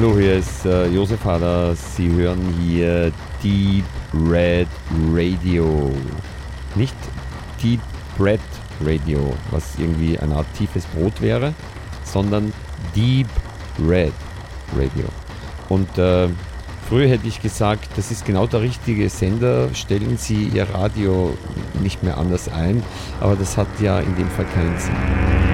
Hallo, hier ist äh, Josef Hader. Sie hören hier Deep Red Radio. Nicht Deep Red Radio, was irgendwie eine Art tiefes Brot wäre, sondern Deep Red Radio. Und äh, früher hätte ich gesagt, das ist genau der richtige Sender, stellen Sie Ihr Radio nicht mehr anders ein, aber das hat ja in dem Fall keinen Sinn.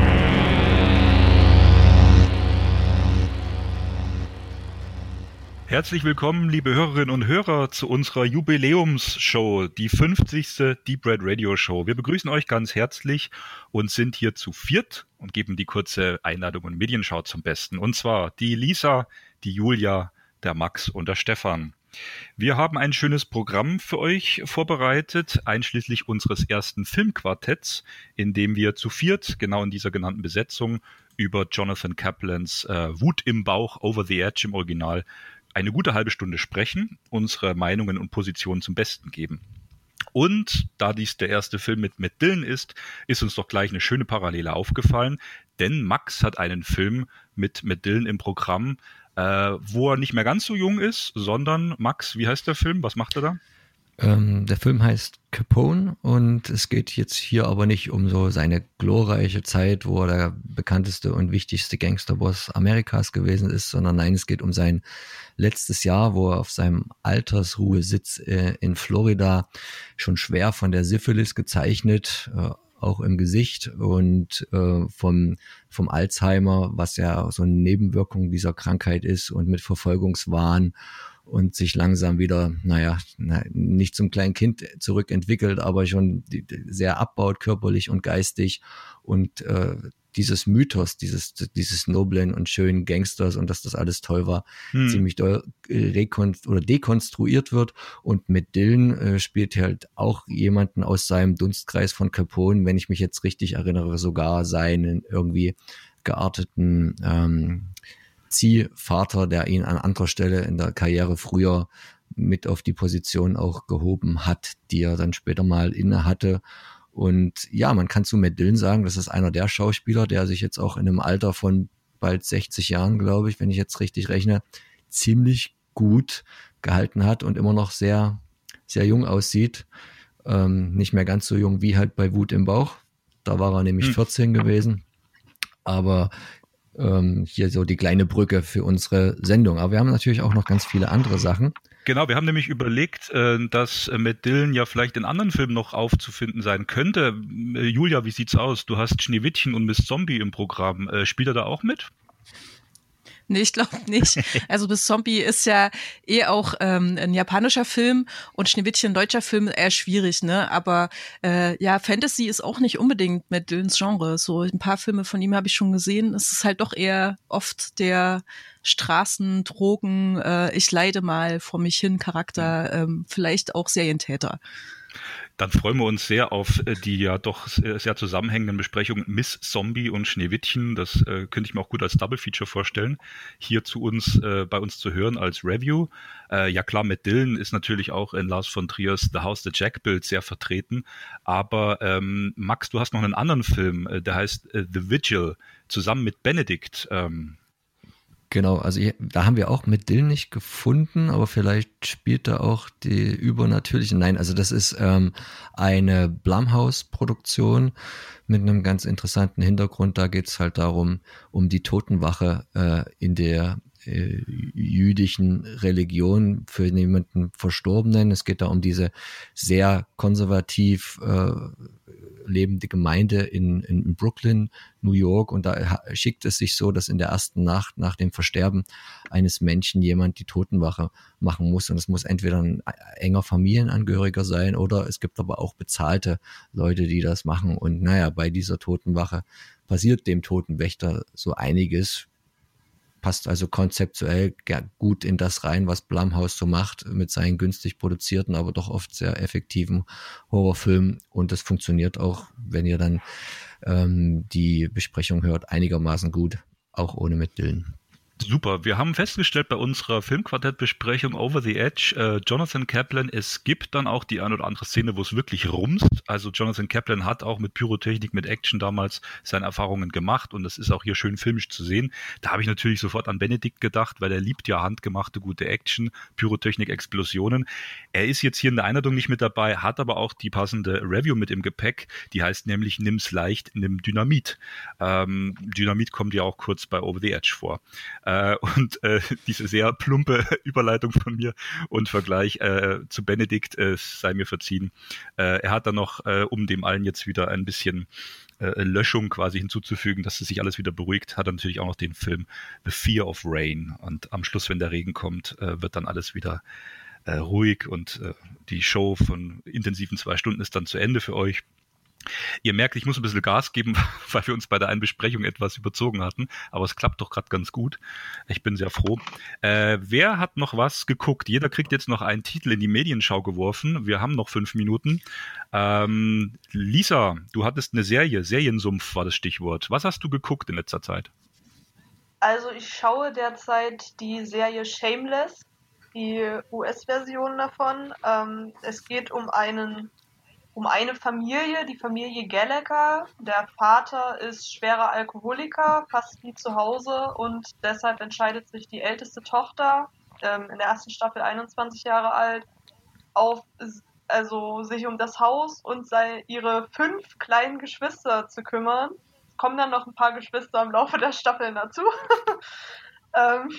Herzlich willkommen, liebe Hörerinnen und Hörer, zu unserer Jubiläumsshow, die 50. Deep Red Radio Show. Wir begrüßen euch ganz herzlich und sind hier zu viert und geben die kurze Einladung und Medienschau zum Besten. Und zwar die Lisa, die Julia, der Max und der Stefan. Wir haben ein schönes Programm für euch vorbereitet, einschließlich unseres ersten Filmquartetts, in dem wir zu viert, genau in dieser genannten Besetzung, über Jonathan Kaplans äh, Wut im Bauch, Over the Edge im Original, eine gute halbe Stunde sprechen, unsere Meinungen und Positionen zum Besten geben. Und da dies der erste Film mit Matt Dillon ist, ist uns doch gleich eine schöne Parallele aufgefallen, denn Max hat einen Film mit Matt Dillon im Programm, äh, wo er nicht mehr ganz so jung ist, sondern Max, wie heißt der Film? Was macht er da? Ähm, der Film heißt Capone und es geht jetzt hier aber nicht um so seine glorreiche Zeit, wo er der bekannteste und wichtigste Gangsterboss Amerikas gewesen ist, sondern nein, es geht um sein letztes Jahr, wo er auf seinem Altersruhesitz äh, in Florida schon schwer von der Syphilis gezeichnet, äh, auch im Gesicht und äh, vom, vom Alzheimer, was ja so eine Nebenwirkung dieser Krankheit ist und mit Verfolgungswahn und sich langsam wieder, naja, nicht zum kleinen Kind zurückentwickelt, aber schon sehr abbaut körperlich und geistig und äh, dieses Mythos, dieses, dieses noblen und schönen Gangsters und dass das alles toll war, hm. ziemlich doll rekonst oder dekonstruiert wird. Und mit Dylan äh, spielt halt auch jemanden aus seinem Dunstkreis von Capone, wenn ich mich jetzt richtig erinnere, sogar seinen irgendwie gearteten ähm, Ziehvater, der ihn an anderer Stelle in der Karriere früher mit auf die Position auch gehoben hat, die er dann später mal inne hatte. Und ja, man kann zu Matt Dillon sagen, das ist einer der Schauspieler, der sich jetzt auch in einem Alter von bald 60 Jahren, glaube ich, wenn ich jetzt richtig rechne, ziemlich gut gehalten hat und immer noch sehr, sehr jung aussieht. Ähm, nicht mehr ganz so jung wie halt bei Wut im Bauch. Da war er nämlich 14 hm. gewesen. Aber ähm, hier so die kleine Brücke für unsere Sendung. Aber wir haben natürlich auch noch ganz viele andere Sachen. Genau, wir haben nämlich überlegt, äh, dass Matt Dillon ja vielleicht in anderen Filmen noch aufzufinden sein könnte. Äh, Julia, wie sieht's aus? Du hast Schneewittchen und Miss Zombie im Programm. Äh, spielt er da auch mit? Nee, ich glaube nicht. Also bis Zombie ist ja eh auch ähm, ein japanischer Film und Schneewittchen ein deutscher Film eher schwierig, ne? Aber äh, ja, Fantasy ist auch nicht unbedingt mit Dillons Genre. So ein paar Filme von ihm habe ich schon gesehen. Es ist halt doch eher oft der Straßen, Drogen, äh, ich leide mal vor mich hin Charakter, ähm, vielleicht auch Serientäter. Dann freuen wir uns sehr auf äh, die ja doch sehr zusammenhängenden Besprechungen Miss Zombie und Schneewittchen. Das äh, könnte ich mir auch gut als Double Feature vorstellen, hier zu uns, äh, bei uns zu hören als Review. Äh, ja klar, mit Dylan ist natürlich auch in Lars von Triers The House the Jack Bild sehr vertreten. Aber ähm, Max, du hast noch einen anderen Film, äh, der heißt äh, The Vigil, zusammen mit Benedict. Ähm, Genau, also da haben wir auch mit Dill nicht gefunden, aber vielleicht spielt da auch die übernatürliche. Nein, also das ist ähm, eine Blumhouse-Produktion mit einem ganz interessanten Hintergrund. Da geht es halt darum, um die Totenwache äh, in der äh, jüdischen Religion für jemanden Verstorbenen. Es geht da um diese sehr konservativ äh, lebende Gemeinde in, in Brooklyn, New York. Und da schickt es sich so, dass in der ersten Nacht nach dem Versterben eines Menschen jemand die Totenwache machen muss. Und es muss entweder ein enger Familienangehöriger sein oder es gibt aber auch bezahlte Leute, die das machen. Und naja, bei dieser Totenwache passiert dem Totenwächter so einiges, passt also konzeptuell gut in das rein, was Blumhouse so macht mit seinen günstig produzierten, aber doch oft sehr effektiven Horrorfilmen. Und das funktioniert auch, wenn ihr dann ähm, die Besprechung hört, einigermaßen gut, auch ohne mit Dylan. Super. Wir haben festgestellt bei unserer Filmquartettbesprechung Over the Edge, äh, Jonathan Kaplan, es gibt dann auch die ein oder andere Szene, wo es wirklich rumst. Also Jonathan Kaplan hat auch mit Pyrotechnik, mit Action damals seine Erfahrungen gemacht und das ist auch hier schön filmisch zu sehen. Da habe ich natürlich sofort an Benedikt gedacht, weil er liebt ja handgemachte gute Action, Pyrotechnik, Explosionen. Er ist jetzt hier in der Einladung nicht mit dabei, hat aber auch die passende Review mit im Gepäck. Die heißt nämlich Nimm's leicht, nimm Dynamit. Ähm, Dynamit kommt ja auch kurz bei Over the Edge vor. Äh, und äh, diese sehr plumpe Überleitung von mir und Vergleich äh, zu Benedikt äh, sei mir verziehen. Äh, er hat dann noch, äh, um dem allen jetzt wieder ein bisschen äh, Löschung quasi hinzuzufügen, dass es sich alles wieder beruhigt, hat er natürlich auch noch den Film The Fear of Rain. Und am Schluss, wenn der Regen kommt, äh, wird dann alles wieder äh, ruhig und äh, die Show von intensiven zwei Stunden ist dann zu Ende für euch. Ihr merkt, ich muss ein bisschen Gas geben, weil wir uns bei der einen Besprechung etwas überzogen hatten, aber es klappt doch gerade ganz gut. Ich bin sehr froh. Äh, wer hat noch was geguckt? Jeder kriegt jetzt noch einen Titel in die Medienschau geworfen. Wir haben noch fünf Minuten. Ähm, Lisa, du hattest eine Serie, Seriensumpf war das Stichwort. Was hast du geguckt in letzter Zeit? Also ich schaue derzeit die Serie Shameless, die US-Version davon. Ähm, es geht um einen um eine Familie, die Familie Gallagher. Der Vater ist schwerer Alkoholiker, fast nie zu Hause und deshalb entscheidet sich die älteste Tochter, ähm, in der ersten Staffel 21 Jahre alt, auf also sich um das Haus und sei, ihre fünf kleinen Geschwister zu kümmern. Kommen dann noch ein paar Geschwister im Laufe der Staffel dazu. ähm,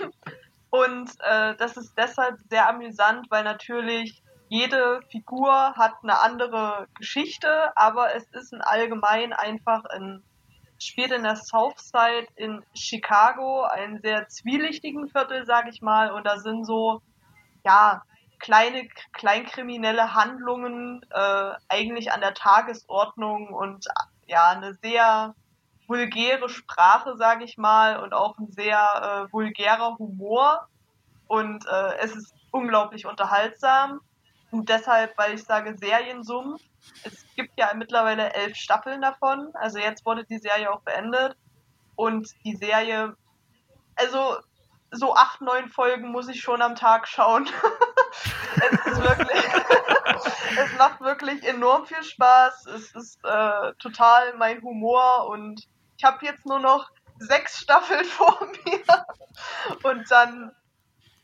und äh, das ist deshalb sehr amüsant, weil natürlich jede Figur hat eine andere Geschichte, aber es ist ein allgemein einfach ein spielt in der Southside in Chicago, einen sehr zwielichtigen Viertel, sag ich mal, und da sind so ja kleine kleinkriminelle Handlungen äh, eigentlich an der Tagesordnung und ja eine sehr vulgäre Sprache, sage ich mal, und auch ein sehr äh, vulgärer Humor. Und äh, es ist unglaublich unterhaltsam und deshalb, weil ich sage Seriensumpf, es gibt ja mittlerweile elf Staffeln davon. Also jetzt wurde die Serie auch beendet. Und die Serie, also so acht, neun Folgen muss ich schon am Tag schauen. es ist wirklich, es macht wirklich enorm viel Spaß. Es ist äh, total mein Humor und ich habe jetzt nur noch sechs Staffeln vor mir. Und dann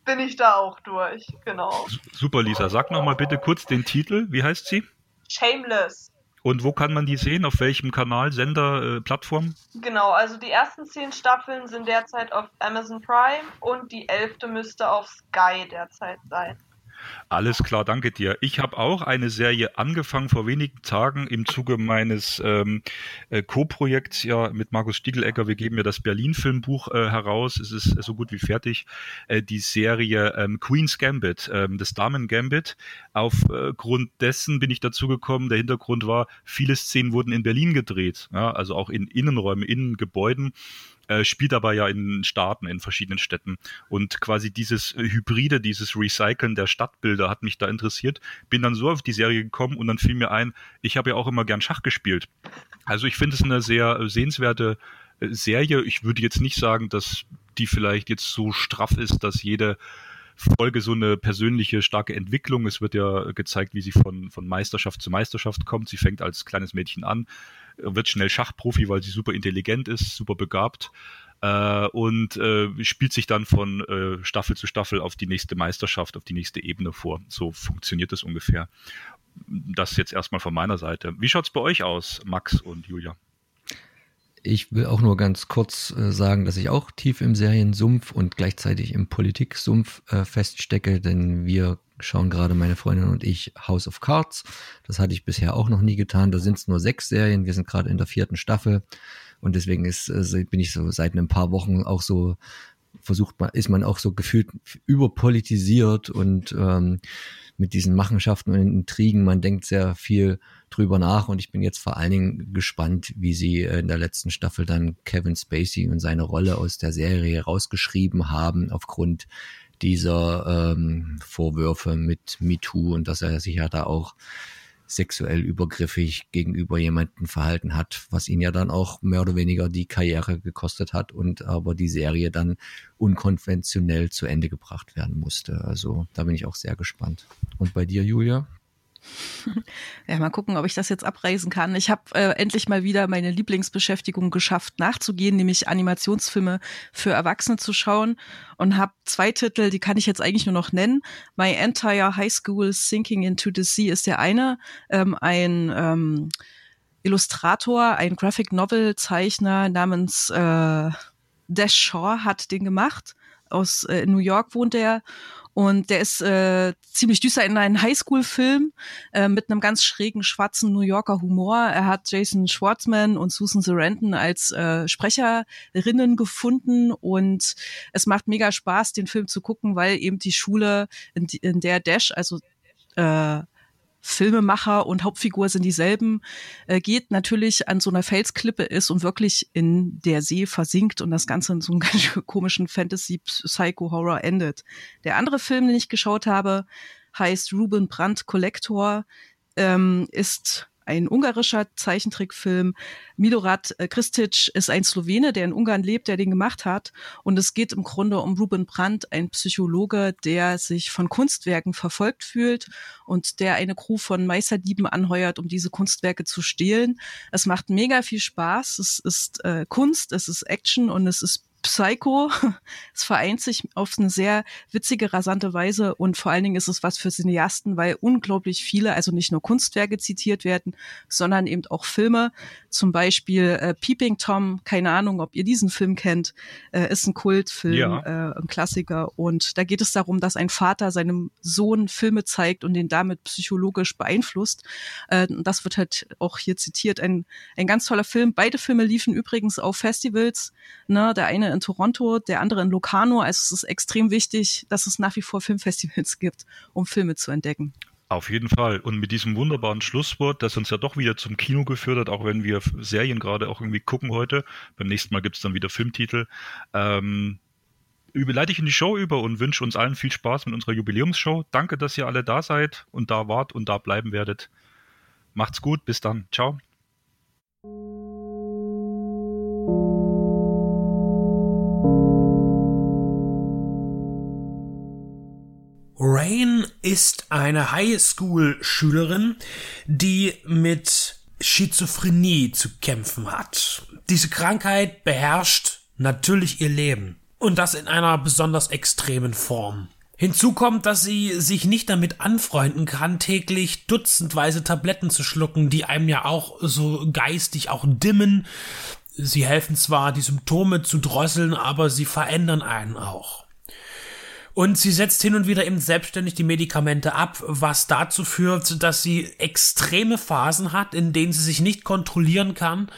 bin ich da auch durch, genau. Super, Lisa. Sag nochmal bitte kurz den Titel. Wie heißt sie? Shameless. Und wo kann man die sehen? Auf welchem Kanal, Sender, äh, Plattform? Genau, also die ersten zehn Staffeln sind derzeit auf Amazon Prime und die elfte müsste auf Sky derzeit sein. Alles klar, danke dir. Ich habe auch eine Serie angefangen vor wenigen Tagen im Zuge meines ähm, äh, Co-Projekts ja mit Markus Stiegelegger. Wir geben ja das Berlin-Filmbuch äh, heraus. Es ist so gut wie fertig. Äh, die Serie ähm, Queen's Gambit, ähm, das Damen Gambit. Aufgrund äh, dessen bin ich dazu gekommen. Der Hintergrund war, viele Szenen wurden in Berlin gedreht, ja, also auch in Innenräumen, Innengebäuden äh, spielt aber ja in Staaten, in verschiedenen Städten. Und quasi dieses Hybride, dieses Recyceln der Stadtbilder hat mich da interessiert. Bin dann so auf die Serie gekommen und dann fiel mir ein, ich habe ja auch immer gern Schach gespielt. Also ich finde es eine sehr sehenswerte äh, Serie. Ich würde jetzt nicht sagen, dass die vielleicht jetzt so straff ist, dass jede Folge so eine persönliche starke Entwicklung. Es wird ja gezeigt, wie sie von, von Meisterschaft zu Meisterschaft kommt. Sie fängt als kleines Mädchen an, wird schnell Schachprofi, weil sie super intelligent ist, super begabt äh, und äh, spielt sich dann von äh, Staffel zu Staffel auf die nächste Meisterschaft, auf die nächste Ebene vor. So funktioniert es ungefähr. Das jetzt erstmal von meiner Seite. Wie schaut es bei euch aus, Max und Julia? Ich will auch nur ganz kurz äh, sagen, dass ich auch tief im Seriensumpf und gleichzeitig im Politiksumpf äh, feststecke, denn wir schauen gerade meine Freundin und ich House of Cards. Das hatte ich bisher auch noch nie getan. Da sind es nur sechs Serien. Wir sind gerade in der vierten Staffel und deswegen ist, äh, bin ich so seit ein paar Wochen auch so versucht ist man auch so gefühlt überpolitisiert und ähm, mit diesen Machenschaften und Intrigen, man denkt sehr viel drüber nach und ich bin jetzt vor allen Dingen gespannt, wie sie in der letzten Staffel dann Kevin Spacey und seine Rolle aus der Serie rausgeschrieben haben aufgrund dieser ähm, Vorwürfe mit MeToo und dass er sich ja da auch sexuell übergriffig gegenüber jemanden verhalten hat, was ihn ja dann auch mehr oder weniger die Karriere gekostet hat und aber die Serie dann unkonventionell zu Ende gebracht werden musste. Also da bin ich auch sehr gespannt. Und bei dir, Julia? Ja, mal gucken, ob ich das jetzt abreisen kann. Ich habe äh, endlich mal wieder meine Lieblingsbeschäftigung geschafft, nachzugehen, nämlich Animationsfilme für Erwachsene zu schauen und habe zwei Titel, die kann ich jetzt eigentlich nur noch nennen. My Entire High School Sinking into the Sea ist der eine, ähm, ein ähm, Illustrator, ein Graphic Novel Zeichner namens äh, Dash Shaw hat den gemacht. Aus äh, New York wohnt er und der ist äh, ziemlich düster in einem Highschool-Film äh, mit einem ganz schrägen schwarzen New Yorker Humor. Er hat Jason Schwartzman und Susan Sarandon als äh, Sprecherinnen gefunden und es macht mega Spaß, den Film zu gucken, weil eben die Schule, in, in der Dash, also äh, Filmemacher und Hauptfigur sind dieselben, äh, geht natürlich an so einer Felsklippe ist und wirklich in der See versinkt und das Ganze in so einem ganz komischen Fantasy-Psycho-Horror endet. Der andere Film, den ich geschaut habe, heißt Ruben Brandt Collector, ähm, ist ein ungarischer Zeichentrickfilm. Milorad äh, Kristic ist ein Slowene, der in Ungarn lebt, der den gemacht hat. Und es geht im Grunde um Ruben Brandt, ein Psychologe, der sich von Kunstwerken verfolgt fühlt und der eine Crew von Meisterdieben anheuert, um diese Kunstwerke zu stehlen. Es macht mega viel Spaß. Es ist äh, Kunst, es ist Action und es ist Psycho. Es vereint sich auf eine sehr witzige, rasante Weise und vor allen Dingen ist es was für Cineasten, weil unglaublich viele, also nicht nur Kunstwerke zitiert werden, sondern eben auch Filme. Zum Beispiel äh, Peeping Tom, keine Ahnung, ob ihr diesen Film kennt, äh, ist ein Kultfilm, ja. äh, ein Klassiker. Und da geht es darum, dass ein Vater seinem Sohn Filme zeigt und den damit psychologisch beeinflusst. Äh, das wird halt auch hier zitiert. Ein, ein ganz toller Film. Beide Filme liefen übrigens auf Festivals. Ne? Der eine in Toronto, der andere in Locarno. Also es ist extrem wichtig, dass es nach wie vor Filmfestivals gibt, um Filme zu entdecken. Auf jeden Fall. Und mit diesem wunderbaren Schlusswort, das uns ja doch wieder zum Kino geführt hat, auch wenn wir Serien gerade auch irgendwie gucken heute. Beim nächsten Mal gibt es dann wieder Filmtitel. Ähm, überleite ich in die Show über und wünsche uns allen viel Spaß mit unserer Jubiläumsshow. Danke, dass ihr alle da seid und da wart und da bleiben werdet. Macht's gut, bis dann. Ciao. Rain ist eine Highschool-Schülerin, die mit Schizophrenie zu kämpfen hat. Diese Krankheit beherrscht natürlich ihr Leben. Und das in einer besonders extremen Form. Hinzu kommt, dass sie sich nicht damit anfreunden kann, täglich dutzendweise Tabletten zu schlucken, die einem ja auch so geistig auch dimmen. Sie helfen zwar, die Symptome zu drosseln, aber sie verändern einen auch. Und sie setzt hin und wieder eben selbstständig die Medikamente ab, was dazu führt, dass sie extreme Phasen hat, in denen sie sich nicht kontrollieren kann,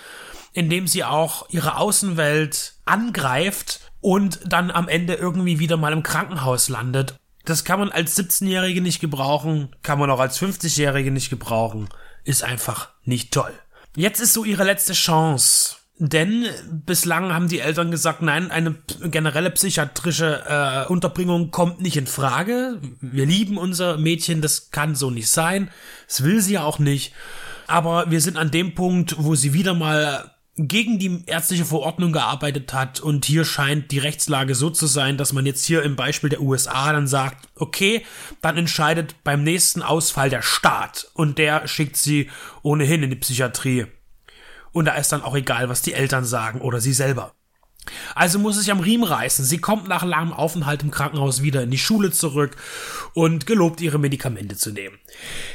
indem sie auch ihre Außenwelt angreift und dann am Ende irgendwie wieder mal im Krankenhaus landet. Das kann man als 17-Jährige nicht gebrauchen, kann man auch als 50-Jährige nicht gebrauchen. Ist einfach nicht toll. Jetzt ist so ihre letzte Chance denn bislang haben die Eltern gesagt, nein, eine generelle psychiatrische äh, Unterbringung kommt nicht in Frage. Wir lieben unser Mädchen, das kann so nicht sein. Das will sie ja auch nicht. Aber wir sind an dem Punkt, wo sie wieder mal gegen die ärztliche Verordnung gearbeitet hat und hier scheint die Rechtslage so zu sein, dass man jetzt hier im Beispiel der USA dann sagt, okay, dann entscheidet beim nächsten Ausfall der Staat und der schickt sie ohnehin in die Psychiatrie. Und da ist dann auch egal, was die Eltern sagen oder sie selber. Also muss sich am Riemen reißen. Sie kommt nach langem Aufenthalt im Krankenhaus wieder in die Schule zurück und gelobt, ihre Medikamente zu nehmen.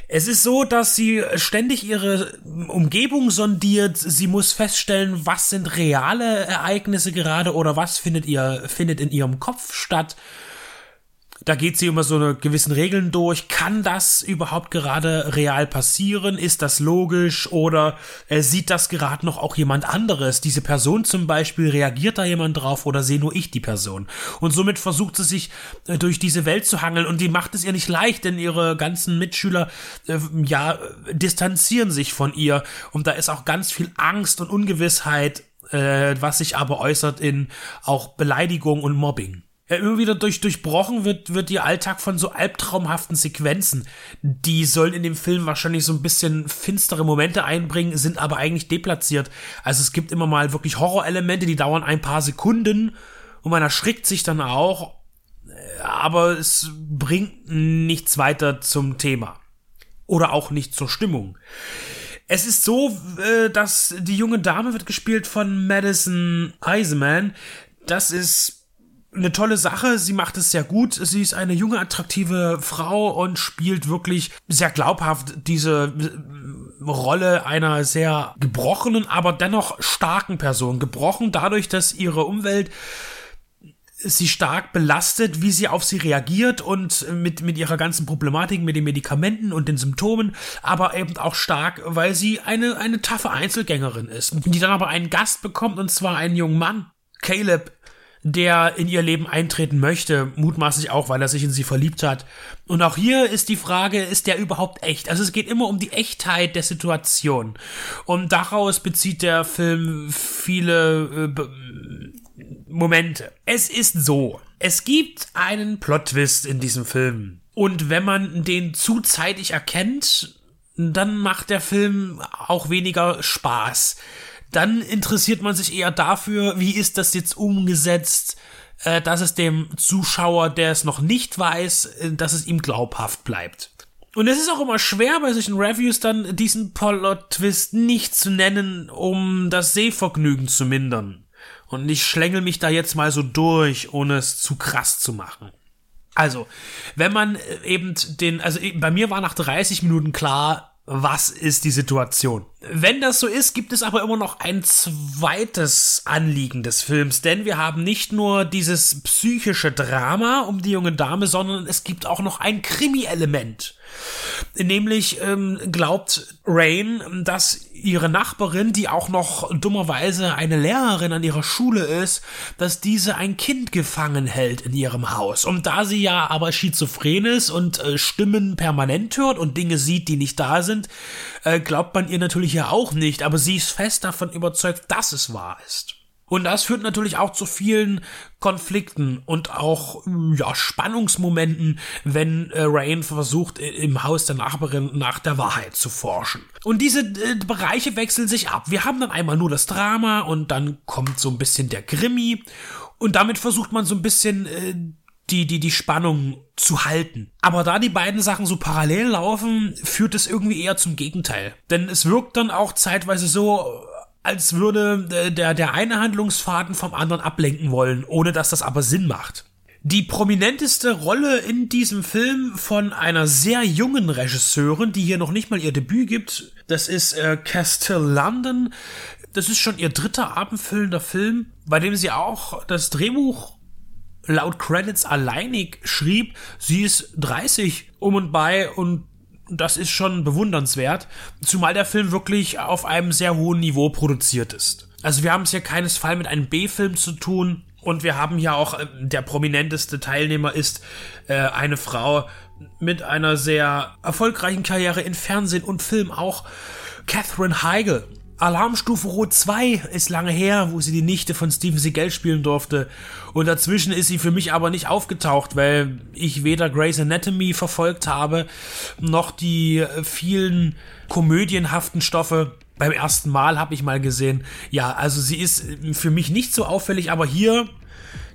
Es ist so, dass sie ständig ihre Umgebung sondiert. Sie muss feststellen, was sind reale Ereignisse gerade oder was findet ihr, findet in ihrem Kopf statt. Da geht sie immer so eine gewissen Regeln durch. Kann das überhaupt gerade real passieren? Ist das logisch? Oder äh, sieht das gerade noch auch jemand anderes? Diese Person zum Beispiel, reagiert da jemand drauf oder sehe nur ich die Person? Und somit versucht sie sich äh, durch diese Welt zu hangeln und die macht es ihr nicht leicht, denn ihre ganzen Mitschüler, äh, ja, distanzieren sich von ihr und da ist auch ganz viel Angst und Ungewissheit, äh, was sich aber äußert in auch Beleidigung und Mobbing. Ja, immer wieder durch, durchbrochen wird, wird ihr Alltag von so albtraumhaften Sequenzen. Die sollen in dem Film wahrscheinlich so ein bisschen finstere Momente einbringen, sind aber eigentlich deplatziert. Also es gibt immer mal wirklich Horrorelemente, die dauern ein paar Sekunden und man erschrickt sich dann auch, aber es bringt nichts weiter zum Thema. Oder auch nicht zur Stimmung. Es ist so, äh, dass die junge Dame wird gespielt von Madison Eiseman. Das ist eine tolle Sache. Sie macht es sehr gut. Sie ist eine junge, attraktive Frau und spielt wirklich sehr glaubhaft diese äh, Rolle einer sehr gebrochenen, aber dennoch starken Person. Gebrochen dadurch, dass ihre Umwelt sie stark belastet, wie sie auf sie reagiert und mit, mit ihrer ganzen Problematik, mit den Medikamenten und den Symptomen, aber eben auch stark, weil sie eine, eine taffe Einzelgängerin ist, die dann aber einen Gast bekommt und zwar einen jungen Mann, Caleb, der in ihr Leben eintreten möchte, mutmaßlich auch, weil er sich in sie verliebt hat. Und auch hier ist die Frage, ist der überhaupt echt? Also es geht immer um die Echtheit der Situation. Und daraus bezieht der Film viele äh, Momente. Es ist so, es gibt einen Plot-Twist in diesem Film. Und wenn man den zu zeitig erkennt, dann macht der Film auch weniger Spaß dann interessiert man sich eher dafür, wie ist das jetzt umgesetzt, äh, dass es dem Zuschauer, der es noch nicht weiß, äh, dass es ihm glaubhaft bleibt. Und es ist auch immer schwer bei solchen Reviews dann diesen Plot-Twist nicht zu nennen, um das Sehvergnügen zu mindern. Und ich schlängel mich da jetzt mal so durch, ohne es zu krass zu machen. Also, wenn man äh, eben den, also bei mir war nach 30 Minuten klar, was ist die Situation. Wenn das so ist, gibt es aber immer noch ein zweites Anliegen des Films, denn wir haben nicht nur dieses psychische Drama um die junge Dame, sondern es gibt auch noch ein Krimi-Element. Nämlich ähm, glaubt Rain, dass ihre Nachbarin, die auch noch dummerweise eine Lehrerin an ihrer Schule ist, dass diese ein Kind gefangen hält in ihrem Haus. Und da sie ja aber schizophren ist und äh, Stimmen permanent hört und Dinge sieht, die nicht da sind, äh, glaubt man ihr natürlich ja auch nicht, aber sie ist fest davon überzeugt, dass es wahr ist. Und das führt natürlich auch zu vielen Konflikten und auch ja, Spannungsmomenten, wenn äh, Rain versucht, im Haus der Nachbarin nach der Wahrheit zu forschen. Und diese äh, Bereiche wechseln sich ab. Wir haben dann einmal nur das Drama und dann kommt so ein bisschen der Krimi. Und damit versucht man so ein bisschen äh, die, die, die Spannung zu halten. Aber da die beiden Sachen so parallel laufen, führt es irgendwie eher zum Gegenteil. Denn es wirkt dann auch zeitweise so, als würde äh, der, der eine Handlungsfaden vom anderen ablenken wollen, ohne dass das aber Sinn macht. Die prominenteste Rolle in diesem Film von einer sehr jungen Regisseurin, die hier noch nicht mal ihr Debüt gibt, das ist äh, Castile London. Das ist schon ihr dritter abendfüllender Film, bei dem sie auch das Drehbuch laut Credits alleinig schrieb. Sie ist 30 um und bei und das ist schon bewundernswert, zumal der Film wirklich auf einem sehr hohen Niveau produziert ist. Also wir haben es hier keinesfalls mit einem B-Film zu tun und wir haben hier auch, äh, der prominenteste Teilnehmer ist äh, eine Frau mit einer sehr erfolgreichen Karriere in Fernsehen und Film, auch Catherine Heigl. Alarmstufe Rot 2 ist lange her, wo sie die Nichte von Steven Seagal spielen durfte. Und dazwischen ist sie für mich aber nicht aufgetaucht, weil ich weder Grey's Anatomy verfolgt habe, noch die vielen komödienhaften Stoffe. Beim ersten Mal habe ich mal gesehen. Ja, also sie ist für mich nicht so auffällig, aber hier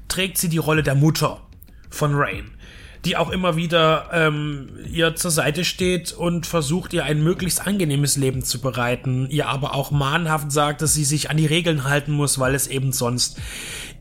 trägt sie die Rolle der Mutter von Rain die auch immer wieder ähm, ihr zur Seite steht und versucht, ihr ein möglichst angenehmes Leben zu bereiten, ihr aber auch mahnhaft sagt, dass sie sich an die Regeln halten muss, weil es eben sonst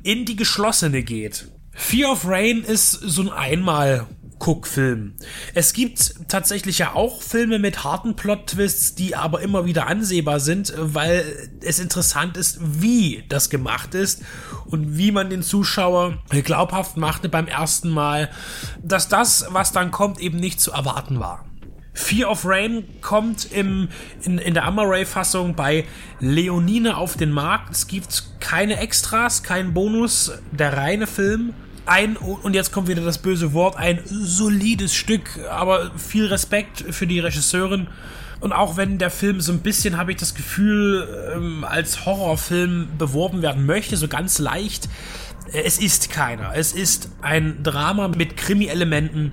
in die geschlossene geht. Fear of Rain ist so ein einmal Guckfilm. Es gibt tatsächlich ja auch Filme mit harten Plot-Twists, die aber immer wieder ansehbar sind, weil es interessant ist, wie das gemacht ist und wie man den Zuschauer glaubhaft machte beim ersten Mal, dass das, was dann kommt, eben nicht zu erwarten war. Fear of Rain kommt im, in, in der Amaray-Fassung bei Leonine auf den Markt. Es gibt keine Extras, keinen Bonus, der reine Film ein, und jetzt kommt wieder das böse Wort, ein solides Stück, aber viel Respekt für die Regisseurin. Und auch wenn der Film so ein bisschen, habe ich das Gefühl, ähm, als Horrorfilm beworben werden möchte, so ganz leicht, Es ist keiner. Es ist ein Drama mit Krimi-Elementen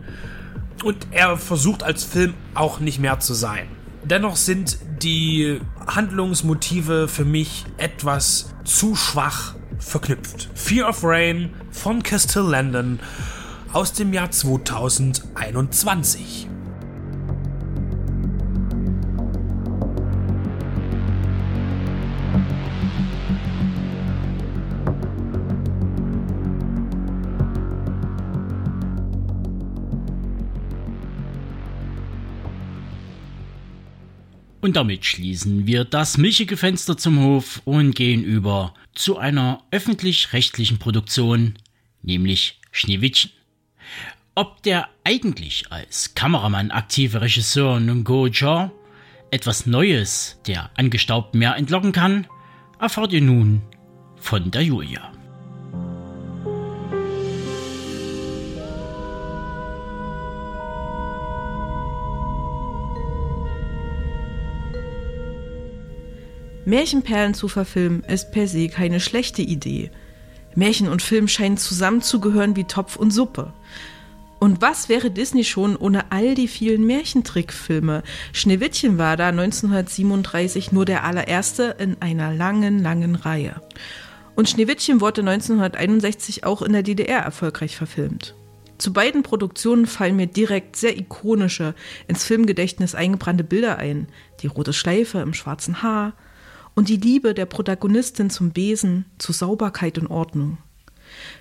und er versucht als Film auch nicht mehr zu sein. Dennoch sind die Handlungsmotive für mich etwas zu schwach verknüpft. Fear of Rain von Castile Landon aus dem Jahr 2021. Und damit schließen wir das milchige Fenster zum Hof und gehen über zu einer öffentlich-rechtlichen Produktion, nämlich Schneewittchen. Ob der eigentlich als Kameramann aktive Regisseur Nungo Cha etwas Neues der angestaubten Meer entlocken kann, erfahrt ihr nun von der Julia. Märchenperlen zu verfilmen ist per se keine schlechte Idee. Märchen und Film scheinen zusammenzugehören wie Topf und Suppe. Und was wäre Disney schon ohne all die vielen Märchentrickfilme? Schneewittchen war da 1937 nur der allererste in einer langen, langen Reihe. Und Schneewittchen wurde 1961 auch in der DDR erfolgreich verfilmt. Zu beiden Produktionen fallen mir direkt sehr ikonische, ins Filmgedächtnis eingebrannte Bilder ein. Die rote Schleife im schwarzen Haar, und die Liebe der Protagonistin zum Besen, zu Sauberkeit und Ordnung.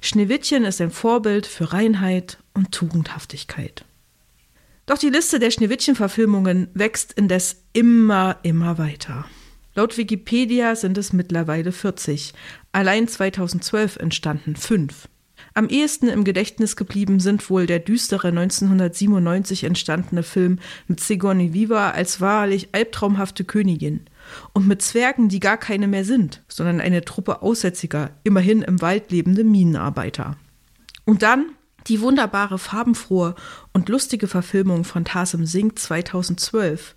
Schneewittchen ist ein Vorbild für Reinheit und Tugendhaftigkeit. Doch die Liste der Schneewittchen-Verfilmungen wächst indes immer, immer weiter. Laut Wikipedia sind es mittlerweile 40. Allein 2012 entstanden fünf. Am ehesten im Gedächtnis geblieben sind wohl der düstere 1997 entstandene Film mit Sigourney Viva als wahrlich albtraumhafte Königin und mit Zwergen, die gar keine mehr sind, sondern eine Truppe Aussätziger, immerhin im Wald lebende Minenarbeiter. Und dann die wunderbare, farbenfrohe und lustige Verfilmung von Tarsim Singh 2012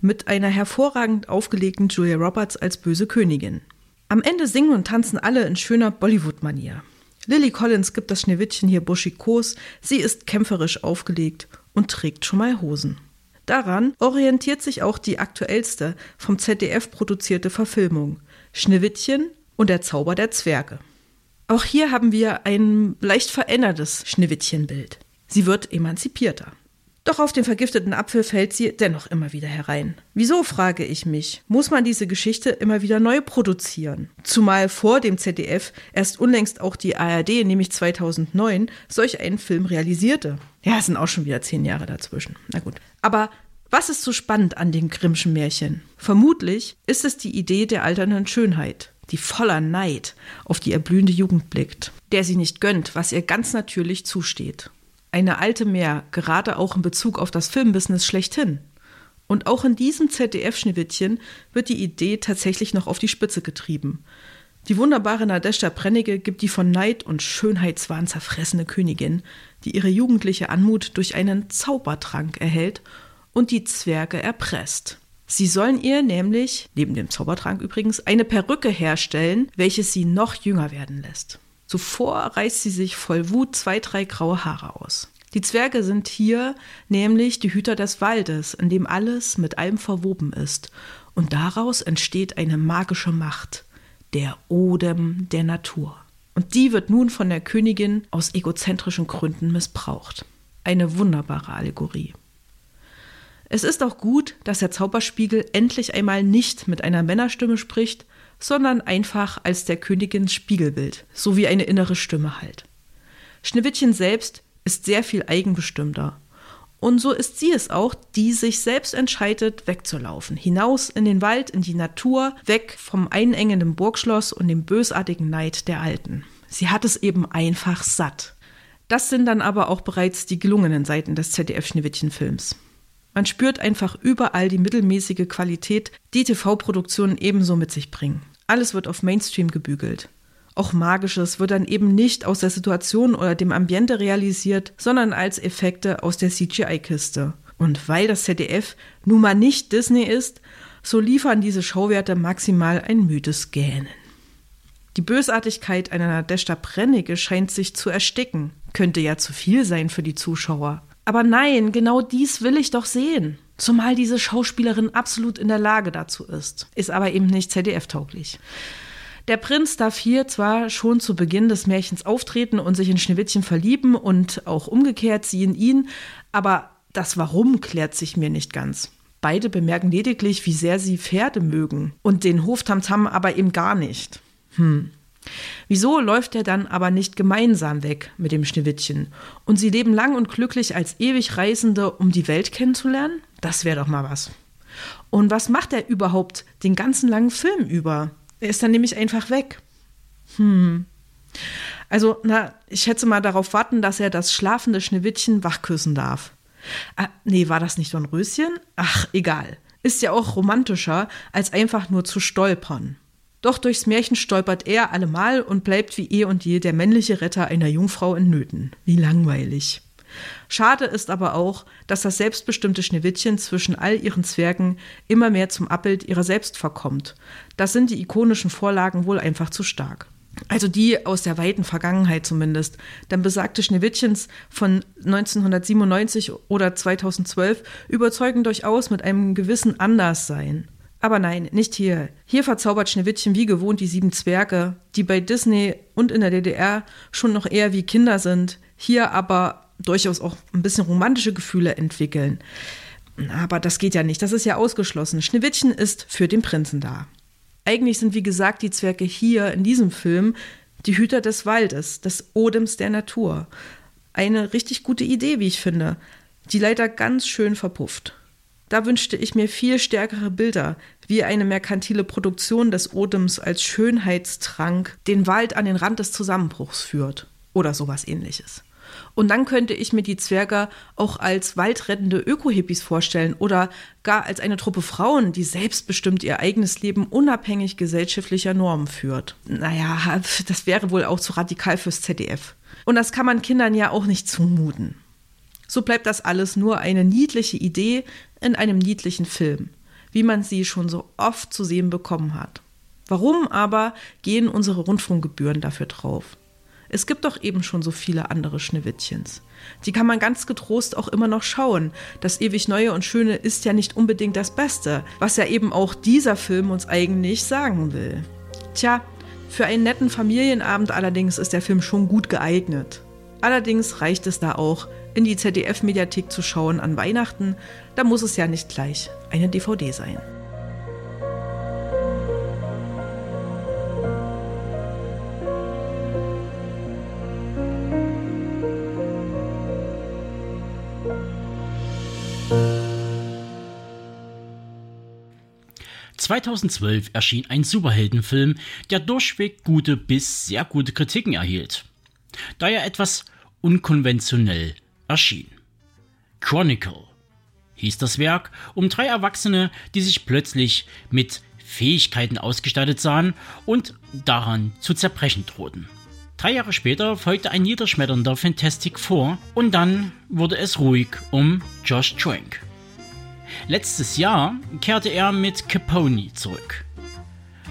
mit einer hervorragend aufgelegten Julia Roberts als böse Königin. Am Ende singen und tanzen alle in schöner Bollywood-Manier. Lily Collins gibt das Schneewittchen hier buschikos, sie ist kämpferisch aufgelegt und trägt schon mal Hosen. Daran orientiert sich auch die aktuellste vom ZDF produzierte Verfilmung Schneewittchen und der Zauber der Zwerge. Auch hier haben wir ein leicht verändertes Schneewittchenbild. Sie wird emanzipierter. Doch auf den vergifteten Apfel fällt sie dennoch immer wieder herein. Wieso, frage ich mich, muss man diese Geschichte immer wieder neu produzieren? Zumal vor dem ZDF erst unlängst auch die ARD, nämlich 2009, solch einen Film realisierte. Ja, es sind auch schon wieder zehn Jahre dazwischen. Na gut. Aber was ist so spannend an den Grimmschen Märchen? Vermutlich ist es die Idee der alternden Schönheit, die voller Neid auf die erblühende Jugend blickt, der sie nicht gönnt, was ihr ganz natürlich zusteht eine alte Meer, gerade auch in Bezug auf das Filmbusiness schlechthin. Und auch in diesem ZDF-Schneewittchen wird die Idee tatsächlich noch auf die Spitze getrieben. Die wunderbare Nadeshda Brennecke gibt die von Neid und Schönheitswahn zerfressene Königin, die ihre jugendliche Anmut durch einen Zaubertrank erhält und die Zwerge erpresst. Sie sollen ihr nämlich, neben dem Zaubertrank übrigens, eine Perücke herstellen, welche sie noch jünger werden lässt. Zuvor reißt sie sich voll Wut zwei, drei graue Haare aus. Die Zwerge sind hier nämlich die Hüter des Waldes, in dem alles mit allem verwoben ist. Und daraus entsteht eine magische Macht, der Odem der Natur. Und die wird nun von der Königin aus egozentrischen Gründen missbraucht. Eine wunderbare Allegorie. Es ist auch gut, dass der Zauberspiegel endlich einmal nicht mit einer Männerstimme spricht, sondern einfach als der Königin Spiegelbild, so wie eine innere Stimme halt. Schneewittchen selbst ist sehr viel eigenbestimmter. Und so ist sie es auch, die sich selbst entscheidet, wegzulaufen. Hinaus in den Wald, in die Natur, weg vom einengenden Burgschloss und dem bösartigen Neid der Alten. Sie hat es eben einfach satt. Das sind dann aber auch bereits die gelungenen Seiten des ZDF-Schneewittchen-Films. Man spürt einfach überall die mittelmäßige Qualität, die TV-Produktionen ebenso mit sich bringen. Alles wird auf Mainstream gebügelt. Auch Magisches wird dann eben nicht aus der Situation oder dem Ambiente realisiert, sondern als Effekte aus der CGI-Kiste. Und weil das ZDF nun mal nicht Disney ist, so liefern diese Schauwerte maximal ein müdes Gähnen. Die Bösartigkeit einer Nadeshda Brennecke scheint sich zu ersticken. Könnte ja zu viel sein für die Zuschauer. Aber nein, genau dies will ich doch sehen. Zumal diese Schauspielerin absolut in der Lage dazu ist. Ist aber eben nicht ZDF-tauglich. Der Prinz darf hier zwar schon zu Beginn des Märchens auftreten und sich in Schneewittchen verlieben und auch umgekehrt sie in ihn, aber das Warum klärt sich mir nicht ganz. Beide bemerken lediglich, wie sehr sie Pferde mögen und den Hoftamtam aber eben gar nicht. Hm. Wieso läuft er dann aber nicht gemeinsam weg mit dem Schneewittchen und sie leben lang und glücklich als ewig Reisende, um die Welt kennenzulernen? Das wäre doch mal was. Und was macht er überhaupt den ganzen langen Film über? Er ist dann nämlich einfach weg. Hm. Also, na, ich schätze mal darauf warten, dass er das schlafende Schneewittchen wachküssen darf. Ah, nee, war das nicht Dornröschen? Ach, egal. Ist ja auch romantischer, als einfach nur zu stolpern. Doch durchs Märchen stolpert er allemal und bleibt wie eh und je der männliche Retter einer Jungfrau in Nöten. Wie langweilig. Schade ist aber auch, dass das selbstbestimmte Schneewittchen zwischen all ihren Zwergen immer mehr zum Abbild ihrer selbst verkommt. Das sind die ikonischen Vorlagen wohl einfach zu stark. Also die aus der weiten Vergangenheit zumindest. Denn besagte Schneewittchens von 1997 oder 2012 überzeugen durchaus mit einem gewissen Anderssein. Aber nein, nicht hier. Hier verzaubert Schneewittchen wie gewohnt die sieben Zwerge, die bei Disney und in der DDR schon noch eher wie Kinder sind, hier aber durchaus auch ein bisschen romantische Gefühle entwickeln. Aber das geht ja nicht, das ist ja ausgeschlossen. Schneewittchen ist für den Prinzen da. Eigentlich sind, wie gesagt, die Zwerge hier in diesem Film die Hüter des Waldes, des Odems der Natur. Eine richtig gute Idee, wie ich finde, die leider ganz schön verpufft. Da wünschte ich mir viel stärkere Bilder, wie eine merkantile Produktion des Odems als Schönheitstrank den Wald an den Rand des Zusammenbruchs führt. Oder sowas ähnliches. Und dann könnte ich mir die Zwerge auch als waldrettende Öko-Hippies vorstellen oder gar als eine Truppe Frauen, die selbstbestimmt ihr eigenes Leben unabhängig gesellschaftlicher Normen führt. Naja, das wäre wohl auch zu radikal fürs ZDF. Und das kann man Kindern ja auch nicht zumuten. So bleibt das alles nur eine niedliche Idee in einem niedlichen Film, wie man sie schon so oft zu sehen bekommen hat. Warum aber gehen unsere Rundfunkgebühren dafür drauf? Es gibt doch eben schon so viele andere Schneewittchens. Die kann man ganz getrost auch immer noch schauen. Das ewig Neue und Schöne ist ja nicht unbedingt das Beste, was ja eben auch dieser Film uns eigentlich sagen will. Tja, für einen netten Familienabend allerdings ist der Film schon gut geeignet. Allerdings reicht es da auch, in die ZDF-Mediathek zu schauen an Weihnachten. Da muss es ja nicht gleich eine DVD sein. 2012 erschien ein Superheldenfilm, der durchweg gute bis sehr gute Kritiken erhielt, da er etwas unkonventionell erschien. Chronicle hieß das Werk um drei Erwachsene, die sich plötzlich mit Fähigkeiten ausgestattet sahen und daran zu zerbrechen drohten. Drei Jahre später folgte ein niederschmetternder Fantastic Four und dann wurde es ruhig um Josh Trank. Letztes Jahr kehrte er mit Capone zurück.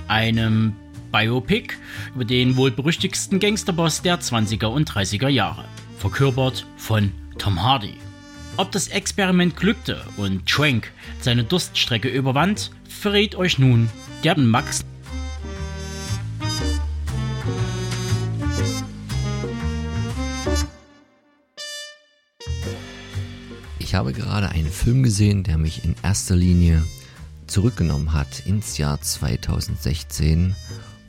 Einem Biopic über den wohl berüchtigsten Gangsterboss der 20er und 30er Jahre, verkörpert von Tom Hardy. Ob das Experiment glückte und Trank seine Durststrecke überwand, verrät euch nun der Max Ich habe gerade einen Film gesehen, der mich in erster Linie zurückgenommen hat ins Jahr 2016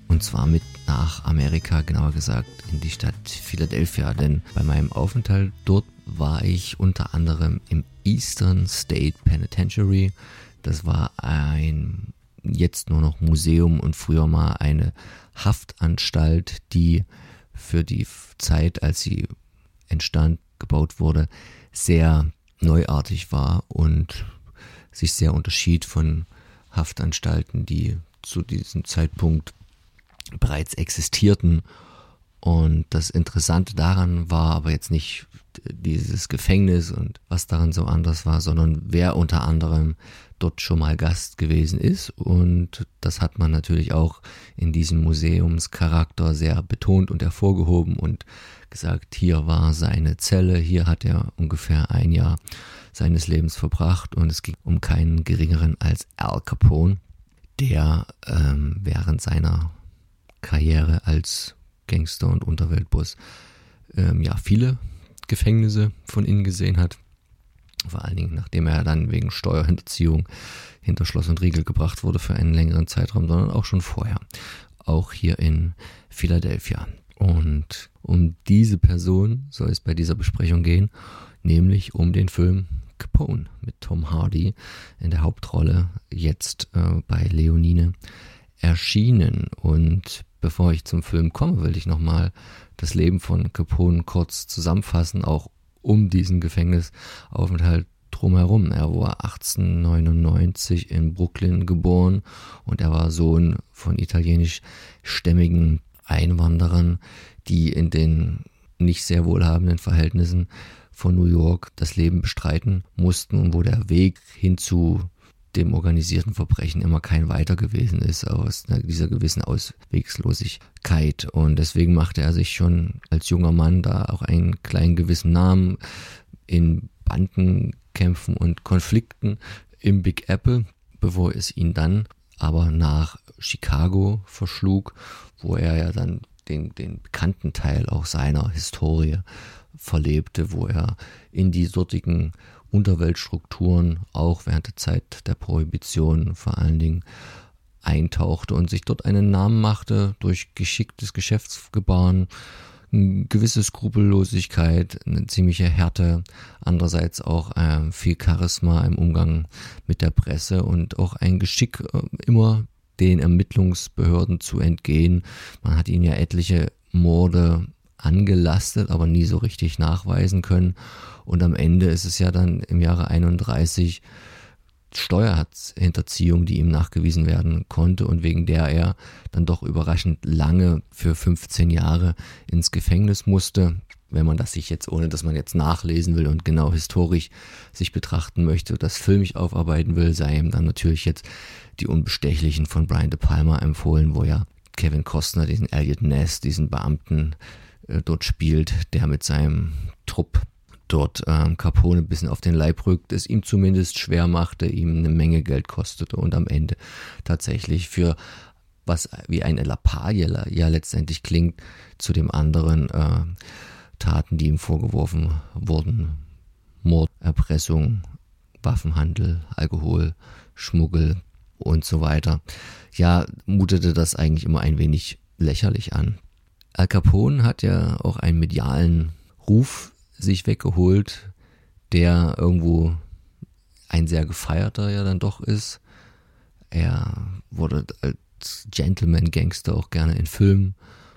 und zwar mit nach Amerika, genauer gesagt in die Stadt Philadelphia, denn bei meinem Aufenthalt dort war ich unter anderem im Eastern State Penitentiary. Das war ein jetzt nur noch Museum und früher mal eine Haftanstalt, die für die Zeit, als sie entstand, gebaut wurde, sehr neuartig war und sich sehr unterschied von Haftanstalten, die zu diesem Zeitpunkt bereits existierten. Und das Interessante daran war aber jetzt nicht dieses Gefängnis und was daran so anders war, sondern wer unter anderem dort schon mal Gast gewesen ist. Und das hat man natürlich auch in diesem Museumscharakter sehr betont und hervorgehoben und gesagt, hier war seine Zelle, hier hat er ungefähr ein Jahr seines Lebens verbracht und es ging um keinen geringeren als Al Capone, der ähm, während seiner Karriere als Gangster und Unterweltboss ähm, ja viele Gefängnisse von innen gesehen hat. Vor allen Dingen, nachdem er dann wegen Steuerhinterziehung hinter Schloss und Riegel gebracht wurde für einen längeren Zeitraum, sondern auch schon vorher. Auch hier in Philadelphia. Und um diese Person soll es bei dieser Besprechung gehen, nämlich um den Film Capone mit Tom Hardy in der Hauptrolle, jetzt äh, bei Leonine erschienen. Und bevor ich zum Film komme, will ich nochmal das Leben von Capone kurz zusammenfassen, auch um diesen Gefängnisaufenthalt drumherum. Er war 1899 in Brooklyn geboren und er war Sohn von italienischstämmigen Einwanderern, die in den nicht sehr wohlhabenden Verhältnissen von New York das Leben bestreiten mussten und wo der Weg hin zu dem organisierten Verbrechen immer kein weiter gewesen ist aus dieser gewissen Auswegslosigkeit. Und deswegen machte er sich schon als junger Mann da auch einen kleinen gewissen Namen in Bandenkämpfen und Konflikten im Big Apple, bevor es ihn dann aber nach Chicago verschlug, wo er ja dann den, den bekannten Teil auch seiner Historie verlebte, wo er in die dortigen Unterweltstrukturen auch während der Zeit der Prohibition vor allen Dingen eintauchte und sich dort einen Namen machte durch geschicktes Geschäftsgebaren, eine gewisse Skrupellosigkeit, eine ziemliche Härte, andererseits auch äh, viel Charisma im Umgang mit der Presse und auch ein Geschick, äh, immer den Ermittlungsbehörden zu entgehen. Man hat ihn ja etliche Morde angelastet, aber nie so richtig nachweisen können. Und am Ende ist es ja dann im Jahre 31 Steuerhinterziehung, die ihm nachgewiesen werden konnte und wegen der er dann doch überraschend lange für 15 Jahre ins Gefängnis musste. Wenn man das sich jetzt, ohne dass man jetzt nachlesen will und genau historisch sich betrachten möchte, das filmisch aufarbeiten will, sei ihm dann natürlich jetzt die Unbestechlichen von Brian De Palma empfohlen, wo ja Kevin Costner diesen Elliot Ness, diesen Beamten äh, dort spielt, der mit seinem Trupp dort ähm, Capone ein bisschen auf den Leib rückt, es ihm zumindest schwer machte, ihm eine Menge Geld kostete und am Ende tatsächlich für was wie eine Lappalie ja letztendlich klingt, zu dem anderen äh, Taten, die ihm vorgeworfen wurden, Mord, Erpressung, Waffenhandel, Alkohol, Schmuggel und so weiter. Ja, mutete das eigentlich immer ein wenig lächerlich an. Al Capone hat ja auch einen medialen Ruf sich weggeholt, der irgendwo ein sehr gefeierter ja dann doch ist. Er wurde als Gentleman-Gangster auch gerne in Filmen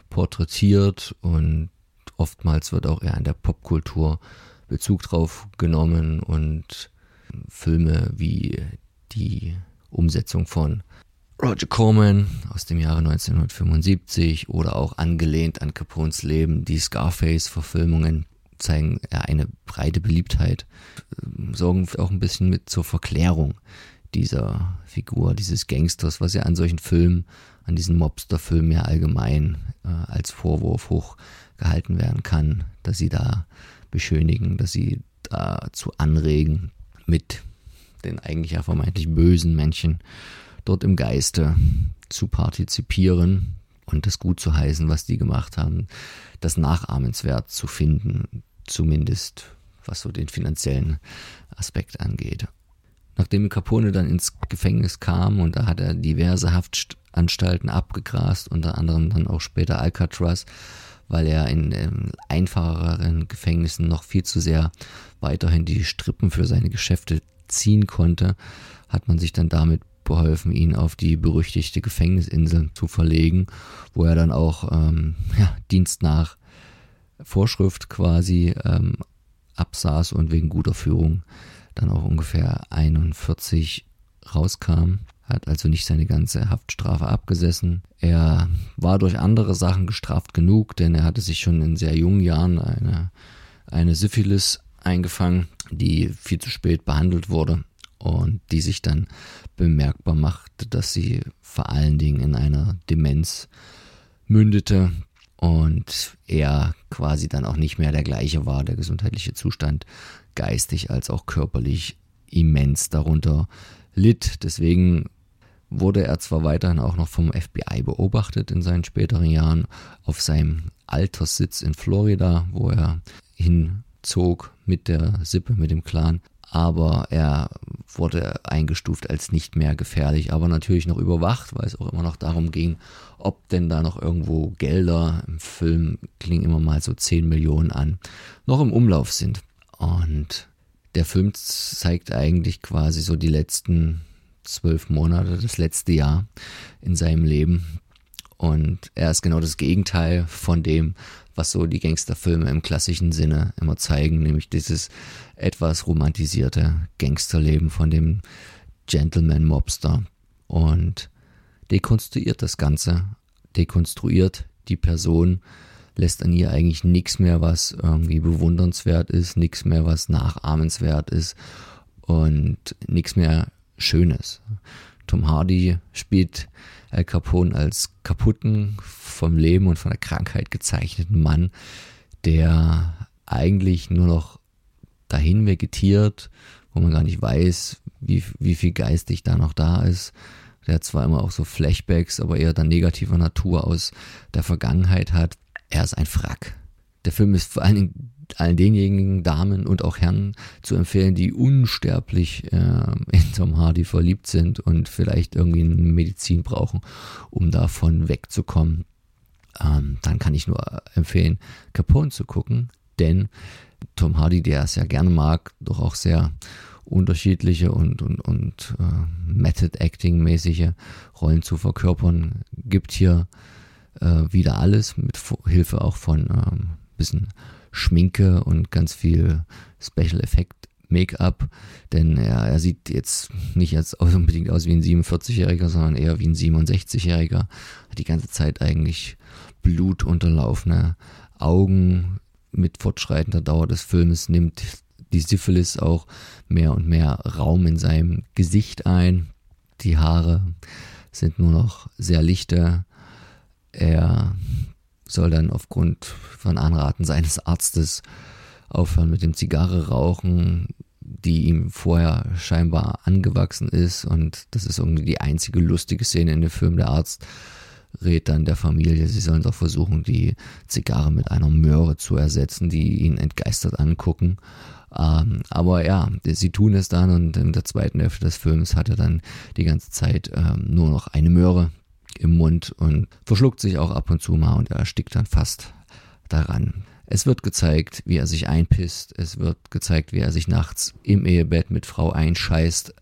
porträtiert und oftmals wird auch eher in der Popkultur Bezug drauf genommen und Filme wie die Umsetzung von Roger Corman aus dem Jahre 1975 oder auch angelehnt an Capones Leben, die Scarface-Verfilmungen zeigen eine breite Beliebtheit, sorgen auch ein bisschen mit zur Verklärung dieser Figur, dieses Gangsters, was ja an solchen Filmen, an diesen Mobster-Filmen ja allgemein äh, als Vorwurf hochgehalten werden kann, dass sie da beschönigen, dass sie dazu anregen, mit den eigentlich ja vermeintlich bösen Menschen dort im Geiste zu partizipieren und das gut zu heißen, was die gemacht haben, das nachahmenswert zu finden, zumindest was so den finanziellen Aspekt angeht. Nachdem Capone dann ins Gefängnis kam und da hat er diverse Haftanstalten abgegrast, unter anderem dann auch später Alcatraz, weil er in ähm, einfacheren Gefängnissen noch viel zu sehr weiterhin die Strippen für seine Geschäfte ziehen konnte, hat man sich dann damit beholfen, ihn auf die berüchtigte Gefängnisinsel zu verlegen, wo er dann auch ähm, ja, Dienst nach Vorschrift quasi ähm, absaß und wegen guter Führung dann auch ungefähr 41 rauskam. hat also nicht seine ganze Haftstrafe abgesessen. Er war durch andere Sachen gestraft genug, denn er hatte sich schon in sehr jungen Jahren eine, eine Syphilis eingefangen, die viel zu spät behandelt wurde und die sich dann bemerkbar machte, dass sie vor allen Dingen in einer Demenz mündete und er quasi dann auch nicht mehr der gleiche war, der gesundheitliche Zustand geistig als auch körperlich immens darunter litt. Deswegen wurde er zwar weiterhin auch noch vom FBI beobachtet in seinen späteren Jahren auf seinem Alterssitz in Florida, wo er hinzog mit der Sippe, mit dem Clan, aber er wurde eingestuft als nicht mehr gefährlich, aber natürlich noch überwacht, weil es auch immer noch darum ging, ob denn da noch irgendwo Gelder im Film klingen immer mal so 10 Millionen an, noch im Umlauf sind. Und der Film zeigt eigentlich quasi so die letzten zwölf Monate, das letzte Jahr in seinem Leben. Und er ist genau das Gegenteil von dem, was so die Gangsterfilme im klassischen Sinne immer zeigen, nämlich dieses etwas romantisierte Gangsterleben von dem Gentleman Mobster und dekonstruiert das Ganze, dekonstruiert die Person, lässt an ihr eigentlich nichts mehr, was irgendwie bewundernswert ist, nichts mehr, was nachahmenswert ist und nichts mehr Schönes. Tom Hardy spielt Al Capone als kaputten, vom Leben und von der Krankheit gezeichneten Mann, der eigentlich nur noch dahin vegetiert, wo man gar nicht weiß, wie, wie viel geistig da noch da ist. Der zwar immer auch so Flashbacks, aber eher dann negativer Natur aus der Vergangenheit hat. Er ist ein Frack. Der Film ist vor allen Dingen allen denjenigen Damen und auch Herren zu empfehlen, die unsterblich äh, in Tom Hardy verliebt sind und vielleicht irgendwie eine Medizin brauchen, um davon wegzukommen. Ähm, dann kann ich nur empfehlen, Capone zu gucken, denn Tom Hardy, der es ja gerne mag, doch auch sehr unterschiedliche und, und, und äh, Method-Acting-mäßige Rollen zu verkörpern, gibt hier äh, wieder alles mit Hilfe auch von ähm, bisschen Schminke und ganz viel Special Effect Make-up, denn er, er, sieht jetzt nicht jetzt unbedingt aus wie ein 47-Jähriger, sondern eher wie ein 67-Jähriger. Hat die ganze Zeit eigentlich blutunterlaufene Augen. Mit fortschreitender Dauer des Filmes nimmt die Syphilis auch mehr und mehr Raum in seinem Gesicht ein. Die Haare sind nur noch sehr lichte. Er soll dann aufgrund von Anraten seines Arztes aufhören mit dem Zigarre rauchen, die ihm vorher scheinbar angewachsen ist und das ist irgendwie die einzige lustige Szene in dem Film. Der Arzt rät dann der Familie, sie sollen doch versuchen, die Zigarre mit einer Möhre zu ersetzen, die ihn entgeistert angucken. Ähm, aber ja, sie tun es dann und in der zweiten Hälfte des Films hat er dann die ganze Zeit ähm, nur noch eine Möhre, im Mund und verschluckt sich auch ab und zu mal und er erstickt dann fast daran. Es wird gezeigt, wie er sich einpisst. Es wird gezeigt, wie er sich nachts im Ehebett mit Frau einscheißt.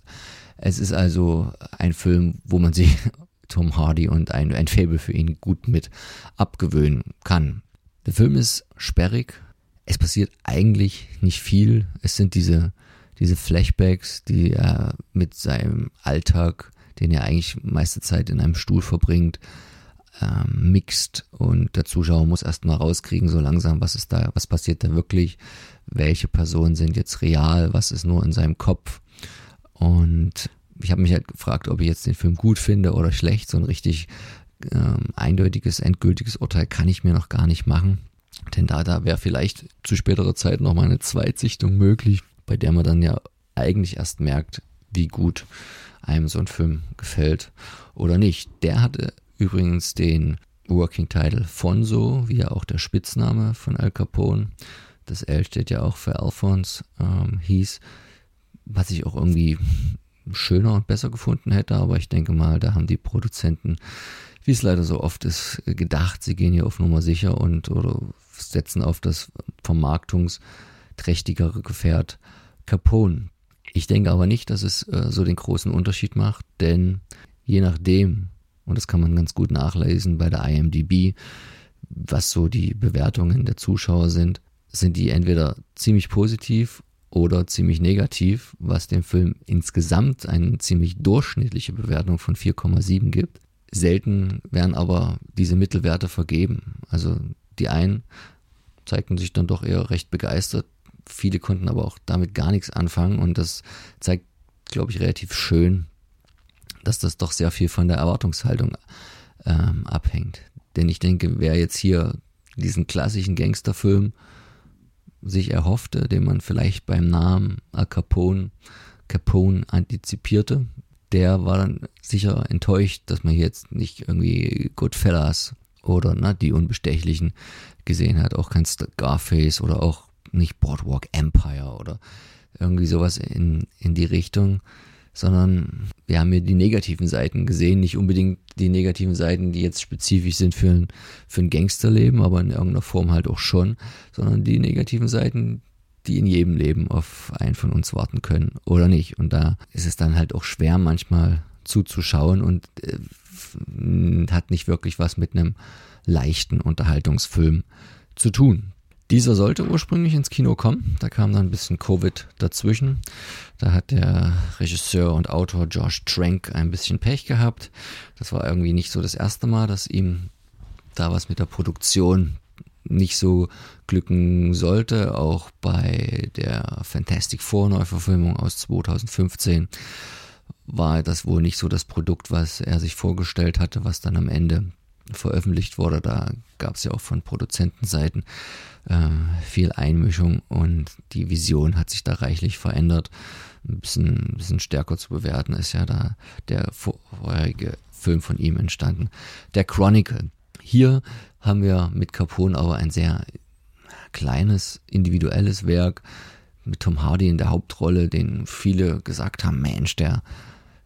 Es ist also ein Film, wo man sich Tom Hardy und ein, ein Fable für ihn gut mit abgewöhnen kann. Der Film ist sperrig. Es passiert eigentlich nicht viel. Es sind diese, diese Flashbacks, die er mit seinem Alltag den er eigentlich meiste Zeit in einem Stuhl verbringt, ähm, mixt und der Zuschauer muss erstmal rauskriegen, so langsam, was ist da, was passiert da wirklich, welche Personen sind jetzt real, was ist nur in seinem Kopf. Und ich habe mich halt gefragt, ob ich jetzt den Film gut finde oder schlecht. So ein richtig ähm, eindeutiges, endgültiges Urteil kann ich mir noch gar nicht machen. Denn da, da wäre vielleicht zu späterer Zeit nochmal eine Zweitsichtung möglich, bei der man dann ja eigentlich erst merkt, wie gut einem so ein Film gefällt oder nicht. Der hatte übrigens den Working Title Fonso, wie ja auch der Spitzname von Al Capone. Das L steht ja auch für Alphonse, ähm, hieß, was ich auch irgendwie schöner und besser gefunden hätte, aber ich denke mal, da haben die Produzenten, wie es leider so oft ist, gedacht, sie gehen hier auf Nummer sicher und oder setzen auf das vermarktungsträchtigere Gefährt Capone. Ich denke aber nicht, dass es äh, so den großen Unterschied macht, denn je nachdem, und das kann man ganz gut nachlesen bei der IMDB, was so die Bewertungen der Zuschauer sind, sind die entweder ziemlich positiv oder ziemlich negativ, was dem Film insgesamt eine ziemlich durchschnittliche Bewertung von 4,7 gibt. Selten werden aber diese Mittelwerte vergeben. Also die einen zeigten sich dann doch eher recht begeistert. Viele konnten aber auch damit gar nichts anfangen und das zeigt, glaube ich, relativ schön, dass das doch sehr viel von der Erwartungshaltung ähm, abhängt. Denn ich denke, wer jetzt hier diesen klassischen Gangsterfilm sich erhoffte, den man vielleicht beim Namen Al Capone, Capone antizipierte, der war dann sicher enttäuscht, dass man jetzt nicht irgendwie Goodfellas oder ne, die Unbestechlichen gesehen hat, auch kein Scarface oder auch nicht Boardwalk Empire oder irgendwie sowas in, in die Richtung, sondern wir haben hier die negativen Seiten gesehen, nicht unbedingt die negativen Seiten, die jetzt spezifisch sind für ein, für ein Gangsterleben, aber in irgendeiner Form halt auch schon, sondern die negativen Seiten, die in jedem Leben auf einen von uns warten können oder nicht. Und da ist es dann halt auch schwer manchmal zuzuschauen und äh, hat nicht wirklich was mit einem leichten Unterhaltungsfilm zu tun. Dieser sollte ursprünglich ins Kino kommen, da kam dann ein bisschen Covid dazwischen. Da hat der Regisseur und Autor Josh Trank ein bisschen Pech gehabt. Das war irgendwie nicht so das erste Mal, dass ihm da was mit der Produktion nicht so glücken sollte. Auch bei der Fantastic Four Neuverfilmung aus 2015 war das wohl nicht so das Produkt, was er sich vorgestellt hatte, was dann am Ende veröffentlicht wurde. Da gab es ja auch von Produzentenseiten äh, viel Einmischung und die Vision hat sich da reichlich verändert. Ein bisschen, ein bisschen stärker zu bewerten ist ja da der vorherige Film von ihm entstanden. Der Chronicle. Hier haben wir mit Capone aber ein sehr kleines, individuelles Werk mit Tom Hardy in der Hauptrolle, den viele gesagt haben, Mensch, der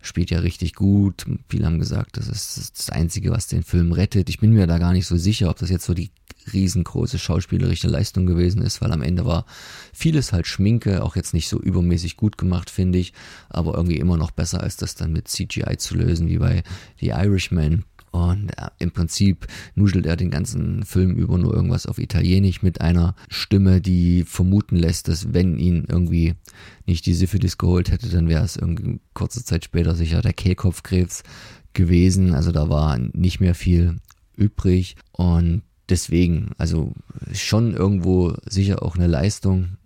spielt ja richtig gut. Viele haben gesagt, das ist das Einzige, was den Film rettet. Ich bin mir da gar nicht so sicher, ob das jetzt so die riesengroße schauspielerische Leistung gewesen ist, weil am Ende war vieles halt Schminke, auch jetzt nicht so übermäßig gut gemacht, finde ich, aber irgendwie immer noch besser, als das dann mit CGI zu lösen, wie bei The Irishman. Und äh, im Prinzip nuschelt er den ganzen Film über nur irgendwas auf Italienisch mit einer Stimme, die vermuten lässt, dass wenn ihn irgendwie nicht die Syphilis geholt hätte, dann wäre es irgendwie kurze Zeit später sicher der Kehlkopfkrebs gewesen. Also da war nicht mehr viel übrig. Und deswegen, also schon irgendwo sicher auch eine Leistung.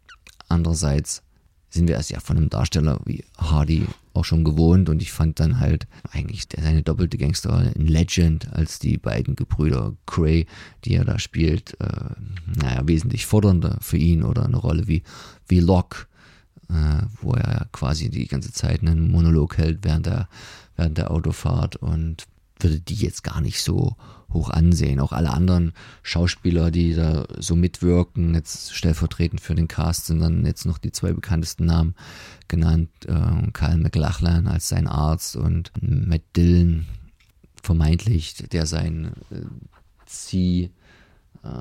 Andererseits sind wir es ja von einem Darsteller wie Hardy auch schon gewohnt und ich fand dann halt eigentlich seine doppelte Gangster in Legend als die beiden Gebrüder Cray, die er da spielt, äh, naja, wesentlich fordernder für ihn oder eine Rolle wie, wie Locke, äh, wo er quasi die ganze Zeit einen Monolog hält während der, während der Autofahrt und würde die jetzt gar nicht so hoch ansehen. Auch alle anderen Schauspieler, die da so mitwirken, jetzt stellvertretend für den Cast, sind dann jetzt noch die zwei bekanntesten Namen genannt. Äh, Kyle McLachlan als sein Arzt und Matt Dillon, vermeintlich, der sein äh, Zieh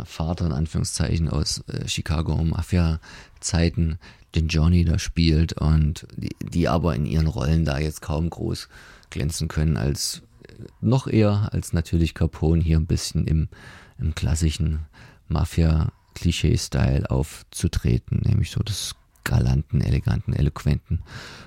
Vater in Anführungszeichen aus äh, Chicago Mafia-Zeiten den Johnny da spielt und die, die aber in ihren Rollen da jetzt kaum groß glänzen können als noch eher als natürlich Capone hier ein bisschen im, im klassischen Mafia-Klischee-Style aufzutreten, nämlich so des galanten, eleganten, eloquenten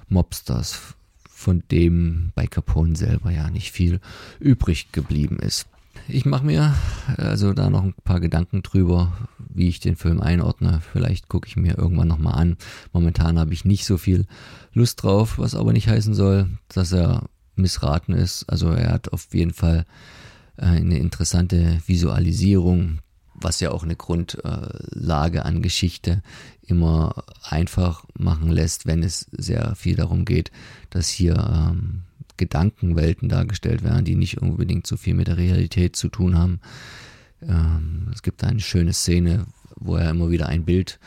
Mobsters, von dem bei Capone selber ja nicht viel übrig geblieben ist. Ich mache mir also da noch ein paar Gedanken drüber, wie ich den Film einordne. Vielleicht gucke ich mir irgendwann nochmal an. Momentan habe ich nicht so viel Lust drauf, was aber nicht heißen soll, dass er missraten ist. Also er hat auf jeden Fall äh, eine interessante Visualisierung, was ja auch eine Grundlage an Geschichte immer einfach machen lässt, wenn es sehr viel darum geht, dass hier ähm, Gedankenwelten dargestellt werden, die nicht unbedingt so viel mit der Realität zu tun haben. Ähm, es gibt eine schöne Szene, wo er immer wieder ein Bild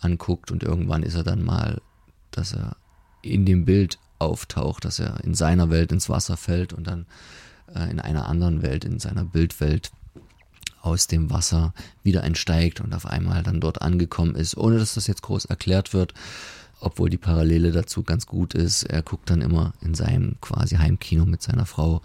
anguckt und irgendwann ist er dann mal, dass er in dem Bild auftaucht, dass er in seiner Welt ins Wasser fällt und dann äh, in einer anderen Welt, in seiner Bildwelt aus dem Wasser wieder entsteigt und auf einmal dann dort angekommen ist, ohne dass das jetzt groß erklärt wird, obwohl die Parallele dazu ganz gut ist. Er guckt dann immer in seinem quasi Heimkino mit seiner Frau,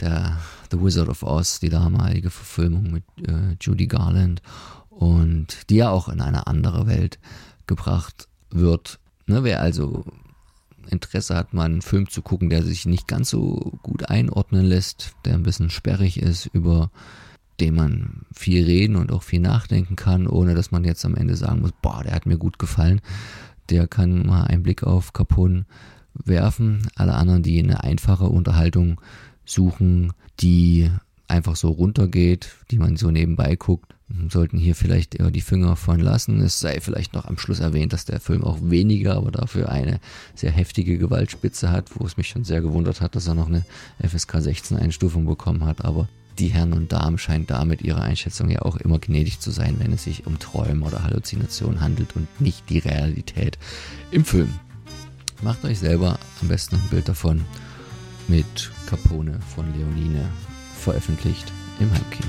der The Wizard of Oz, die damalige Verfilmung mit äh, Judy Garland und die ja auch in eine andere Welt gebracht wird Ne, wer also Interesse hat, mal einen Film zu gucken, der sich nicht ganz so gut einordnen lässt, der ein bisschen sperrig ist, über den man viel reden und auch viel nachdenken kann, ohne dass man jetzt am Ende sagen muss, boah, der hat mir gut gefallen, der kann mal einen Blick auf Capone werfen. Alle anderen, die eine einfache Unterhaltung suchen, die einfach so runtergeht, die man so nebenbei guckt, sollten hier vielleicht eher die Finger von lassen. Es sei vielleicht noch am Schluss erwähnt, dass der Film auch weniger, aber dafür eine sehr heftige Gewaltspitze hat, wo es mich schon sehr gewundert hat, dass er noch eine FSK 16 Einstufung bekommen hat. Aber die Herren und Damen scheinen damit ihrer Einschätzung ja auch immer gnädig zu sein, wenn es sich um Träume oder Halluzinationen handelt und nicht die Realität im Film. Macht euch selber am besten ein Bild davon mit Capone von Leonine veröffentlicht im Heimkino.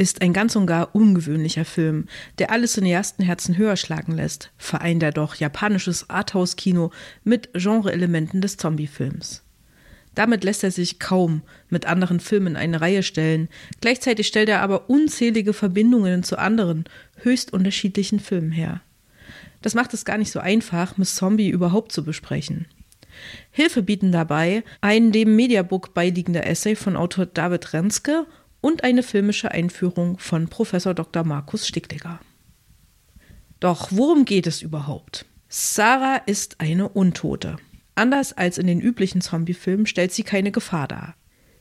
ist ein ganz und gar ungewöhnlicher Film, der alle Cineastenherzen höher schlagen lässt, vereint er doch japanisches Arthouse-Kino mit Genre-Elementen des Zombie-Films. Damit lässt er sich kaum mit anderen Filmen in eine Reihe stellen, gleichzeitig stellt er aber unzählige Verbindungen zu anderen, höchst unterschiedlichen Filmen her. Das macht es gar nicht so einfach, Miss Zombie überhaupt zu besprechen. Hilfe bieten dabei ein dem Mediabook beiliegender Essay von Autor David Renske und eine filmische Einführung von Professor Dr. Markus Sticklegger. Doch worum geht es überhaupt? Sarah ist eine Untote. Anders als in den üblichen Zombie-Filmen stellt sie keine Gefahr dar.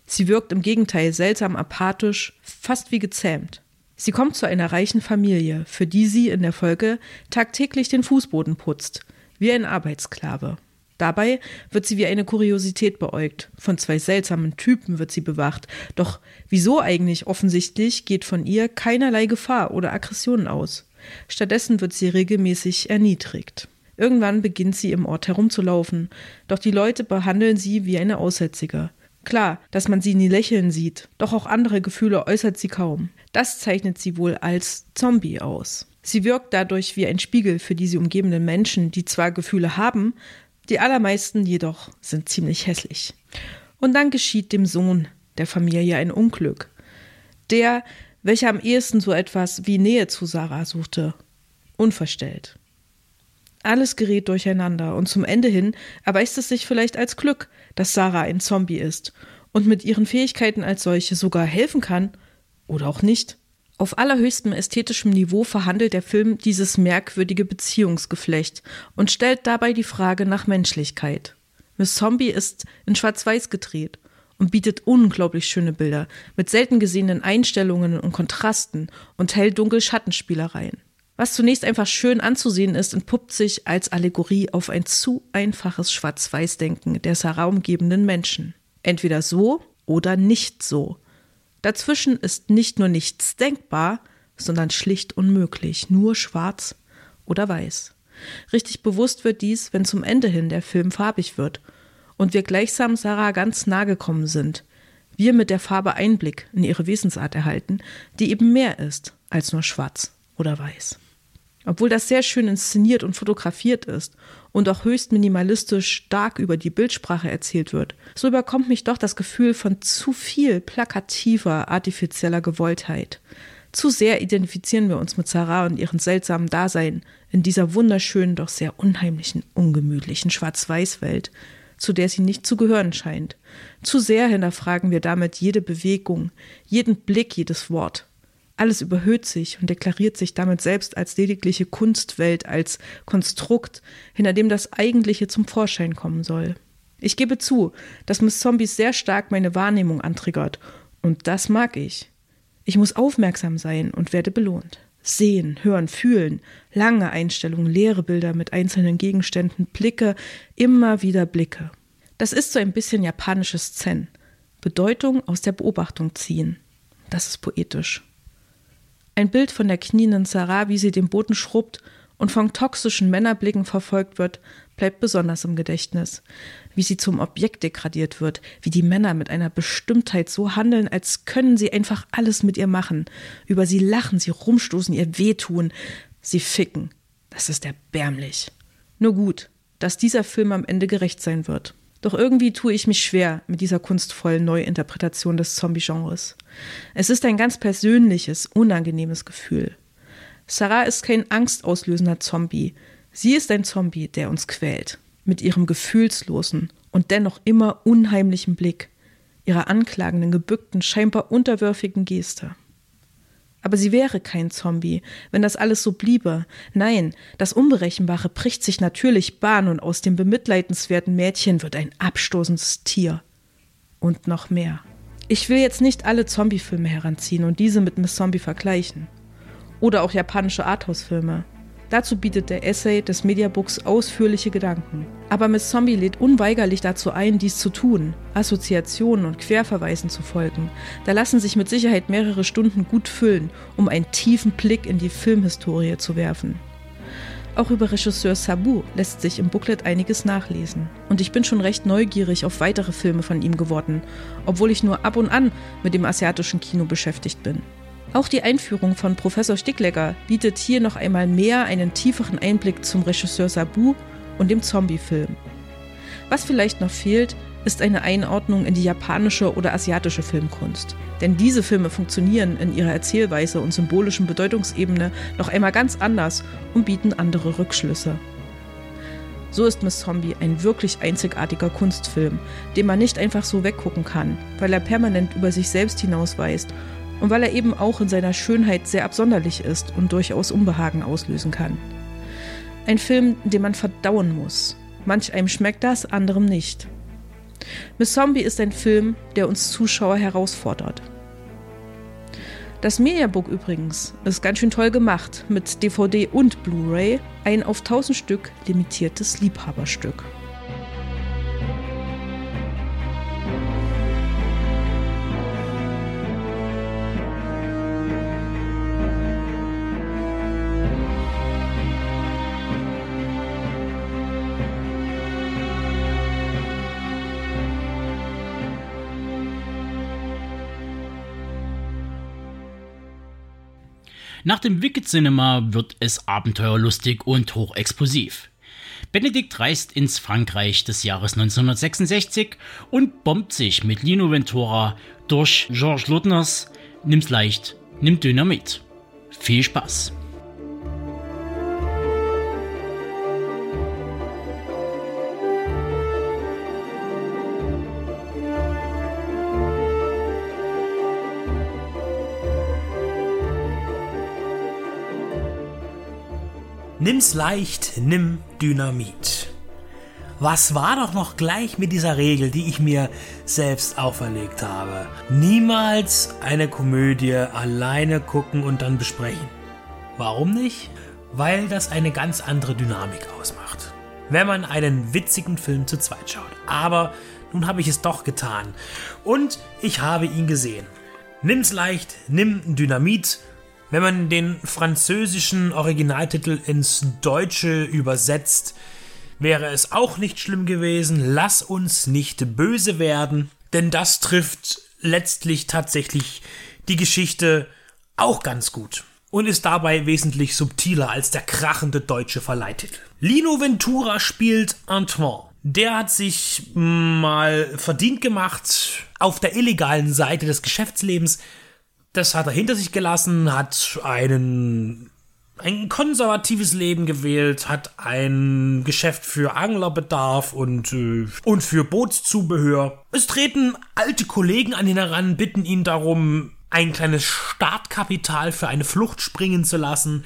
Sie wirkt im Gegenteil seltsam apathisch, fast wie gezähmt. Sie kommt zu einer reichen Familie, für die sie in der Folge tagtäglich den Fußboden putzt, wie ein Arbeitssklave. Dabei wird sie wie eine Kuriosität beäugt. Von zwei seltsamen Typen wird sie bewacht. Doch wieso eigentlich offensichtlich geht von ihr keinerlei Gefahr oder Aggression aus. Stattdessen wird sie regelmäßig erniedrigt. Irgendwann beginnt sie im Ort herumzulaufen, doch die Leute behandeln sie wie eine Aussätzige. Klar, dass man sie nie lächeln sieht, doch auch andere Gefühle äußert sie kaum. Das zeichnet sie wohl als Zombie aus. Sie wirkt dadurch wie ein Spiegel für die sie umgebenden Menschen, die zwar Gefühle haben, die allermeisten jedoch sind ziemlich hässlich. Und dann geschieht dem Sohn der Familie ein Unglück. Der, welcher am ehesten so etwas wie Nähe zu Sarah suchte, unverstellt. Alles gerät durcheinander und zum Ende hin erweist es sich vielleicht als Glück, dass Sarah ein Zombie ist und mit ihren Fähigkeiten als solche sogar helfen kann oder auch nicht. Auf allerhöchstem ästhetischem Niveau verhandelt der Film dieses merkwürdige Beziehungsgeflecht und stellt dabei die Frage nach Menschlichkeit. Miss Zombie ist in Schwarz-Weiß gedreht und bietet unglaublich schöne Bilder mit selten gesehenen Einstellungen und Kontrasten und hell-dunkel-Schattenspielereien. Was zunächst einfach schön anzusehen ist, entpuppt sich als Allegorie auf ein zu einfaches Schwarz-Weiß-Denken der Sarah umgebenden Menschen. Entweder so oder nicht so. Dazwischen ist nicht nur nichts denkbar, sondern schlicht unmöglich, nur schwarz oder weiß. Richtig bewusst wird dies, wenn zum Ende hin der Film farbig wird und wir gleichsam Sarah ganz nahe gekommen sind. Wir mit der Farbe Einblick in ihre Wesensart erhalten, die eben mehr ist als nur schwarz oder weiß. Obwohl das sehr schön inszeniert und fotografiert ist und auch höchst minimalistisch stark über die Bildsprache erzählt wird, so überkommt mich doch das Gefühl von zu viel plakativer, artifizieller Gewolltheit. Zu sehr identifizieren wir uns mit Sarah und ihrem seltsamen Dasein in dieser wunderschönen, doch sehr unheimlichen, ungemütlichen Schwarz-Weiß-Welt, zu der sie nicht zu gehören scheint. Zu sehr hinterfragen wir damit jede Bewegung, jeden Blick, jedes Wort. Alles überhöht sich und deklariert sich damit selbst als ledigliche Kunstwelt, als Konstrukt, hinter dem das Eigentliche zum Vorschein kommen soll. Ich gebe zu, dass Miss Zombies sehr stark meine Wahrnehmung antriggert. Und das mag ich. Ich muss aufmerksam sein und werde belohnt. Sehen, hören, fühlen, lange Einstellungen, leere Bilder mit einzelnen Gegenständen, Blicke, immer wieder Blicke. Das ist so ein bisschen japanisches Zen. Bedeutung aus der Beobachtung ziehen. Das ist poetisch. Ein Bild von der knienden Sarah, wie sie den Boden schrubbt und von toxischen Männerblicken verfolgt wird, bleibt besonders im Gedächtnis. Wie sie zum Objekt degradiert wird, wie die Männer mit einer Bestimmtheit so handeln, als können sie einfach alles mit ihr machen. Über sie lachen, sie rumstoßen, ihr wehtun, sie ficken. Das ist erbärmlich. Nur gut, dass dieser Film am Ende gerecht sein wird. Doch irgendwie tue ich mich schwer mit dieser kunstvollen Neuinterpretation des Zombie-Genres. Es ist ein ganz persönliches, unangenehmes Gefühl. Sarah ist kein angstauslösender Zombie. Sie ist ein Zombie, der uns quält. Mit ihrem gefühlslosen und dennoch immer unheimlichen Blick, ihrer anklagenden, gebückten, scheinbar unterwürfigen Geste. Aber sie wäre kein Zombie, wenn das alles so bliebe. Nein, das Unberechenbare bricht sich natürlich Bahn und aus dem bemitleidenswerten Mädchen wird ein abstoßendes Tier. Und noch mehr. Ich will jetzt nicht alle Zombie-Filme heranziehen und diese mit Miss Zombie vergleichen. Oder auch japanische Arthouse-Filme. Dazu bietet der Essay des Mediabooks ausführliche Gedanken. Aber Miss Zombie lädt unweigerlich dazu ein, dies zu tun, Assoziationen und Querverweisen zu folgen. Da lassen sich mit Sicherheit mehrere Stunden gut füllen, um einen tiefen Blick in die Filmhistorie zu werfen. Auch über Regisseur Sabu lässt sich im Booklet einiges nachlesen. Und ich bin schon recht neugierig auf weitere Filme von ihm geworden, obwohl ich nur ab und an mit dem asiatischen Kino beschäftigt bin. Auch die Einführung von Professor Sticklegger bietet hier noch einmal mehr einen tieferen Einblick zum Regisseur Sabu und dem Zombie-Film. Was vielleicht noch fehlt, ist eine Einordnung in die japanische oder asiatische Filmkunst. Denn diese Filme funktionieren in ihrer Erzählweise und symbolischen Bedeutungsebene noch einmal ganz anders und bieten andere Rückschlüsse. So ist Miss Zombie ein wirklich einzigartiger Kunstfilm, den man nicht einfach so weggucken kann, weil er permanent über sich selbst hinausweist und weil er eben auch in seiner Schönheit sehr absonderlich ist und durchaus Unbehagen auslösen kann. Ein Film, den man verdauen muss. Manch einem schmeckt das, anderem nicht. Miss Zombie ist ein Film, der uns Zuschauer herausfordert. Das Mediabook übrigens ist ganz schön toll gemacht, mit DVD und Blu-ray, ein auf 1000 Stück limitiertes Liebhaberstück. Nach dem Wicked Cinema wird es abenteuerlustig und hochexplosiv. Benedikt reist ins Frankreich des Jahres 1966 und bombt sich mit Lino Ventura durch Georges Lautners Nimm's leicht, nimm Dynamit. Viel Spaß! Nimm's leicht, nimm Dynamit. Was war doch noch gleich mit dieser Regel, die ich mir selbst auferlegt habe? Niemals eine Komödie alleine gucken und dann besprechen. Warum nicht? Weil das eine ganz andere Dynamik ausmacht. Wenn man einen witzigen Film zu zweit schaut. Aber nun habe ich es doch getan. Und ich habe ihn gesehen. Nimm's leicht, nimm Dynamit wenn man den französischen Originaltitel ins Deutsche übersetzt, wäre es auch nicht schlimm gewesen. Lass uns nicht böse werden, denn das trifft letztlich tatsächlich die Geschichte auch ganz gut und ist dabei wesentlich subtiler als der krachende deutsche Verleihtitel. Lino Ventura spielt Antoine. Der hat sich mal verdient gemacht auf der illegalen Seite des Geschäftslebens das hat er hinter sich gelassen, hat einen ein konservatives Leben gewählt, hat ein Geschäft für Anglerbedarf und, äh, und für Bootszubehör. Es treten alte Kollegen an ihn heran, bitten ihn darum, ein kleines Startkapital für eine Flucht springen zu lassen.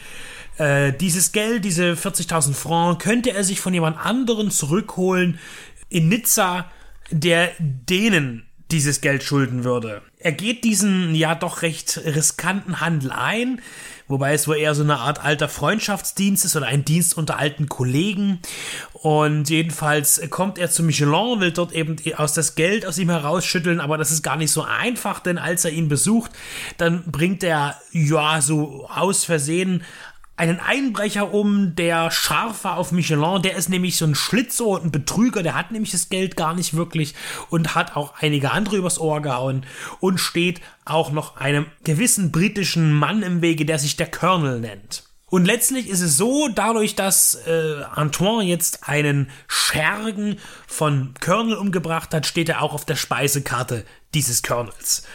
Äh, dieses Geld, diese 40.000 Francs, könnte er sich von jemand anderen zurückholen, in Nizza, der denen dieses Geld schulden würde. Er geht diesen ja doch recht riskanten Handel ein, wobei es wohl eher so eine Art alter Freundschaftsdienst ist oder ein Dienst unter alten Kollegen. Und jedenfalls kommt er zu Michelin, will dort eben aus das Geld aus ihm herausschütteln, aber das ist gar nicht so einfach, denn als er ihn besucht, dann bringt er ja so aus Versehen einen Einbrecher um, der scharf war auf Michelin. Der ist nämlich so ein Schlitzer und ein Betrüger. Der hat nämlich das Geld gar nicht wirklich und hat auch einige andere übers Ohr gehauen und steht auch noch einem gewissen britischen Mann im Wege, der sich der Colonel nennt. Und letztlich ist es so, dadurch, dass äh, Antoine jetzt einen Schergen von Colonel umgebracht hat, steht er auch auf der Speisekarte dieses Colonels.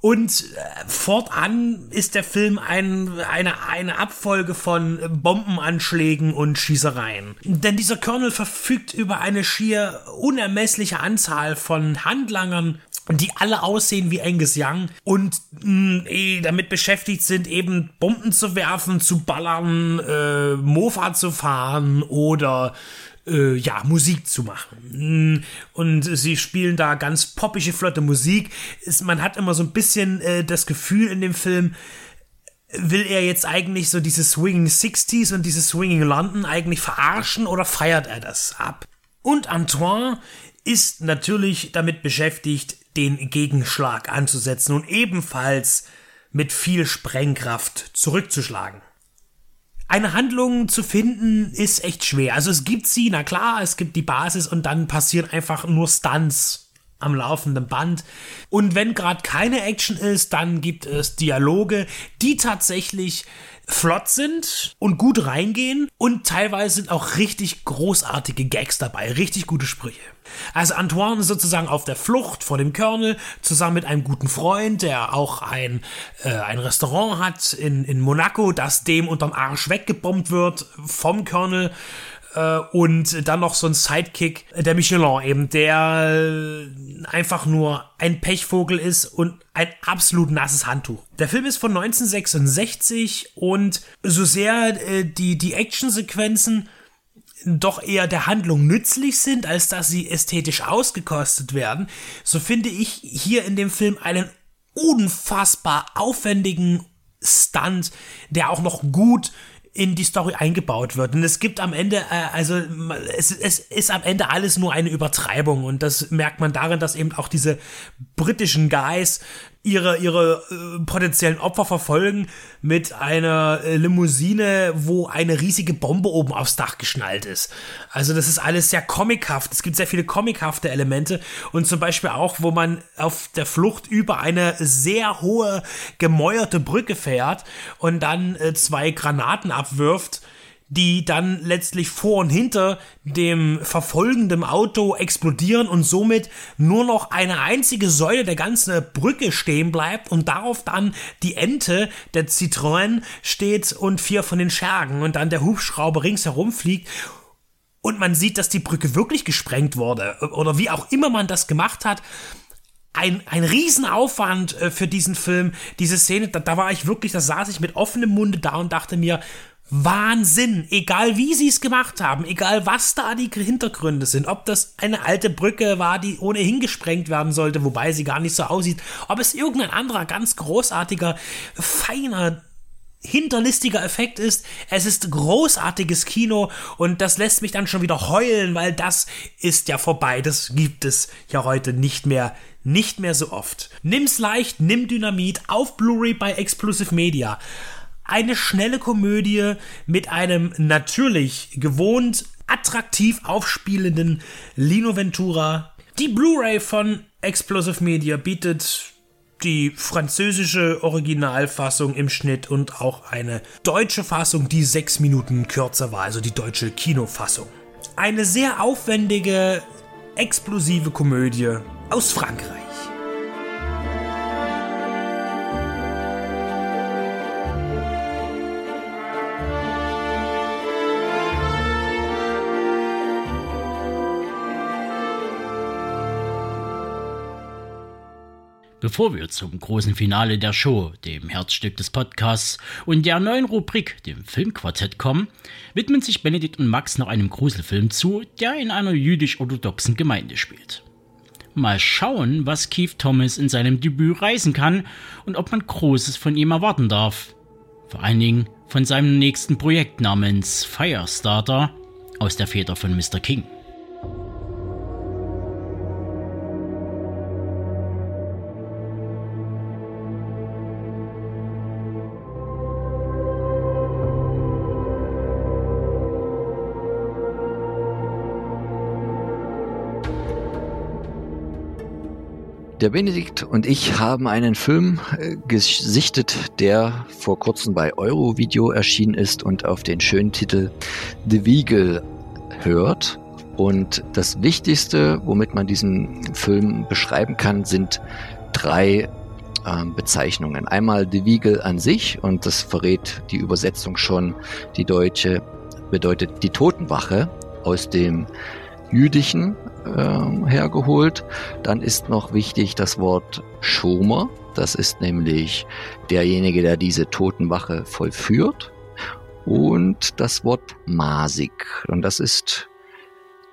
Und äh, fortan ist der Film ein, eine, eine Abfolge von Bombenanschlägen und Schießereien. Denn dieser Colonel verfügt über eine schier unermessliche Anzahl von Handlangern, die alle aussehen wie Angus Young und mh, eh, damit beschäftigt sind, eben Bomben zu werfen, zu ballern, äh, Mofa zu fahren oder äh, ja, Musik zu machen. Und sie spielen da ganz poppige, flotte Musik. Ist, man hat immer so ein bisschen äh, das Gefühl in dem Film, will er jetzt eigentlich so diese Swinging 60s und diese Swinging London eigentlich verarschen oder feiert er das ab? Und Antoine ist natürlich damit beschäftigt, den Gegenschlag anzusetzen und ebenfalls mit viel Sprengkraft zurückzuschlagen eine Handlung zu finden ist echt schwer. Also es gibt sie, na klar, es gibt die Basis und dann passieren einfach nur Stunts am laufenden Band. Und wenn gerade keine Action ist, dann gibt es Dialoge, die tatsächlich flott sind und gut reingehen und teilweise sind auch richtig großartige Gags dabei, richtig gute Sprüche. Also Antoine ist sozusagen auf der Flucht vor dem Colonel, zusammen mit einem guten Freund, der auch ein, äh, ein Restaurant hat in, in Monaco, das dem unterm Arsch weggebombt wird vom Colonel. Äh, und dann noch so ein Sidekick, der Michelin eben, der äh, einfach nur ein Pechvogel ist und ein absolut nasses Handtuch. Der Film ist von 1966 und so sehr äh, die, die Actionsequenzen doch eher der Handlung nützlich sind, als dass sie ästhetisch ausgekostet werden, so finde ich hier in dem Film einen unfassbar aufwendigen Stunt, der auch noch gut in die Story eingebaut wird. Und es gibt am Ende, äh, also es, es ist am Ende alles nur eine Übertreibung und das merkt man darin, dass eben auch diese britischen Guys ihre, ihre äh, potenziellen Opfer verfolgen mit einer äh, Limousine, wo eine riesige Bombe oben aufs Dach geschnallt ist. Also das ist alles sehr comichaft. Es gibt sehr viele comichafte Elemente und zum Beispiel auch, wo man auf der Flucht über eine sehr hohe gemäuerte Brücke fährt und dann äh, zwei Granaten abwirft die dann letztlich vor und hinter dem verfolgenden Auto explodieren und somit nur noch eine einzige Säule der ganzen Brücke stehen bleibt und darauf dann die Ente der Citroën steht und vier von den Schergen und dann der Hubschrauber ringsherum fliegt und man sieht, dass die Brücke wirklich gesprengt wurde oder wie auch immer man das gemacht hat ein, ein Riesenaufwand äh, für diesen Film. Diese Szene, da, da war ich wirklich, da saß ich mit offenem Munde da und dachte mir, Wahnsinn, egal wie sie es gemacht haben, egal was da die Hintergründe sind, ob das eine alte Brücke war, die ohnehin gesprengt werden sollte, wobei sie gar nicht so aussieht, ob es irgendein anderer ganz großartiger, feiner, hinterlistiger Effekt ist. Es ist großartiges Kino und das lässt mich dann schon wieder heulen, weil das ist ja vorbei. Das gibt es ja heute nicht mehr nicht mehr so oft. Nimm's leicht, nimm Dynamit auf Blu-ray bei Exclusive Media eine schnelle Komödie mit einem natürlich gewohnt attraktiv aufspielenden Lino Ventura. Die Blu-ray von Explosive Media bietet die französische Originalfassung im Schnitt und auch eine deutsche Fassung, die sechs Minuten kürzer war, also die deutsche Kinofassung. Eine sehr aufwendige, explosive Komödie aus Frankreich. Bevor wir zum großen Finale der Show, dem Herzstück des Podcasts und der neuen Rubrik, dem Filmquartett, kommen, widmen sich Benedikt und Max noch einem Gruselfilm zu, der in einer jüdisch-orthodoxen Gemeinde spielt. Mal schauen, was Keith Thomas in seinem Debüt reisen kann und ob man Großes von ihm erwarten darf. Vor allen Dingen von seinem nächsten Projekt namens Firestarter aus der Feder von Mr. King. Der Benedikt und ich haben einen Film äh, gesichtet, der vor kurzem bei Eurovideo erschienen ist und auf den schönen Titel The Weagle hört. Und das Wichtigste, womit man diesen Film beschreiben kann, sind drei äh, Bezeichnungen. Einmal The Weagle an sich, und das verrät die Übersetzung schon, die deutsche bedeutet die Totenwache aus dem Jüdischen äh, hergeholt. Dann ist noch wichtig das Wort Schomer. Das ist nämlich derjenige, der diese Totenwache vollführt. Und das Wort Masik. Und das ist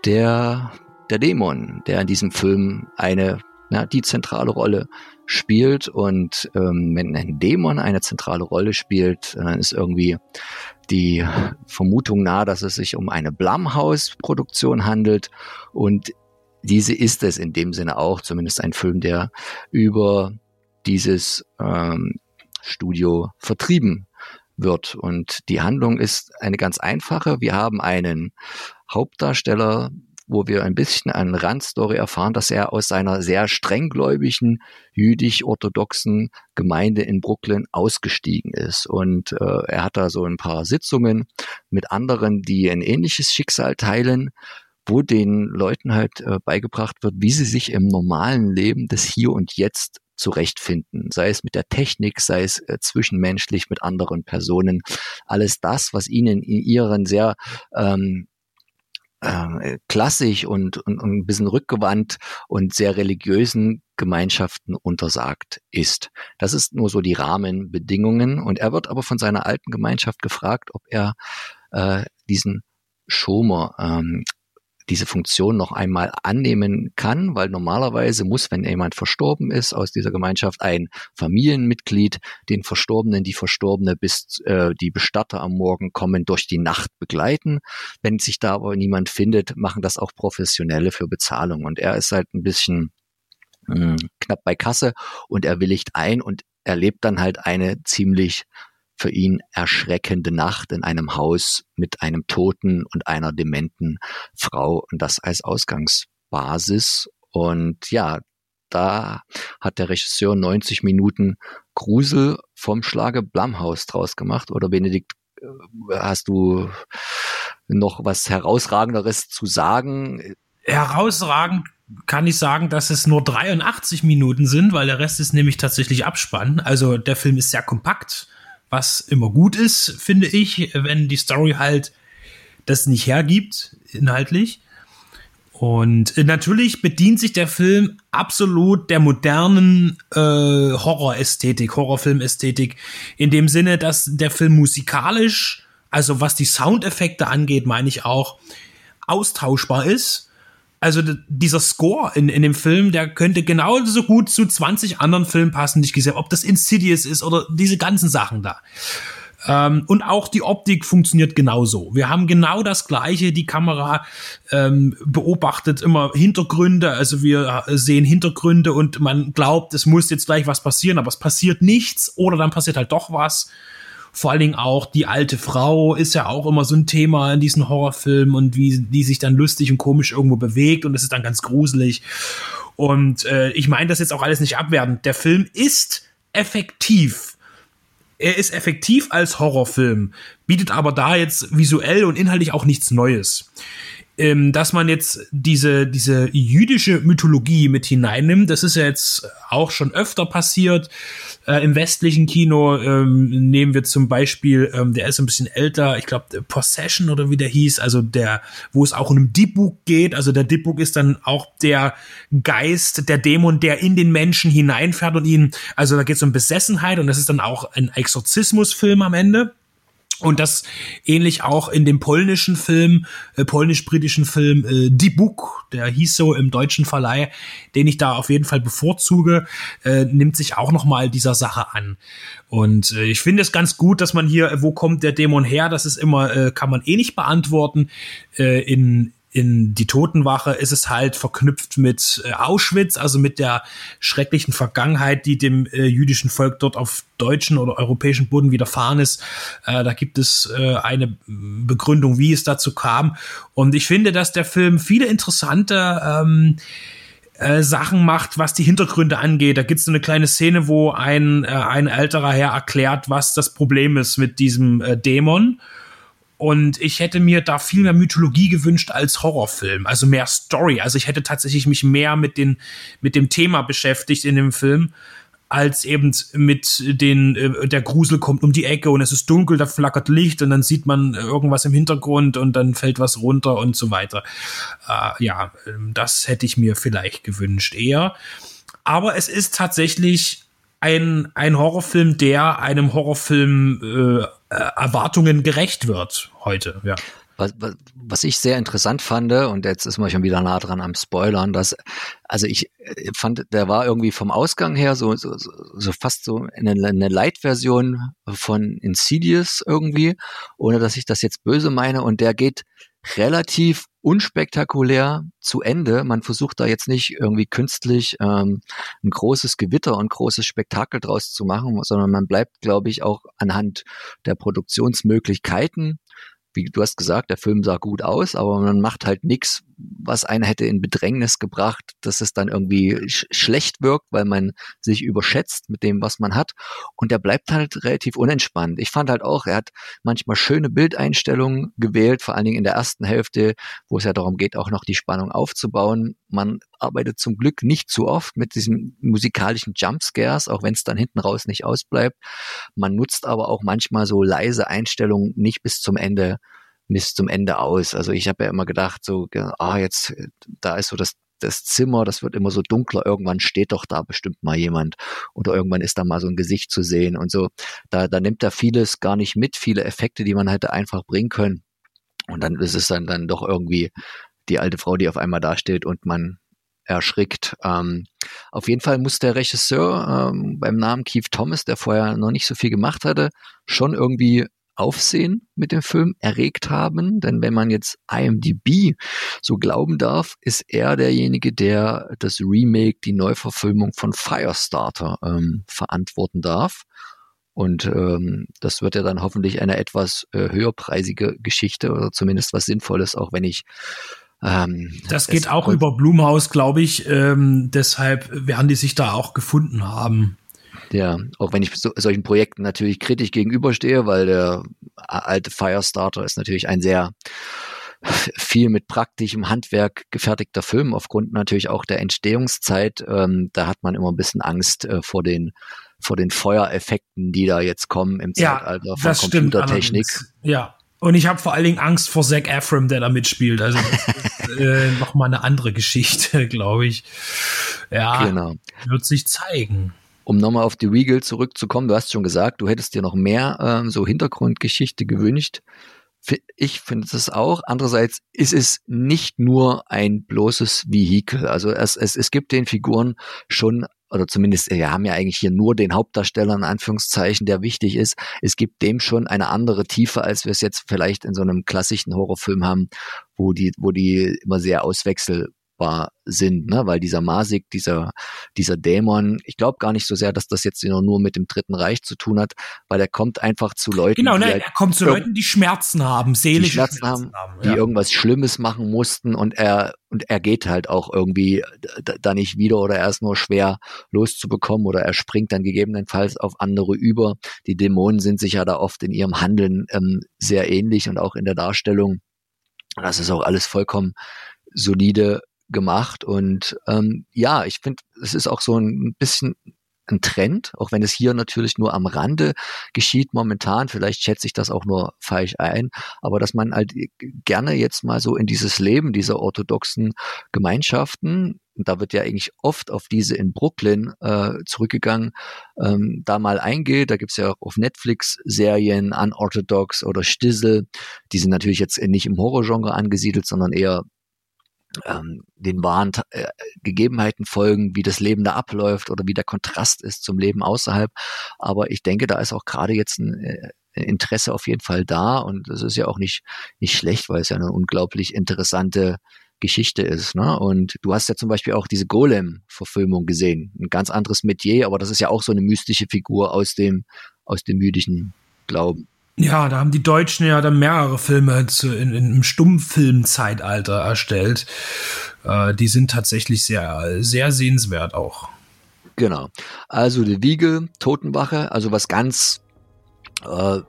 der, der Dämon, der in diesem Film eine, na, die zentrale Rolle spielt. Und ähm, wenn ein Dämon eine zentrale Rolle spielt, dann ist irgendwie die Vermutung nahe, dass es sich um eine Blumhouse-Produktion handelt. Und diese ist es in dem Sinne auch, zumindest ein Film, der über dieses ähm, Studio vertrieben wird. Und die Handlung ist eine ganz einfache. Wir haben einen Hauptdarsteller, wo wir ein bisschen an Randstory erfahren, dass er aus seiner sehr strenggläubigen jüdisch-orthodoxen Gemeinde in Brooklyn ausgestiegen ist. Und äh, er hat da so ein paar Sitzungen mit anderen, die ein ähnliches Schicksal teilen wo den Leuten halt äh, beigebracht wird, wie sie sich im normalen Leben des Hier und Jetzt zurechtfinden, sei es mit der Technik, sei es äh, zwischenmenschlich mit anderen Personen. Alles das, was ihnen in ihren sehr ähm, äh, klassisch und, und, und ein bisschen rückgewandt und sehr religiösen Gemeinschaften untersagt ist. Das ist nur so die Rahmenbedingungen. Und er wird aber von seiner alten Gemeinschaft gefragt, ob er äh, diesen Schomer ähm, diese Funktion noch einmal annehmen kann, weil normalerweise muss, wenn jemand verstorben ist aus dieser Gemeinschaft, ein Familienmitglied den Verstorbenen, die Verstorbene bis äh, die Bestatter am Morgen kommen, durch die Nacht begleiten. Wenn sich da aber niemand findet, machen das auch Professionelle für Bezahlung. Und er ist halt ein bisschen hm, knapp bei Kasse und er willigt ein und erlebt dann halt eine ziemlich für ihn erschreckende Nacht in einem Haus mit einem Toten und einer dementen Frau und das als Ausgangsbasis. Und ja, da hat der Regisseur 90 Minuten Grusel vom Schlage Blumhaus draus gemacht. Oder Benedikt, äh, hast du noch was herausragenderes zu sagen? Herausragend kann ich sagen, dass es nur 83 Minuten sind, weil der Rest ist nämlich tatsächlich Abspann. Also der Film ist sehr kompakt was immer gut ist, finde ich, wenn die Story halt das nicht hergibt, inhaltlich. Und natürlich bedient sich der Film absolut der modernen äh, Horrorästhetik, Horrorfilmästhetik, in dem Sinne, dass der Film musikalisch, also was die Soundeffekte angeht, meine ich auch, austauschbar ist also dieser Score in, in dem Film, der könnte genauso gut zu 20 anderen Filmen passen, die ich gesehen habe. Ob das Insidious ist oder diese ganzen Sachen da. Ähm, und auch die Optik funktioniert genauso. Wir haben genau das Gleiche. Die Kamera ähm, beobachtet immer Hintergründe. Also wir sehen Hintergründe und man glaubt, es muss jetzt gleich was passieren, aber es passiert nichts oder dann passiert halt doch was. Vor allen Dingen auch die alte Frau ist ja auch immer so ein Thema in diesen Horrorfilmen und wie die sich dann lustig und komisch irgendwo bewegt und es ist dann ganz gruselig. Und äh, ich meine das jetzt auch alles nicht abwertend. Der Film ist effektiv. Er ist effektiv als Horrorfilm, bietet aber da jetzt visuell und inhaltlich auch nichts Neues. Ähm, dass man jetzt diese, diese jüdische Mythologie mit hineinnimmt. Das ist ja jetzt auch schon öfter passiert. Äh, Im westlichen Kino ähm, nehmen wir zum Beispiel, ähm, der ist ein bisschen älter, ich glaube Possession oder wie der hieß, also der, wo es auch um Dibuk geht. Also der Dibuk ist dann auch der Geist, der Dämon, der in den Menschen hineinfährt und ihn, also da geht es um Besessenheit und das ist dann auch ein Exorzismusfilm am Ende. Und das ähnlich auch in dem polnischen Film, äh, polnisch-britischen Film äh, Die Book, der hieß so im deutschen Verleih, den ich da auf jeden Fall bevorzuge, äh, nimmt sich auch noch mal dieser Sache an. Und äh, ich finde es ganz gut, dass man hier, wo kommt der Dämon her, das ist immer, äh, kann man eh nicht beantworten. Äh, in in die Totenwache ist es halt verknüpft mit äh, Auschwitz, also mit der schrecklichen Vergangenheit, die dem äh, jüdischen Volk dort auf deutschen oder europäischen Boden widerfahren ist. Äh, da gibt es eine Begründung, wie es dazu kam. Und ich finde, dass der Film viele interessante ähm, äh, Sachen macht, was die Hintergründe angeht. Da gibt es so eine kleine Szene, wo ein, äh, ein älterer Herr erklärt, was das Problem ist mit diesem äh, Dämon. Und ich hätte mir da viel mehr Mythologie gewünscht als Horrorfilm, also mehr Story. Also ich hätte tatsächlich mich mehr mit, den, mit dem Thema beschäftigt in dem Film, als eben mit den, äh, der Grusel kommt um die Ecke und es ist dunkel, da flackert Licht und dann sieht man irgendwas im Hintergrund und dann fällt was runter und so weiter. Äh, ja, ähm, das hätte ich mir vielleicht gewünscht eher. Aber es ist tatsächlich ein, ein Horrorfilm, der einem Horrorfilm äh, Erwartungen gerecht wird heute, ja. Was, was, ich sehr interessant fand, und jetzt ist man schon wieder nah dran am Spoilern, dass, also ich äh, fand, der war irgendwie vom Ausgang her so, so, so fast so eine, eine Light-Version von Insidious irgendwie, ohne dass ich das jetzt böse meine, und der geht relativ unspektakulär zu Ende. Man versucht da jetzt nicht irgendwie künstlich ähm, ein großes Gewitter und großes Spektakel draus zu machen, sondern man bleibt, glaube ich, auch anhand der Produktionsmöglichkeiten wie du hast gesagt, der Film sah gut aus, aber man macht halt nichts, was einen hätte in Bedrängnis gebracht, dass es dann irgendwie sch schlecht wirkt, weil man sich überschätzt mit dem, was man hat. Und der bleibt halt relativ unentspannt. Ich fand halt auch, er hat manchmal schöne Bildeinstellungen gewählt, vor allen Dingen in der ersten Hälfte, wo es ja darum geht, auch noch die Spannung aufzubauen. Man arbeitet zum Glück nicht zu oft mit diesen musikalischen Jumpscares, auch wenn es dann hinten raus nicht ausbleibt. Man nutzt aber auch manchmal so leise Einstellungen nicht bis zum Ende bis zum Ende aus. Also ich habe ja immer gedacht, so, ah, jetzt, da ist so das, das Zimmer, das wird immer so dunkler, irgendwann steht doch da bestimmt mal jemand oder irgendwann ist da mal so ein Gesicht zu sehen und so. Da, da nimmt er vieles gar nicht mit, viele Effekte, die man hätte einfach bringen können. Und dann ist es dann, dann doch irgendwie die alte Frau, die auf einmal da steht und man erschrickt. Ähm, auf jeden Fall muss der Regisseur ähm, beim Namen Keith Thomas, der vorher noch nicht so viel gemacht hatte, schon irgendwie Aufsehen mit dem Film erregt haben. Denn wenn man jetzt IMDb so glauben darf, ist er derjenige, der das Remake, die Neuverfilmung von Firestarter ähm, verantworten darf. Und ähm, das wird ja dann hoffentlich eine etwas äh, höherpreisige Geschichte oder zumindest was Sinnvolles, auch wenn ich ähm, das geht auch über Blumhaus, glaube ich. Ähm, deshalb werden die sich da auch gefunden haben. Ja, auch wenn ich so, solchen Projekten natürlich kritisch gegenüberstehe, weil der alte Firestarter ist natürlich ein sehr viel mit praktischem Handwerk gefertigter Film, aufgrund natürlich auch der Entstehungszeit. Ähm, da hat man immer ein bisschen Angst äh, vor den vor den Feuereffekten, die da jetzt kommen im ja, Zeitalter von Computertechnik. Ja, und ich habe vor allen Dingen Angst vor Zac Efron, der da mitspielt. Also das ist äh, noch mal eine andere Geschichte, glaube ich. Ja, genau. wird sich zeigen. Um nochmal auf die Regal zurückzukommen, du hast schon gesagt, du hättest dir noch mehr ähm, so Hintergrundgeschichte gewünscht. Ich finde es auch. Andererseits ist es nicht nur ein bloßes Vehikel. Also es, es, es gibt den Figuren schon oder zumindest, wir haben ja eigentlich hier nur den Hauptdarsteller in Anführungszeichen, der wichtig ist. Es gibt dem schon eine andere Tiefe, als wir es jetzt vielleicht in so einem klassischen Horrorfilm haben, wo die, wo die immer sehr auswechsel greifbar sind, ne? weil dieser Masik, dieser, dieser Dämon, ich glaube gar nicht so sehr, dass das jetzt nur mit dem Dritten Reich zu tun hat, weil er kommt einfach zu Leuten. Genau, ne, halt er kommt zu Leuten, die Schmerzen haben, seelische die Schmerzen, Schmerzen haben, haben ja. die irgendwas Schlimmes machen mussten und er, und er geht halt auch irgendwie da nicht wieder oder er ist nur schwer loszubekommen oder er springt dann gegebenenfalls auf andere über. Die Dämonen sind sich ja da oft in ihrem Handeln ähm, sehr ähnlich und auch in der Darstellung Das ist auch alles vollkommen solide gemacht. Und ähm, ja, ich finde, es ist auch so ein bisschen ein Trend, auch wenn es hier natürlich nur am Rande geschieht momentan. Vielleicht schätze ich das auch nur falsch ein, aber dass man halt gerne jetzt mal so in dieses Leben dieser orthodoxen Gemeinschaften, da wird ja eigentlich oft auf diese in Brooklyn äh, zurückgegangen, ähm, da mal eingeht. Da gibt's ja auch auf Netflix Serien, Unorthodox oder Stissel. Die sind natürlich jetzt nicht im Horrorgenre angesiedelt, sondern eher ähm, den wahren äh, Gegebenheiten folgen, wie das Leben da abläuft oder wie der Kontrast ist zum Leben außerhalb. Aber ich denke, da ist auch gerade jetzt ein äh, Interesse auf jeden Fall da und das ist ja auch nicht, nicht schlecht, weil es ja eine unglaublich interessante Geschichte ist. Ne? Und du hast ja zum Beispiel auch diese Golem-Verfilmung gesehen. Ein ganz anderes Metier, aber das ist ja auch so eine mystische Figur aus dem, aus dem jüdischen Glauben. Ja, da haben die Deutschen ja dann mehrere Filme zu, in, in, im Stummfilmzeitalter erstellt. Äh, die sind tatsächlich sehr, sehr sehenswert auch. Genau. Also die Wiege, Totenwache, also was ganz äh,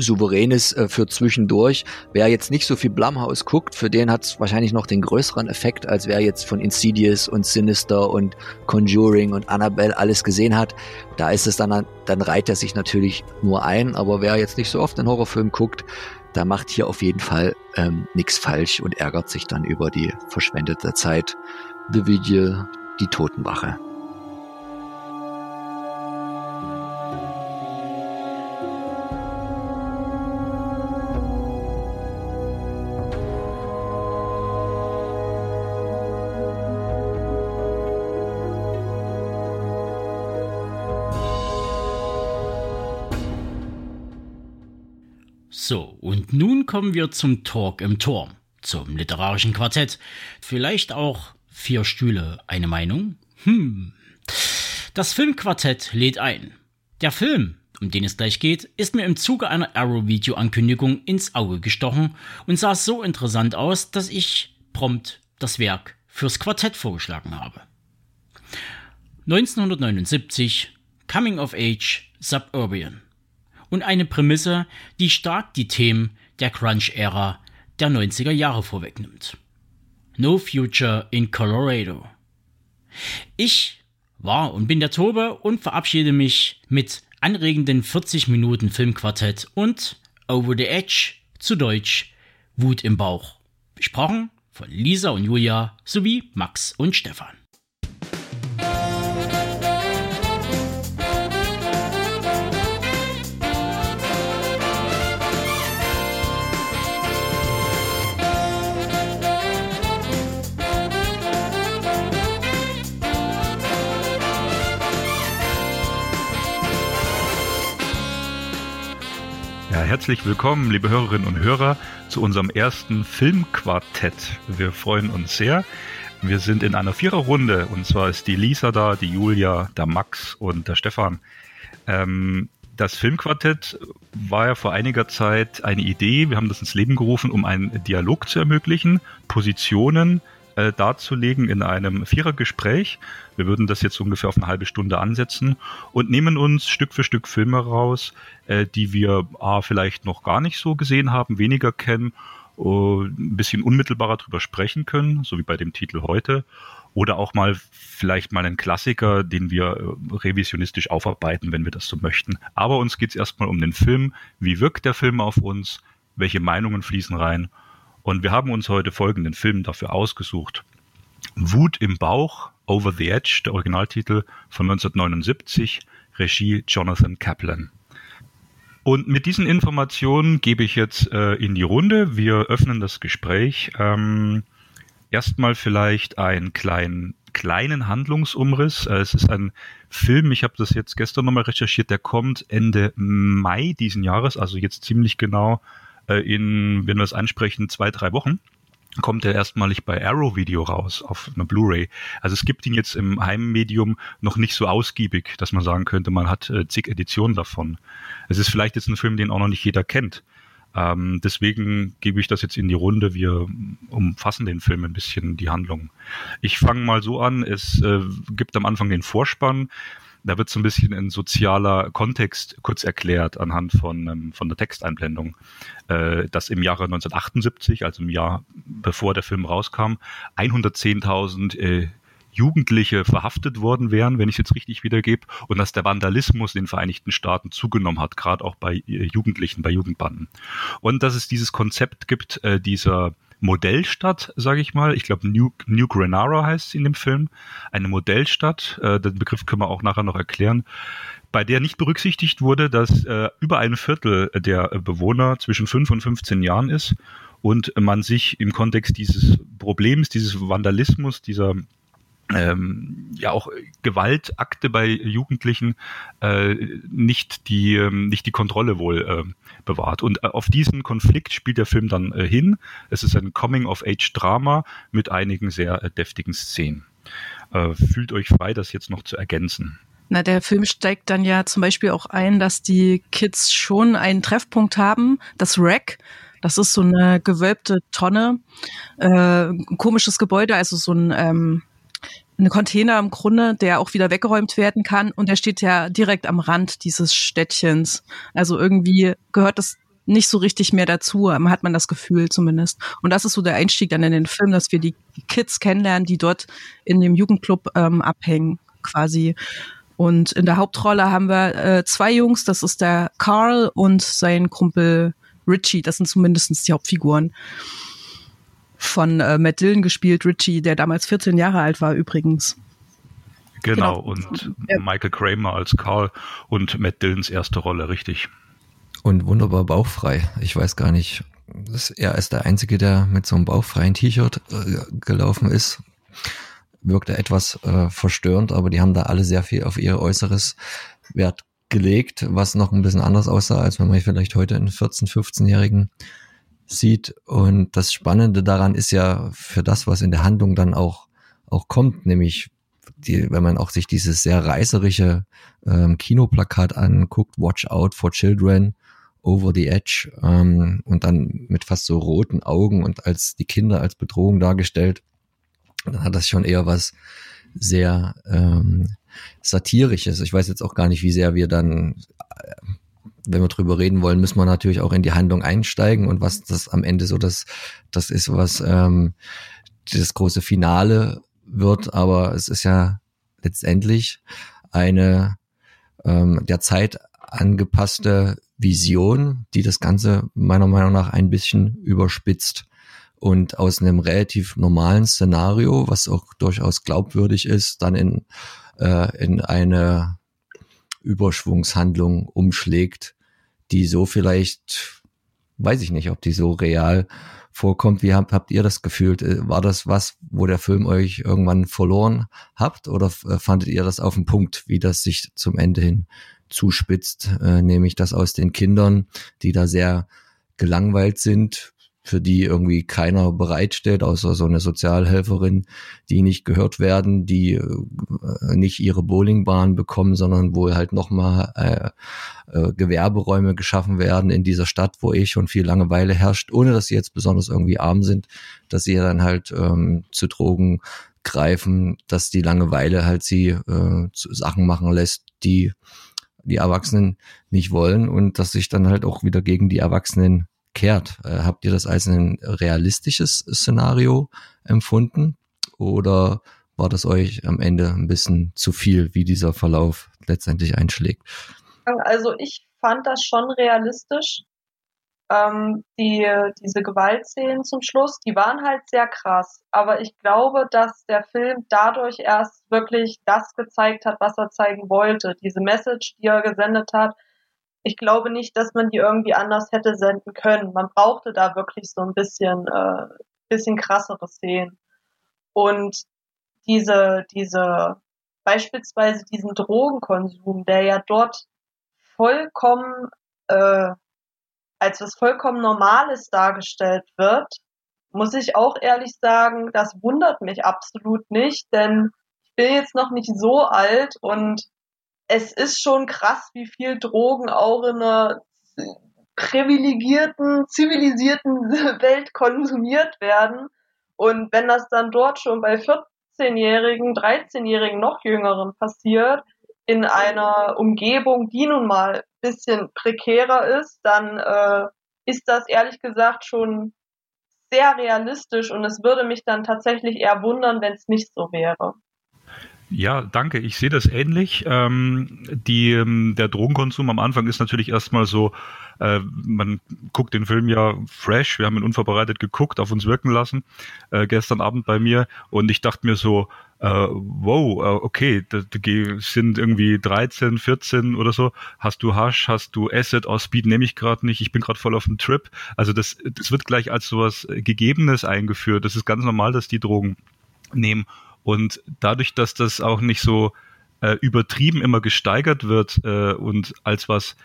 souveränes äh, für zwischendurch. Wer jetzt nicht so viel Blumhouse guckt, für den hat es wahrscheinlich noch den größeren Effekt, als wer jetzt von Insidious und Sinister und Conjuring und Annabelle alles gesehen hat. Da ist es dann, dann reiht er sich natürlich nur ein, aber wer jetzt nicht so oft einen Horrorfilm guckt, da macht hier auf jeden Fall ähm, nichts falsch und ärgert sich dann über die verschwendete Zeit. The Vigil, die Totenwache. So, und nun kommen wir zum Talk im Turm, zum literarischen Quartett. Vielleicht auch vier Stühle, eine Meinung? Hm. Das Filmquartett lädt ein. Der Film, um den es gleich geht, ist mir im Zuge einer Arrow-Video-Ankündigung ins Auge gestochen und sah so interessant aus, dass ich prompt das Werk fürs Quartett vorgeschlagen habe. 1979 Coming of Age Suburban und eine Prämisse, die stark die Themen der Crunch-Ära der 90er Jahre vorwegnimmt. No Future in Colorado. Ich war und bin der Tobe und verabschiede mich mit anregenden 40 Minuten Filmquartett und Over the Edge, zu Deutsch Wut im Bauch. Besprochen von Lisa und Julia sowie Max und Stefan. Herzlich willkommen, liebe Hörerinnen und Hörer, zu unserem ersten Filmquartett. Wir freuen uns sehr. Wir sind in einer Viererrunde und zwar ist die Lisa da, die Julia, der Max und der Stefan. Ähm, das Filmquartett war ja vor einiger Zeit eine Idee. Wir haben das ins Leben gerufen, um einen Dialog zu ermöglichen, Positionen äh, darzulegen in einem Vierergespräch. Wir würden das jetzt ungefähr auf eine halbe Stunde ansetzen und nehmen uns Stück für Stück Filme raus, äh, die wir A, vielleicht noch gar nicht so gesehen haben, weniger kennen, uh, ein bisschen unmittelbarer drüber sprechen können, so wie bei dem Titel heute. Oder auch mal vielleicht mal einen Klassiker, den wir äh, revisionistisch aufarbeiten, wenn wir das so möchten. Aber uns geht es erstmal um den Film. Wie wirkt der Film auf uns? Welche Meinungen fließen rein? Und wir haben uns heute folgenden Film dafür ausgesucht. Wut im Bauch, Over the Edge, der Originaltitel von 1979, Regie Jonathan Kaplan. Und mit diesen Informationen gebe ich jetzt äh, in die Runde. Wir öffnen das Gespräch. Ähm, erstmal vielleicht einen kleinen, kleinen Handlungsumriss. Äh, es ist ein Film, ich habe das jetzt gestern nochmal recherchiert, der kommt Ende Mai diesen Jahres, also jetzt ziemlich genau in, wenn wir es ansprechen, zwei, drei Wochen kommt er erstmalig bei Arrow Video raus auf einer Blu-ray. Also es gibt ihn jetzt im Heimmedium noch nicht so ausgiebig, dass man sagen könnte, man hat äh, zig Editionen davon. Es ist vielleicht jetzt ein Film, den auch noch nicht jeder kennt. Ähm, deswegen gebe ich das jetzt in die Runde. Wir umfassen den Film ein bisschen, die Handlung. Ich fange mal so an. Es äh, gibt am Anfang den Vorspann da wird so ein bisschen ein sozialer Kontext kurz erklärt anhand von, ähm, von der Texteinblendung, äh, dass im Jahre 1978, also im Jahr bevor der Film rauskam, 110.000 äh, Jugendliche verhaftet worden wären, wenn ich es jetzt richtig wiedergebe, und dass der Vandalismus in den Vereinigten Staaten zugenommen hat, gerade auch bei äh, Jugendlichen, bei Jugendbanden. Und dass es dieses Konzept gibt, dieser Modellstadt, sage ich mal. Ich glaube, New, New Granara heißt es in dem Film. Eine Modellstadt, äh, den Begriff können wir auch nachher noch erklären, bei der nicht berücksichtigt wurde, dass äh, über ein Viertel der Bewohner zwischen 5 und 15 Jahren ist und man sich im Kontext dieses Problems, dieses Vandalismus, dieser ähm, ja auch Gewaltakte bei Jugendlichen äh, nicht die ähm, nicht die Kontrolle wohl äh, bewahrt und äh, auf diesen Konflikt spielt der Film dann äh, hin. Es ist ein Coming of Age Drama mit einigen sehr äh, deftigen Szenen. Äh, fühlt euch frei, das jetzt noch zu ergänzen. Na, der Film steigt dann ja zum Beispiel auch ein, dass die Kids schon einen Treffpunkt haben, das Rack. Das ist so eine gewölbte Tonne, äh, ein komisches Gebäude, also so ein ähm, ein Container im Grunde, der auch wieder weggeräumt werden kann und der steht ja direkt am Rand dieses Städtchens. Also irgendwie gehört das nicht so richtig mehr dazu, hat man das Gefühl zumindest. Und das ist so der Einstieg dann in den Film, dass wir die Kids kennenlernen, die dort in dem Jugendclub ähm, abhängen quasi. Und in der Hauptrolle haben wir äh, zwei Jungs, das ist der Carl und sein Kumpel Richie, das sind zumindest die Hauptfiguren von äh, Matt Dillon gespielt, Richie, der damals 14 Jahre alt war übrigens. Genau, genau. und ja. Michael Kramer als Carl und Matt Dillons erste Rolle, richtig. Und wunderbar bauchfrei. Ich weiß gar nicht, er ist der Einzige, der mit so einem bauchfreien T-Shirt äh, gelaufen ist. Wirkte etwas äh, verstörend, aber die haben da alle sehr viel auf ihr Äußeres Wert gelegt, was noch ein bisschen anders aussah, als wenn man vielleicht heute einen 14-, 15-Jährigen sieht. Und das Spannende daran ist ja für das, was in der Handlung dann auch, auch kommt, nämlich die, wenn man auch sich dieses sehr reißerische ähm, Kinoplakat anguckt, Watch Out for Children, Over the Edge, ähm, und dann mit fast so roten Augen und als die Kinder als Bedrohung dargestellt, dann hat das schon eher was sehr ähm, satirisches. Ich weiß jetzt auch gar nicht, wie sehr wir dann wenn wir drüber reden wollen, müssen wir natürlich auch in die Handlung einsteigen und was das am Ende so das, das ist, was ähm, das große Finale wird. Aber es ist ja letztendlich eine ähm, der Zeit angepasste Vision, die das Ganze meiner Meinung nach ein bisschen überspitzt und aus einem relativ normalen Szenario, was auch durchaus glaubwürdig ist, dann in, äh, in eine Überschwungshandlung umschlägt, die so vielleicht, weiß ich nicht, ob die so real vorkommt. Wie habt, habt ihr das gefühlt? Äh, war das was, wo der Film euch irgendwann verloren habt oder äh, fandet ihr das auf den Punkt, wie das sich zum Ende hin zuspitzt, äh, nämlich das aus den Kindern, die da sehr gelangweilt sind, für die irgendwie keiner bereitstellt, außer so eine Sozialhelferin, die nicht gehört werden, die äh, nicht ihre Bowlingbahn bekommen, sondern wo halt nochmal äh, äh, Gewerberäume geschaffen werden in dieser Stadt, wo eh schon viel Langeweile herrscht, ohne dass sie jetzt besonders irgendwie arm sind, dass sie dann halt ähm, zu Drogen greifen, dass die Langeweile halt sie äh, Sachen machen lässt, die die Erwachsenen nicht wollen und dass sich dann halt auch wieder gegen die Erwachsenen kehrt. Äh, habt ihr das als ein realistisches Szenario empfunden oder war das euch am Ende ein bisschen zu viel, wie dieser Verlauf letztendlich einschlägt? Also ich fand das schon realistisch. Ähm, die, diese Gewaltszenen zum Schluss, die waren halt sehr krass. Aber ich glaube, dass der Film dadurch erst wirklich das gezeigt hat, was er zeigen wollte. Diese Message, die er gesendet hat, ich glaube nicht, dass man die irgendwie anders hätte senden können. Man brauchte da wirklich so ein bisschen, äh, bisschen krassere Szenen. Und diese, diese, beispielsweise diesen Drogenkonsum, der ja dort vollkommen, äh, als was vollkommen Normales dargestellt wird, muss ich auch ehrlich sagen, das wundert mich absolut nicht, denn ich bin jetzt noch nicht so alt und es ist schon krass, wie viel Drogen auch in einer privilegierten, zivilisierten Welt konsumiert werden. Und wenn das dann dort schon bei 14-Jährigen, 13-Jährigen, noch Jüngeren passiert, in einer Umgebung, die nun mal ein bisschen prekärer ist, dann äh, ist das ehrlich gesagt schon sehr realistisch und es würde mich dann tatsächlich eher wundern, wenn es nicht so wäre. Ja, danke. Ich sehe das ähnlich. Ähm, die, ähm, der Drogenkonsum am Anfang ist natürlich erstmal so, äh, man guckt den Film ja fresh, wir haben ihn unvorbereitet geguckt, auf uns wirken lassen, äh, gestern Abend bei mir und ich dachte mir so, äh, wow, äh, okay, das sind irgendwie 13, 14 oder so. Hast du Hash, hast du Asset aus Speed, nehme ich gerade nicht, ich bin gerade voll auf dem Trip. Also das, das wird gleich als sowas Gegebenes eingeführt. Das ist ganz normal, dass die Drogen nehmen. Und dadurch, dass das auch nicht so äh, übertrieben immer gesteigert wird äh, und als was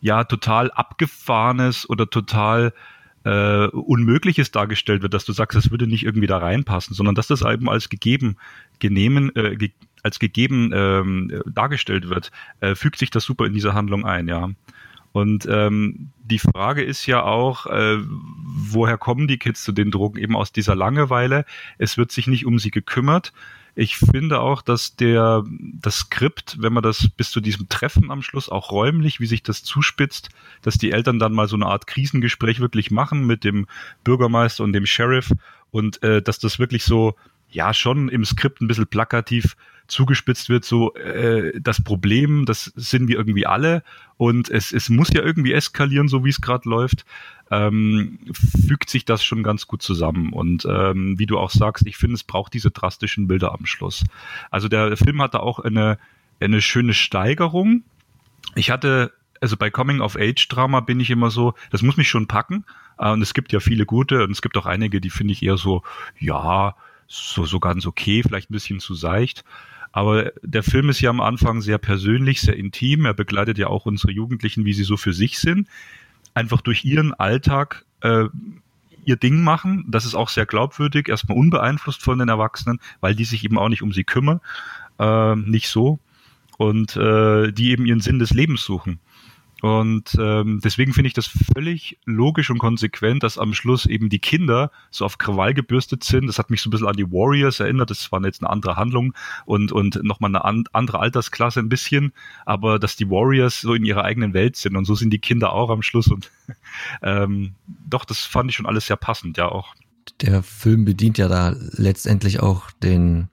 ja total abgefahrenes oder total äh, Unmögliches dargestellt wird, dass du sagst, das würde nicht irgendwie da reinpassen, sondern dass das eben als gegeben genehmen, äh, ge als gegeben ähm, dargestellt wird, äh, fügt sich das super in diese Handlung ein, ja. Und ähm, die Frage ist ja auch, äh, woher kommen die Kids zu den Drogen? Eben aus dieser Langeweile. Es wird sich nicht um sie gekümmert. Ich finde auch, dass der das Skript, wenn man das bis zu diesem Treffen am Schluss auch räumlich, wie sich das zuspitzt, dass die Eltern dann mal so eine Art Krisengespräch wirklich machen mit dem Bürgermeister und dem Sheriff und äh, dass das wirklich so ja schon im Skript ein bisschen plakativ zugespitzt wird, so äh, das Problem, das sind wir irgendwie alle und es, es muss ja irgendwie eskalieren, so wie es gerade läuft, ähm, fügt sich das schon ganz gut zusammen. Und ähm, wie du auch sagst, ich finde, es braucht diese drastischen Bilder am Schluss. Also der Film hat da auch eine, eine schöne Steigerung. Ich hatte also bei Coming of Age Drama bin ich immer so, das muss mich schon packen. Äh, und es gibt ja viele gute und es gibt auch einige, die finde ich eher so, ja, so, so ganz okay, vielleicht ein bisschen zu seicht. Aber der Film ist ja am Anfang sehr persönlich, sehr intim. Er begleitet ja auch unsere Jugendlichen, wie sie so für sich sind. Einfach durch ihren Alltag äh, ihr Ding machen. Das ist auch sehr glaubwürdig, erstmal unbeeinflusst von den Erwachsenen, weil die sich eben auch nicht um sie kümmern. Äh, nicht so. Und äh, die eben ihren Sinn des Lebens suchen. Und ähm, deswegen finde ich das völlig logisch und konsequent, dass am Schluss eben die Kinder so auf Krawall gebürstet sind. Das hat mich so ein bisschen an die Warriors erinnert. Das war jetzt eine andere Handlung und, und nochmal eine an, andere Altersklasse ein bisschen. Aber dass die Warriors so in ihrer eigenen Welt sind und so sind die Kinder auch am Schluss. Und ähm, doch, das fand ich schon alles sehr passend, ja auch. Der Film bedient ja da letztendlich auch den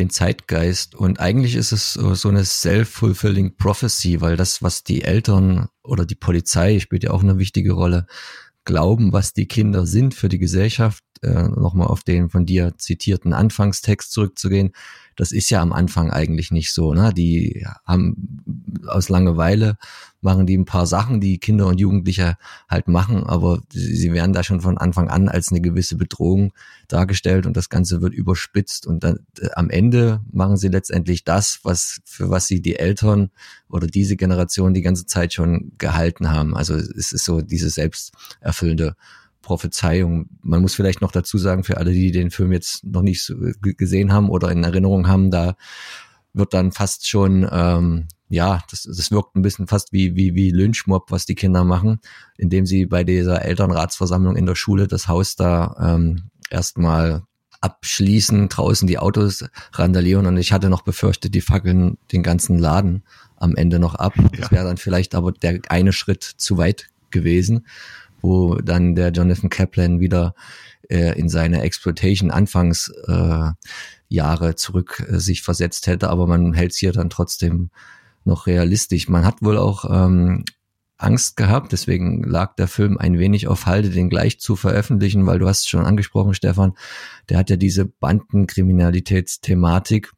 den Zeitgeist. Und eigentlich ist es so eine self-fulfilling prophecy, weil das, was die Eltern oder die Polizei spielt ja auch eine wichtige Rolle, glauben, was die Kinder sind für die Gesellschaft, äh, nochmal auf den von dir zitierten Anfangstext zurückzugehen, das ist ja am Anfang eigentlich nicht so. Ne? Die haben aus Langeweile machen die ein paar Sachen, die Kinder und Jugendliche halt machen, aber sie werden da schon von Anfang an als eine gewisse Bedrohung dargestellt und das Ganze wird überspitzt und dann äh, am Ende machen sie letztendlich das, was für was sie die Eltern oder diese Generation die ganze Zeit schon gehalten haben. Also es ist so diese selbsterfüllende Prophezeiung. Man muss vielleicht noch dazu sagen, für alle, die den Film jetzt noch nicht so gesehen haben oder in Erinnerung haben, da wird dann fast schon, ähm, ja, das, das wirkt ein bisschen fast wie, wie, wie Lynchmob, was die Kinder machen, indem sie bei dieser Elternratsversammlung in der Schule das Haus da ähm, erstmal abschließen, draußen die Autos randalieren und ich hatte noch befürchtet, die fackeln den ganzen Laden am Ende noch ab. Das wäre dann vielleicht aber der eine Schritt zu weit gewesen, wo dann der Jonathan Kaplan wieder äh, in seine Exploitation Anfangsjahre äh, zurück äh, sich versetzt hätte, aber man hält es hier dann trotzdem noch realistisch. Man hat wohl auch ähm, Angst gehabt, deswegen lag der Film ein wenig auf Halde, den gleich zu veröffentlichen, weil du hast es schon angesprochen, Stefan, der hat ja diese Bandenkriminalitätsthematik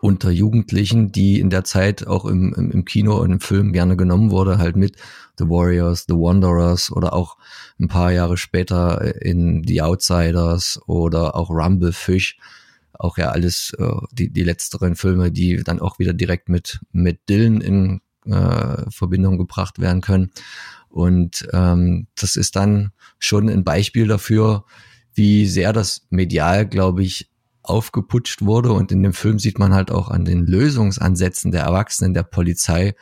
unter Jugendlichen, die in der Zeit auch im, im, im Kino und im Film gerne genommen wurde, halt mit The Warriors, The Wanderers oder auch ein paar Jahre später in The Outsiders oder auch Rumble Fish. Auch ja alles äh, die, die letzteren Filme, die dann auch wieder direkt mit, mit Dylan in äh, Verbindung gebracht werden können. Und ähm, das ist dann schon ein Beispiel dafür, wie sehr das medial, glaube ich, aufgeputscht wurde. Und in dem Film sieht man halt auch an den Lösungsansätzen der Erwachsenen, der Polizei,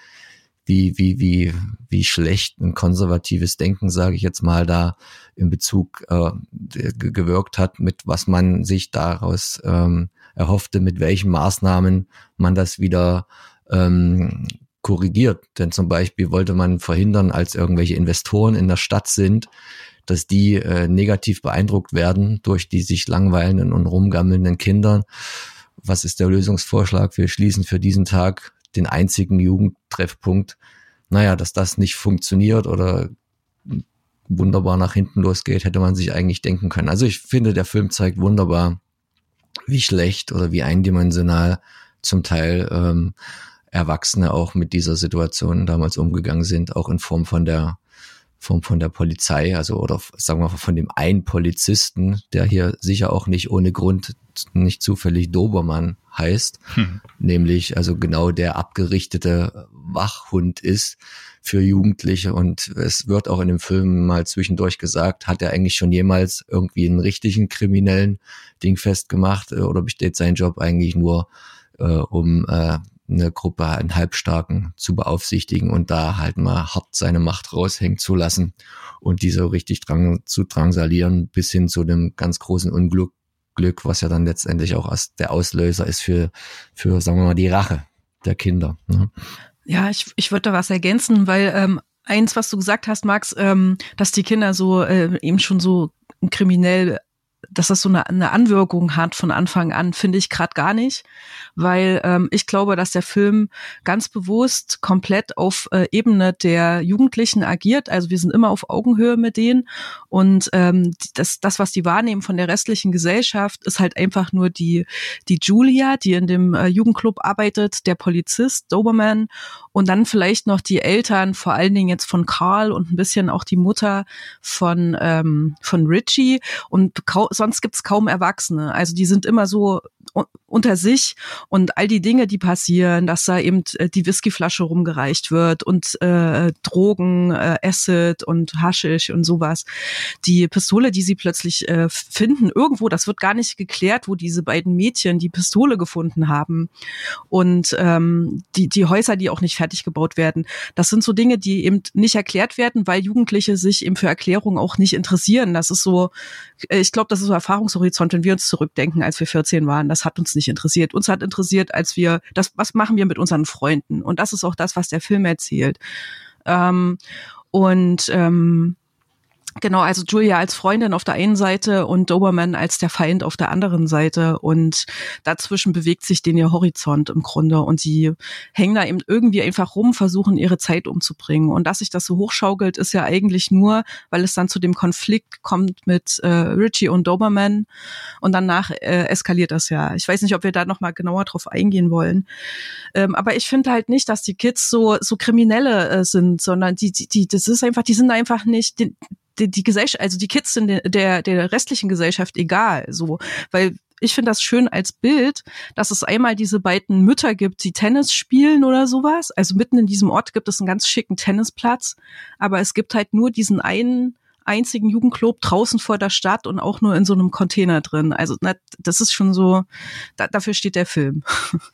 wie, wie, wie, wie schlecht ein konservatives Denken, sage ich jetzt mal, da in Bezug äh, gewirkt hat, mit was man sich daraus ähm, erhoffte, mit welchen Maßnahmen man das wieder ähm, korrigiert. Denn zum Beispiel wollte man verhindern, als irgendwelche Investoren in der Stadt sind, dass die äh, negativ beeindruckt werden durch die sich langweilenden und rumgammelnden Kinder. Was ist der Lösungsvorschlag? Wir schließen für diesen Tag den einzigen Jugendtreffpunkt. Naja, dass das nicht funktioniert oder wunderbar nach hinten losgeht, hätte man sich eigentlich denken können. Also ich finde, der Film zeigt wunderbar, wie schlecht oder wie eindimensional zum Teil ähm, Erwachsene auch mit dieser Situation damals umgegangen sind, auch in Form von der Form von der Polizei, also oder sagen wir mal von dem einen Polizisten, der hier sicher auch nicht ohne Grund nicht zufällig Dobermann heißt, hm. nämlich also genau der abgerichtete Wachhund ist für Jugendliche und es wird auch in dem Film mal zwischendurch gesagt, hat er eigentlich schon jemals irgendwie einen richtigen kriminellen Ding festgemacht äh, oder besteht sein Job eigentlich nur äh, um äh, eine Gruppe, einen Halbstarken zu beaufsichtigen und da halt mal hart seine Macht raushängen zu lassen und diese richtig drang, zu drangsalieren bis hin zu dem ganz großen Unglück, Glück, was ja dann letztendlich auch der Auslöser ist für, für, sagen wir mal, die Rache der Kinder. Ne? Ja, ich, ich würde da was ergänzen, weil ähm, eins, was du gesagt hast, Max, ähm, dass die Kinder so äh, eben schon so kriminell dass das so eine, eine Anwirkung hat von Anfang an, finde ich gerade gar nicht, weil ähm, ich glaube, dass der Film ganz bewusst komplett auf äh, Ebene der Jugendlichen agiert. Also wir sind immer auf Augenhöhe mit denen. Und ähm, das, das, was die wahrnehmen von der restlichen Gesellschaft, ist halt einfach nur die, die Julia, die in dem äh, Jugendclub arbeitet, der Polizist, Doberman und dann vielleicht noch die Eltern, vor allen Dingen jetzt von Carl und ein bisschen auch die Mutter von, ähm, von Richie und sonst gibt's kaum Erwachsene. Also die sind immer so unter sich und all die Dinge, die passieren, dass da eben äh, die Whiskyflasche rumgereicht wird und äh, Drogen, äh, Acid und Haschisch und sowas. Die Pistole, die sie plötzlich äh, finden, irgendwo, das wird gar nicht geklärt, wo diese beiden Mädchen die Pistole gefunden haben. Und ähm, die, die Häuser, die auch nicht fertig gebaut werden. Das sind so Dinge, die eben nicht erklärt werden, weil Jugendliche sich eben für Erklärungen auch nicht interessieren. Das ist so, äh, ich glaube, das ist so Erfahrungshorizont, wenn wir uns zurückdenken, als wir 14 waren. Das hat uns nicht interessiert. Uns hat interessiert, als wir, das, was machen wir mit unseren Freunden? Und das ist auch das, was der Film erzählt. Ähm, und ähm, Genau, also Julia als Freundin auf der einen Seite und Doberman als der Feind auf der anderen Seite. Und dazwischen bewegt sich den ihr Horizont im Grunde. Und sie hängen da eben irgendwie einfach rum, versuchen ihre Zeit umzubringen. Und dass sich das so hochschaukelt, ist ja eigentlich nur, weil es dann zu dem Konflikt kommt mit äh, Richie und Doberman. Und danach äh, eskaliert das ja. Ich weiß nicht, ob wir da nochmal genauer drauf eingehen wollen, ähm, aber ich finde halt nicht, dass die Kids so so Kriminelle äh, sind, sondern die, die die das ist einfach, die sind einfach nicht die, die, die Gesellschaft, also die Kids sind der, der restlichen Gesellschaft egal, so, weil ich finde das schön als Bild, dass es einmal diese beiden Mütter gibt, die Tennis spielen oder sowas. Also mitten in diesem Ort gibt es einen ganz schicken Tennisplatz, aber es gibt halt nur diesen einen einzigen Jugendclub draußen vor der Stadt und auch nur in so einem Container drin. Also na, das ist schon so, da, dafür steht der Film.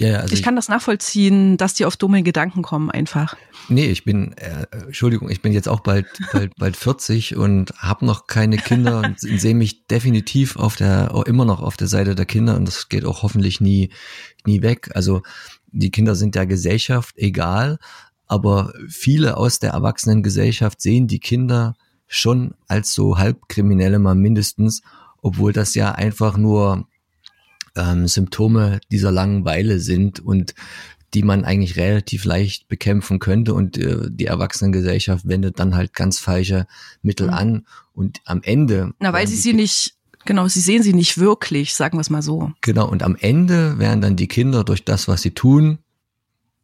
Ja, ja, also ich, kann das nachvollziehen, dass die auf dumme Gedanken kommen einfach. Nee, ich bin, äh, Entschuldigung, ich bin jetzt auch bald, bald, bald 40 und habe noch keine Kinder und sehe mich definitiv auf der, auch immer noch auf der Seite der Kinder und das geht auch hoffentlich nie, nie weg. Also die Kinder sind der Gesellschaft egal, aber viele aus der Erwachsenengesellschaft sehen die Kinder schon als so halbkriminelle mal mindestens, obwohl das ja einfach nur ähm, Symptome dieser Langeweile sind und die man eigentlich relativ leicht bekämpfen könnte und äh, die Erwachsenengesellschaft wendet dann halt ganz falsche Mittel mhm. an und am Ende. Na, weil sie sie nicht, genau, sie sehen sie nicht wirklich, sagen wir es mal so. Genau, und am Ende werden dann die Kinder durch das, was sie tun,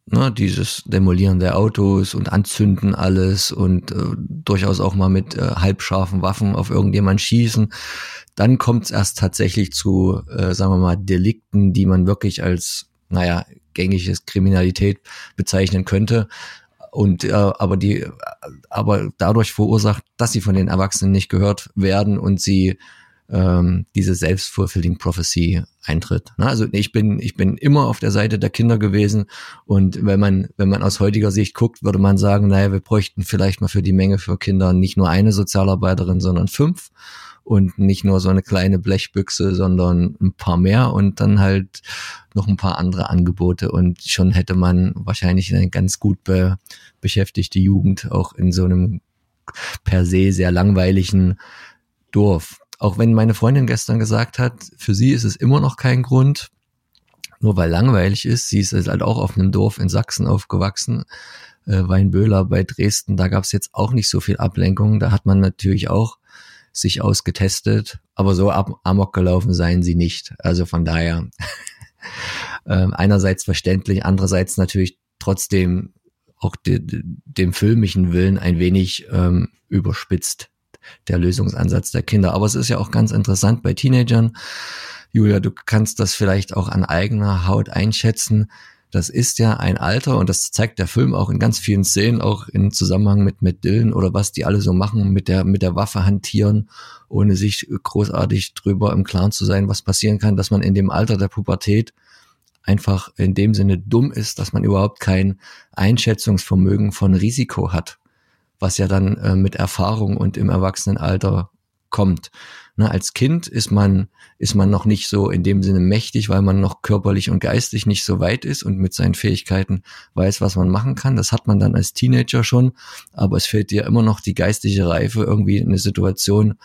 ne, dieses Demolieren der Autos und Anzünden alles und äh, durchaus auch mal mit äh, halbscharfen Waffen auf irgendjemand schießen, dann kommt es erst tatsächlich zu, äh, sagen wir mal, Delikten, die man wirklich als, naja, gängiges Kriminalität bezeichnen könnte. Und äh, aber die, aber dadurch verursacht, dass sie von den Erwachsenen nicht gehört werden und sie ähm, diese self-fulfilling Prophecy eintritt. Also ich bin, ich bin immer auf der Seite der Kinder gewesen und wenn man, wenn man aus heutiger Sicht guckt, würde man sagen, naja, wir bräuchten vielleicht mal für die Menge für Kinder nicht nur eine Sozialarbeiterin, sondern fünf und nicht nur so eine kleine Blechbüchse, sondern ein paar mehr und dann halt noch ein paar andere Angebote und schon hätte man wahrscheinlich eine ganz gut be beschäftigte Jugend auch in so einem per se sehr langweiligen Dorf. Auch wenn meine Freundin gestern gesagt hat, für sie ist es immer noch kein Grund, nur weil langweilig ist. Sie ist halt auch auf einem Dorf in Sachsen aufgewachsen, äh, Weinböhler bei Dresden. Da gab es jetzt auch nicht so viel Ablenkung. Da hat man natürlich auch sich ausgetestet, aber so ab amok gelaufen seien sie nicht. Also von daher äh, einerseits verständlich, andererseits natürlich trotzdem auch de, de, dem filmischen Willen ein wenig ähm, überspitzt, der Lösungsansatz der Kinder. Aber es ist ja auch ganz interessant bei Teenagern. Julia, du kannst das vielleicht auch an eigener Haut einschätzen. Das ist ja ein Alter und das zeigt der Film auch in ganz vielen Szenen, auch in Zusammenhang mit mit Dylan oder was die alle so machen, mit der mit der Waffe hantieren, ohne sich großartig drüber im Klaren zu sein, was passieren kann, dass man in dem Alter der Pubertät einfach in dem Sinne dumm ist, dass man überhaupt kein Einschätzungsvermögen von Risiko hat, was ja dann äh, mit Erfahrung und im Erwachsenenalter kommt. Na, als Kind ist man, ist man noch nicht so in dem Sinne mächtig, weil man noch körperlich und geistig nicht so weit ist und mit seinen Fähigkeiten weiß, was man machen kann. Das hat man dann als Teenager schon, aber es fehlt dir immer noch die geistige Reife, irgendwie eine Situation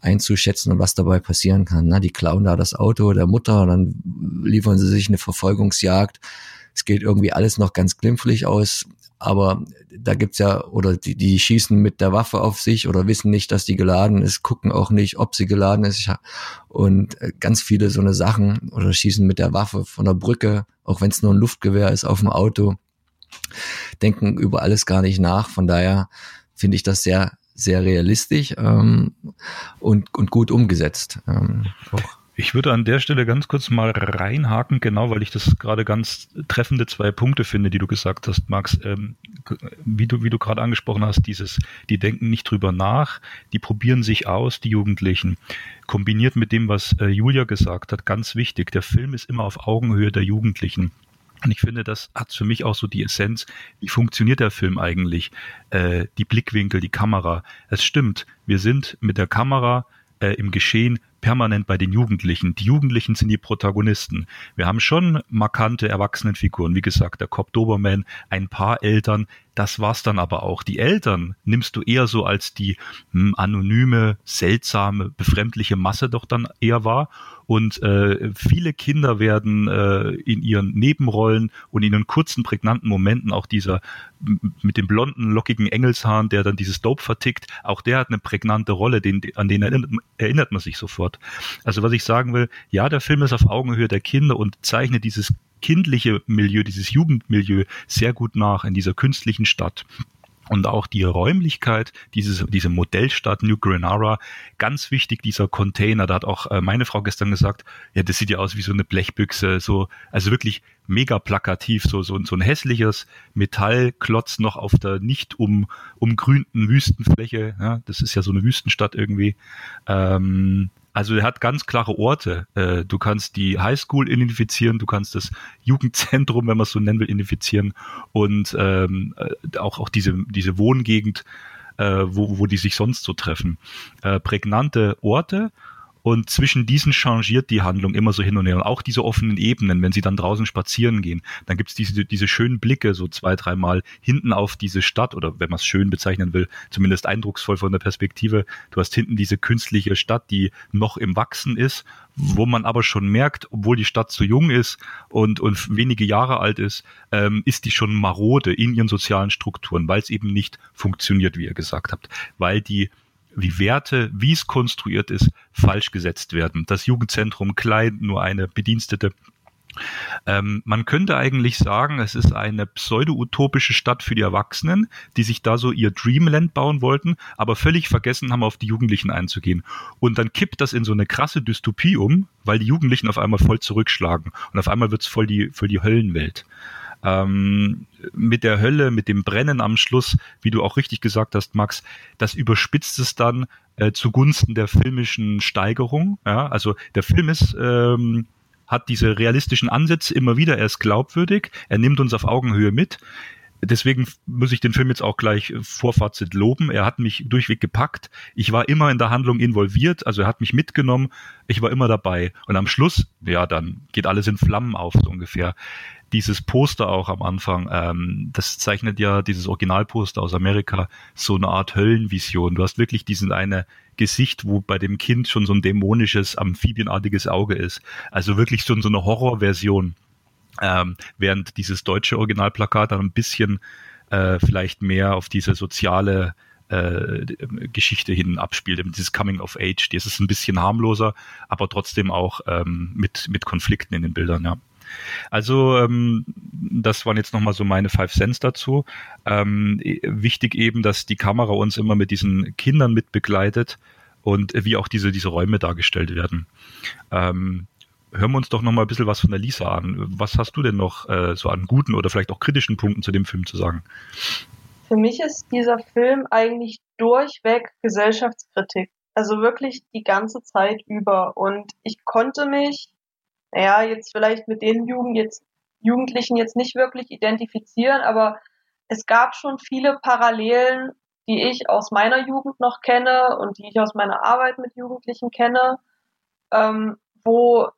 einzuschätzen und was dabei passieren kann. Na, die klauen da das Auto der Mutter, dann liefern sie sich eine Verfolgungsjagd. Es geht irgendwie alles noch ganz glimpflich aus, aber da gibt's ja, oder die, die schießen mit der Waffe auf sich oder wissen nicht, dass die geladen ist, gucken auch nicht, ob sie geladen ist. Und äh, ganz viele so eine Sachen oder schießen mit der Waffe von der Brücke, auch wenn es nur ein Luftgewehr ist, auf dem Auto, denken über alles gar nicht nach. Von daher finde ich das sehr sehr realistisch ähm, und, und gut umgesetzt. Ähm, ich würde an der Stelle ganz kurz mal reinhaken, genau, weil ich das gerade ganz treffende zwei Punkte finde, die du gesagt hast, Max. Ähm, wie du, wie du gerade angesprochen hast, dieses, die denken nicht drüber nach, die probieren sich aus, die Jugendlichen. Kombiniert mit dem, was äh, Julia gesagt hat, ganz wichtig, der Film ist immer auf Augenhöhe der Jugendlichen. Und ich finde, das hat für mich auch so die Essenz, wie funktioniert der Film eigentlich? Äh, die Blickwinkel, die Kamera. Es stimmt, wir sind mit der Kamera äh, im Geschehen permanent bei den Jugendlichen. Die Jugendlichen sind die Protagonisten. Wir haben schon markante Erwachsenenfiguren, wie gesagt, der Cop Doberman, ein paar Eltern, das war's dann aber auch. Die Eltern nimmst du eher so als die hm, anonyme, seltsame, befremdliche Masse doch dann eher wahr. Und äh, viele Kinder werden äh, in ihren Nebenrollen und in ihren kurzen, prägnanten Momenten auch dieser mit dem blonden, lockigen Engelshahn, der dann dieses Dope vertickt, auch der hat eine prägnante Rolle, den, an den erinnert, erinnert man sich sofort. Also was ich sagen will, ja, der Film ist auf Augenhöhe der Kinder und zeichnet dieses kindliche Milieu, dieses Jugendmilieu sehr gut nach in dieser künstlichen Stadt. Und auch die Räumlichkeit, dieses, diese Modellstadt New Granara, ganz wichtig, dieser Container. Da hat auch äh, meine Frau gestern gesagt, ja, das sieht ja aus wie so eine Blechbüchse, so, also wirklich mega plakativ, so, so, so ein hässliches Metallklotz noch auf der nicht um, umgrünten Wüstenfläche. Ja, das ist ja so eine Wüstenstadt irgendwie. Ähm, also er hat ganz klare Orte. Äh, du kannst die Highschool identifizieren, du kannst das Jugendzentrum, wenn man es so nennen will, identifizieren und ähm, äh, auch, auch diese, diese Wohngegend, äh, wo, wo die sich sonst so treffen. Äh, prägnante Orte und zwischen diesen changiert die Handlung immer so hin und her. Und auch diese offenen Ebenen, wenn sie dann draußen spazieren gehen, dann gibt's diese, diese schönen Blicke so zwei, dreimal hinten auf diese Stadt oder wenn man es schön bezeichnen will, zumindest eindrucksvoll von der Perspektive. Du hast hinten diese künstliche Stadt, die noch im Wachsen ist, wo man aber schon merkt, obwohl die Stadt zu jung ist und, und wenige Jahre alt ist, ähm, ist die schon marode in ihren sozialen Strukturen, weil es eben nicht funktioniert, wie ihr gesagt habt, weil die wie Werte, wie es konstruiert ist, falsch gesetzt werden. Das Jugendzentrum klein, nur eine Bedienstete. Ähm, man könnte eigentlich sagen, es ist eine pseudo-utopische Stadt für die Erwachsenen, die sich da so ihr Dreamland bauen wollten, aber völlig vergessen haben, auf die Jugendlichen einzugehen. Und dann kippt das in so eine krasse Dystopie um, weil die Jugendlichen auf einmal voll zurückschlagen. Und auf einmal wird's voll die, voll die Höllenwelt ähm, mit der Hölle, mit dem Brennen am Schluss, wie du auch richtig gesagt hast, Max, das überspitzt es dann äh, zugunsten der filmischen Steigerung. Ja? Also der Film ist ähm, hat diese realistischen Ansätze immer wieder, er ist glaubwürdig, er nimmt uns auf Augenhöhe mit. Deswegen muss ich den Film jetzt auch gleich vor Fazit loben. Er hat mich durchweg gepackt. Ich war immer in der Handlung involviert, also er hat mich mitgenommen. Ich war immer dabei. Und am Schluss, ja, dann geht alles in Flammen auf, so ungefähr. Dieses Poster auch am Anfang, ähm, das zeichnet ja dieses Originalposter aus Amerika so eine Art Höllenvision. Du hast wirklich diesen eine Gesicht, wo bei dem Kind schon so ein dämonisches, amphibienartiges Auge ist. Also wirklich so, so eine Horrorversion ähm, während dieses deutsche Originalplakat dann ein bisschen äh, vielleicht mehr auf diese soziale äh, Geschichte hin abspielt, dieses Coming of Age. Das ist ein bisschen harmloser, aber trotzdem auch ähm, mit, mit Konflikten in den Bildern, ja. Also ähm, das waren jetzt nochmal so meine Five Cents dazu. Ähm, wichtig eben, dass die Kamera uns immer mit diesen Kindern mitbegleitet und wie auch diese, diese Räume dargestellt werden. Ähm, hören wir uns doch noch mal ein bisschen was von der Lisa an. Was hast du denn noch äh, so an guten oder vielleicht auch kritischen Punkten zu dem Film zu sagen? Für mich ist dieser Film eigentlich durchweg Gesellschaftskritik. Also wirklich die ganze Zeit über. Und ich konnte mich, naja, jetzt vielleicht mit den Jugend jetzt, Jugendlichen jetzt nicht wirklich identifizieren, aber es gab schon viele Parallelen, die ich aus meiner Jugend noch kenne und die ich aus meiner Arbeit mit Jugendlichen kenne, ähm, wo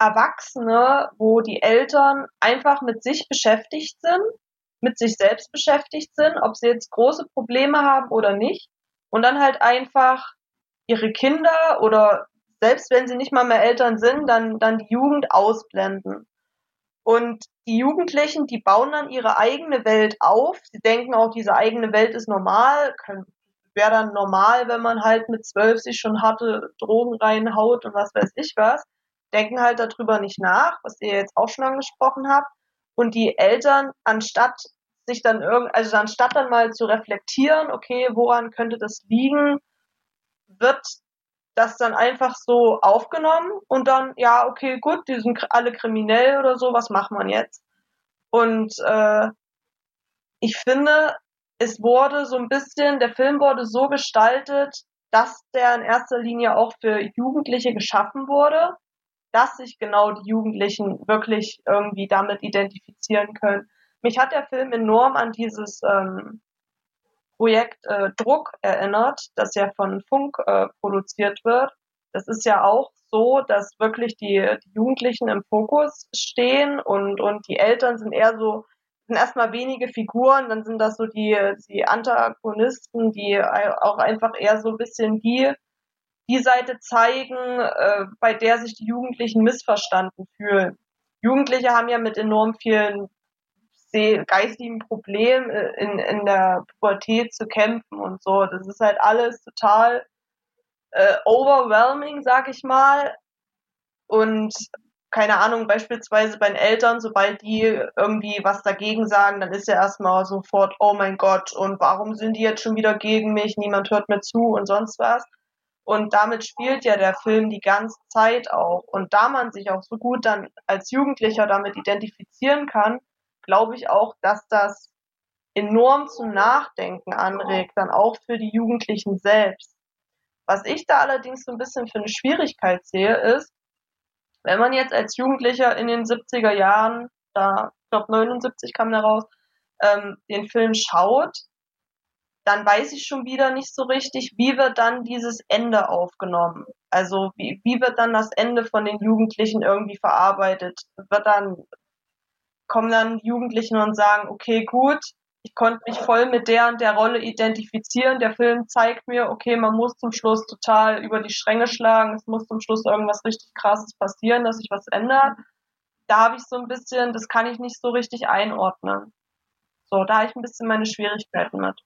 Erwachsene, wo die Eltern einfach mit sich beschäftigt sind, mit sich selbst beschäftigt sind, ob sie jetzt große Probleme haben oder nicht. Und dann halt einfach ihre Kinder oder selbst wenn sie nicht mal mehr Eltern sind, dann, dann die Jugend ausblenden. Und die Jugendlichen, die bauen dann ihre eigene Welt auf. Sie denken auch, diese eigene Welt ist normal. Wäre dann normal, wenn man halt mit zwölf sich schon harte Drogen reinhaut und was weiß ich was denken halt darüber nicht nach, was ihr jetzt auch schon angesprochen habt. Und die Eltern, anstatt sich dann irgend, also anstatt dann mal zu reflektieren, okay, woran könnte das liegen, wird das dann einfach so aufgenommen und dann, ja, okay, gut, die sind alle kriminell oder so, was macht man jetzt? Und äh, ich finde, es wurde so ein bisschen, der Film wurde so gestaltet, dass der in erster Linie auch für Jugendliche geschaffen wurde dass sich genau die Jugendlichen wirklich irgendwie damit identifizieren können. Mich hat der Film enorm an dieses ähm, Projekt äh, Druck erinnert, das ja von Funk äh, produziert wird. Das ist ja auch so, dass wirklich die, die Jugendlichen im Fokus stehen und, und die Eltern sind eher so, sind erstmal wenige Figuren, dann sind das so die, die Antagonisten, die auch einfach eher so ein bisschen die die Seite zeigen, äh, bei der sich die Jugendlichen missverstanden fühlen. Jugendliche haben ja mit enorm vielen geistigen Problemen äh, in, in der Pubertät zu kämpfen und so. Das ist halt alles total äh, overwhelming, sag ich mal. Und keine Ahnung, beispielsweise bei den Eltern, sobald die irgendwie was dagegen sagen, dann ist ja erstmal sofort, oh mein Gott, und warum sind die jetzt schon wieder gegen mich? Niemand hört mir zu und sonst was. Und damit spielt ja der Film die ganze Zeit auch. Und da man sich auch so gut dann als Jugendlicher damit identifizieren kann, glaube ich auch, dass das enorm zum Nachdenken anregt, dann auch für die Jugendlichen selbst. Was ich da allerdings so ein bisschen für eine Schwierigkeit sehe, ist, wenn man jetzt als Jugendlicher in den 70er Jahren, da, ich glaube 79 kam der raus, ähm, den Film schaut, dann weiß ich schon wieder nicht so richtig, wie wird dann dieses Ende aufgenommen. Also wie, wie wird dann das Ende von den Jugendlichen irgendwie verarbeitet? Wird dann, kommen dann Jugendlichen und sagen, okay, gut, ich konnte mich voll mit der und der Rolle identifizieren. Der Film zeigt mir, okay, man muss zum Schluss total über die Stränge schlagen. Es muss zum Schluss irgendwas richtig krasses passieren, dass sich was ändert. Da habe ich so ein bisschen, das kann ich nicht so richtig einordnen. So, da habe ich ein bisschen meine Schwierigkeiten mit.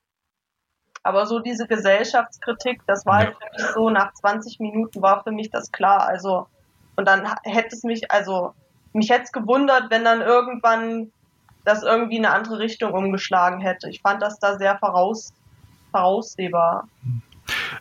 Aber so diese Gesellschaftskritik, das war halt für mich so, nach 20 Minuten war für mich das klar. Also, und dann hätte es mich, also, mich hätte es gewundert, wenn dann irgendwann das irgendwie in eine andere Richtung umgeschlagen hätte. Ich fand das da sehr voraus, voraussehbar.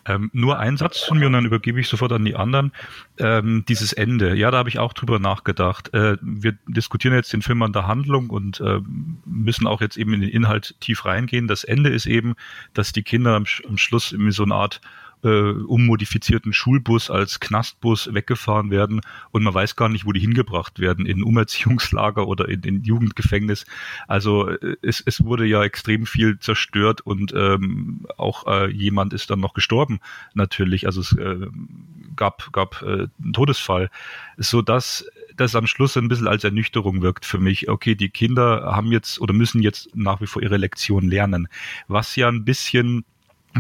Ähm, nur ein Satz von mir und dann übergebe ich sofort an die anderen. Ähm, dieses Ende, ja, da habe ich auch drüber nachgedacht. Äh, wir diskutieren jetzt den Film an der Handlung und äh, müssen auch jetzt eben in den Inhalt tief reingehen. Das Ende ist eben, dass die Kinder am, am Schluss irgendwie so eine Art äh, ummodifizierten Schulbus als Knastbus weggefahren werden und man weiß gar nicht, wo die hingebracht werden, in Umerziehungslager oder in, in Jugendgefängnis. Also äh, es, es wurde ja extrem viel zerstört und ähm, auch äh, jemand ist dann noch gestorben, natürlich. Also es äh, gab, gab äh, einen Todesfall, so dass das am Schluss ein bisschen als Ernüchterung wirkt für mich. Okay, die Kinder haben jetzt oder müssen jetzt nach wie vor ihre Lektion lernen, was ja ein bisschen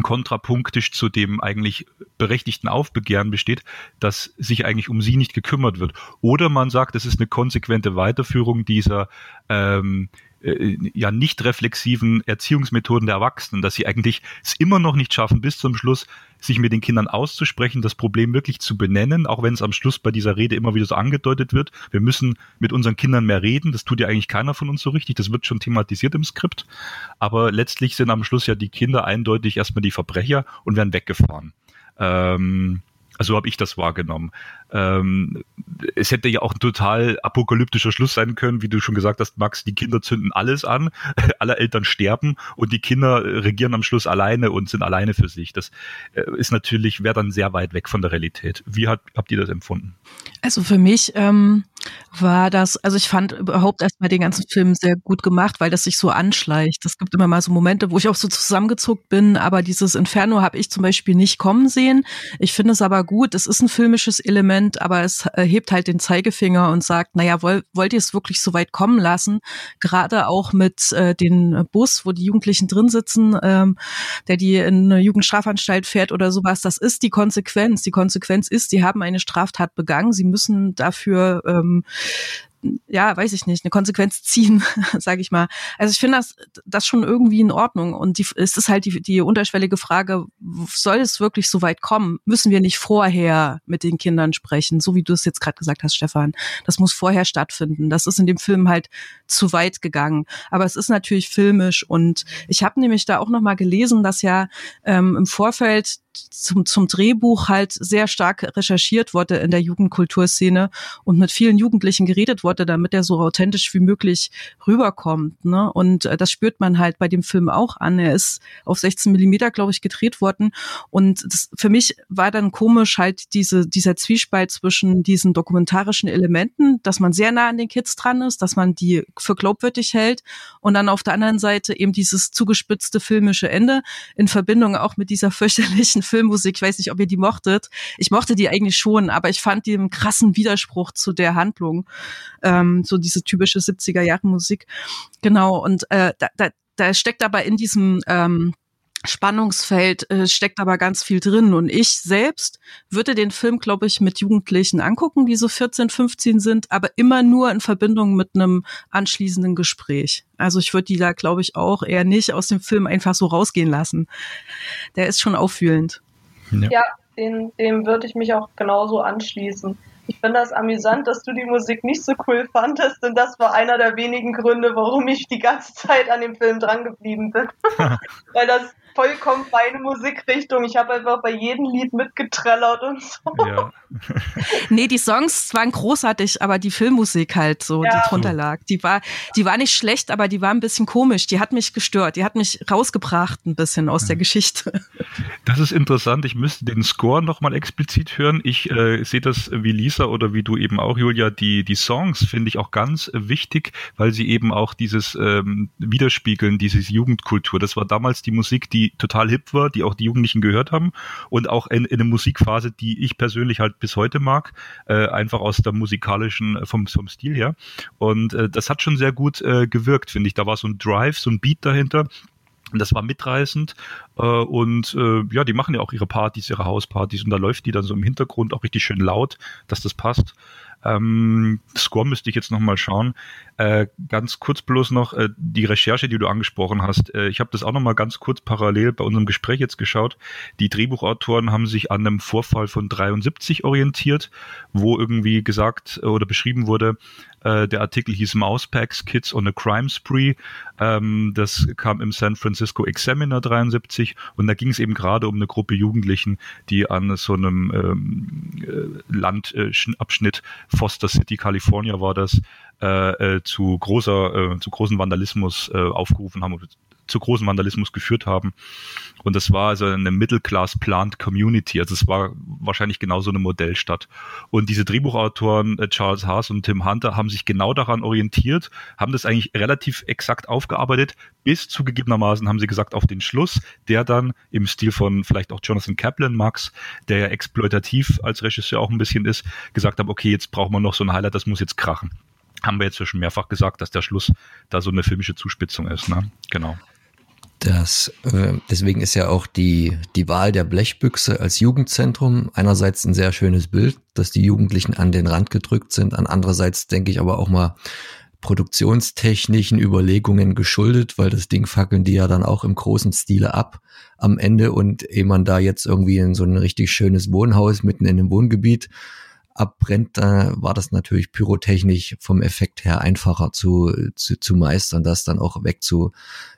kontrapunktisch zu dem eigentlich berechtigten Aufbegehren besteht, dass sich eigentlich um sie nicht gekümmert wird. Oder man sagt, es ist eine konsequente Weiterführung dieser ähm, äh, ja nicht reflexiven Erziehungsmethoden der Erwachsenen, dass sie eigentlich es immer noch nicht schaffen, bis zum Schluss sich mit den Kindern auszusprechen, das Problem wirklich zu benennen, auch wenn es am Schluss bei dieser Rede immer wieder so angedeutet wird. Wir müssen mit unseren Kindern mehr reden. Das tut ja eigentlich keiner von uns so richtig. Das wird schon thematisiert im Skript. Aber letztlich sind am Schluss ja die Kinder eindeutig erstmal die Verbrecher und werden weggefahren. Ähm, also habe ich das wahrgenommen. Ähm, es hätte ja auch ein total apokalyptischer Schluss sein können, wie du schon gesagt hast, Max, die Kinder zünden alles an, alle Eltern sterben und die Kinder regieren am Schluss alleine und sind alleine für sich. Das äh, ist natürlich, wäre dann sehr weit weg von der Realität. Wie hat, habt ihr das empfunden? Also für mich ähm, war das, also ich fand überhaupt erstmal den ganzen Film sehr gut gemacht, weil das sich so anschleicht. Es gibt immer mal so Momente, wo ich auch so zusammengezuckt bin, aber dieses Inferno habe ich zum Beispiel nicht kommen sehen. Ich finde es aber gut, es ist ein filmisches Element, Moment, aber es hebt halt den Zeigefinger und sagt, naja, wollt, wollt ihr es wirklich so weit kommen lassen? Gerade auch mit äh, den Bus, wo die Jugendlichen drin sitzen, ähm, der die in eine Jugendstrafanstalt fährt oder sowas, das ist die Konsequenz. Die Konsequenz ist, sie haben eine Straftat begangen, sie müssen dafür ähm, ja, weiß ich nicht, eine Konsequenz ziehen, sage ich mal. Also ich finde das, das schon irgendwie in Ordnung. Und die, es ist halt die, die unterschwellige Frage, soll es wirklich so weit kommen? Müssen wir nicht vorher mit den Kindern sprechen, so wie du es jetzt gerade gesagt hast, Stefan? Das muss vorher stattfinden. Das ist in dem Film halt zu weit gegangen. Aber es ist natürlich filmisch und ich habe nämlich da auch noch mal gelesen, dass ja ähm, im Vorfeld zum, zum Drehbuch halt sehr stark recherchiert wurde in der Jugendkulturszene und mit vielen Jugendlichen geredet wurde, damit er so authentisch wie möglich rüberkommt. Ne? Und äh, das spürt man halt bei dem Film auch an. Er ist auf 16 Millimeter, glaube ich, gedreht worden. Und das, für mich war dann komisch halt diese, dieser Zwiespalt zwischen diesen dokumentarischen Elementen, dass man sehr nah an den Kids dran ist, dass man die für glaubwürdig hält und dann auf der anderen Seite eben dieses zugespitzte filmische Ende in Verbindung auch mit dieser fürchterlichen Filmmusik. Ich weiß nicht, ob ihr die mochtet. Ich mochte die eigentlich schon, aber ich fand die einen krassen Widerspruch zu der Handlung. Ähm, so diese typische 70er Jahre Musik. Genau. Und äh, da, da, da steckt aber in diesem ähm, Spannungsfeld äh, steckt aber ganz viel drin. Und ich selbst würde den Film, glaube ich, mit Jugendlichen angucken, die so 14, 15 sind, aber immer nur in Verbindung mit einem anschließenden Gespräch. Also ich würde die da, glaube ich, auch eher nicht aus dem Film einfach so rausgehen lassen. Der ist schon auffühlend. Ja, ja dem, dem würde ich mich auch genauso anschließen. Ich finde das amüsant, dass du die Musik nicht so cool fandest, denn das war einer der wenigen Gründe, warum ich die ganze Zeit an dem Film drangeblieben bin. Weil das vollkommen meine Musikrichtung. Ich habe einfach bei jedem Lied mitgetrellert und so. Ja. nee, die Songs waren großartig, aber die Filmmusik halt so, ja. die drunter lag, die war, die war nicht schlecht, aber die war ein bisschen komisch. Die hat mich gestört. Die hat mich rausgebracht ein bisschen aus der Geschichte. Das ist interessant. Ich müsste den Score nochmal explizit hören. Ich äh, sehe das wie Lisa oder wie du eben auch, Julia. Die, die Songs finde ich auch ganz wichtig, weil sie eben auch dieses ähm, widerspiegeln, dieses Jugendkultur. Das war damals die Musik, die total hip war, die auch die Jugendlichen gehört haben und auch in, in einer Musikphase, die ich persönlich halt bis heute mag, äh, einfach aus der musikalischen, äh, vom, vom Stil her. Und äh, das hat schon sehr gut äh, gewirkt, finde ich. Da war so ein Drive, so ein Beat dahinter. Und das war mitreißend. Äh, und äh, ja, die machen ja auch ihre Partys, ihre Hauspartys und da läuft die dann so im Hintergrund auch richtig schön laut, dass das passt. Ähm, Score müsste ich jetzt nochmal schauen. Äh, ganz kurz bloß noch äh, die Recherche, die du angesprochen hast. Äh, ich habe das auch nochmal ganz kurz parallel bei unserem Gespräch jetzt geschaut. Die Drehbuchautoren haben sich an einem Vorfall von 73 orientiert, wo irgendwie gesagt oder beschrieben wurde, äh, der Artikel hieß Mousepacks Kids on a Crime Spree. Ähm, das kam im San Francisco Examiner 73 und da ging es eben gerade um eine Gruppe Jugendlichen, die an so einem ähm, äh, Landabschnitt Foster City, California war das, äh, äh, zu großer, äh, zu großen Vandalismus äh, aufgerufen haben zu großem Vandalismus geführt haben. Und das war also eine Middle-Class-Plant-Community. Also es war wahrscheinlich genauso eine Modellstadt. Und diese Drehbuchautoren äh, Charles Haas und Tim Hunter haben sich genau daran orientiert, haben das eigentlich relativ exakt aufgearbeitet, bis zugegebenermaßen haben sie gesagt auf den Schluss, der dann im Stil von vielleicht auch Jonathan Kaplan, Max, der ja exploitativ als Regisseur auch ein bisschen ist, gesagt haben, okay, jetzt brauchen wir noch so ein Highlight, das muss jetzt krachen haben wir jetzt schon mehrfach gesagt, dass der Schluss da so eine filmische Zuspitzung ist. Ne? Genau. Das, äh, deswegen ist ja auch die, die Wahl der Blechbüchse als Jugendzentrum einerseits ein sehr schönes Bild, dass die Jugendlichen an den Rand gedrückt sind, an andererseits denke ich aber auch mal produktionstechnischen Überlegungen geschuldet, weil das Ding fackeln die ja dann auch im großen Stile ab am Ende und ehe man da jetzt irgendwie in so ein richtig schönes Wohnhaus mitten in einem Wohngebiet abbrennt, da war das natürlich pyrotechnisch vom Effekt her einfacher zu, zu, zu meistern, das dann auch wegzu,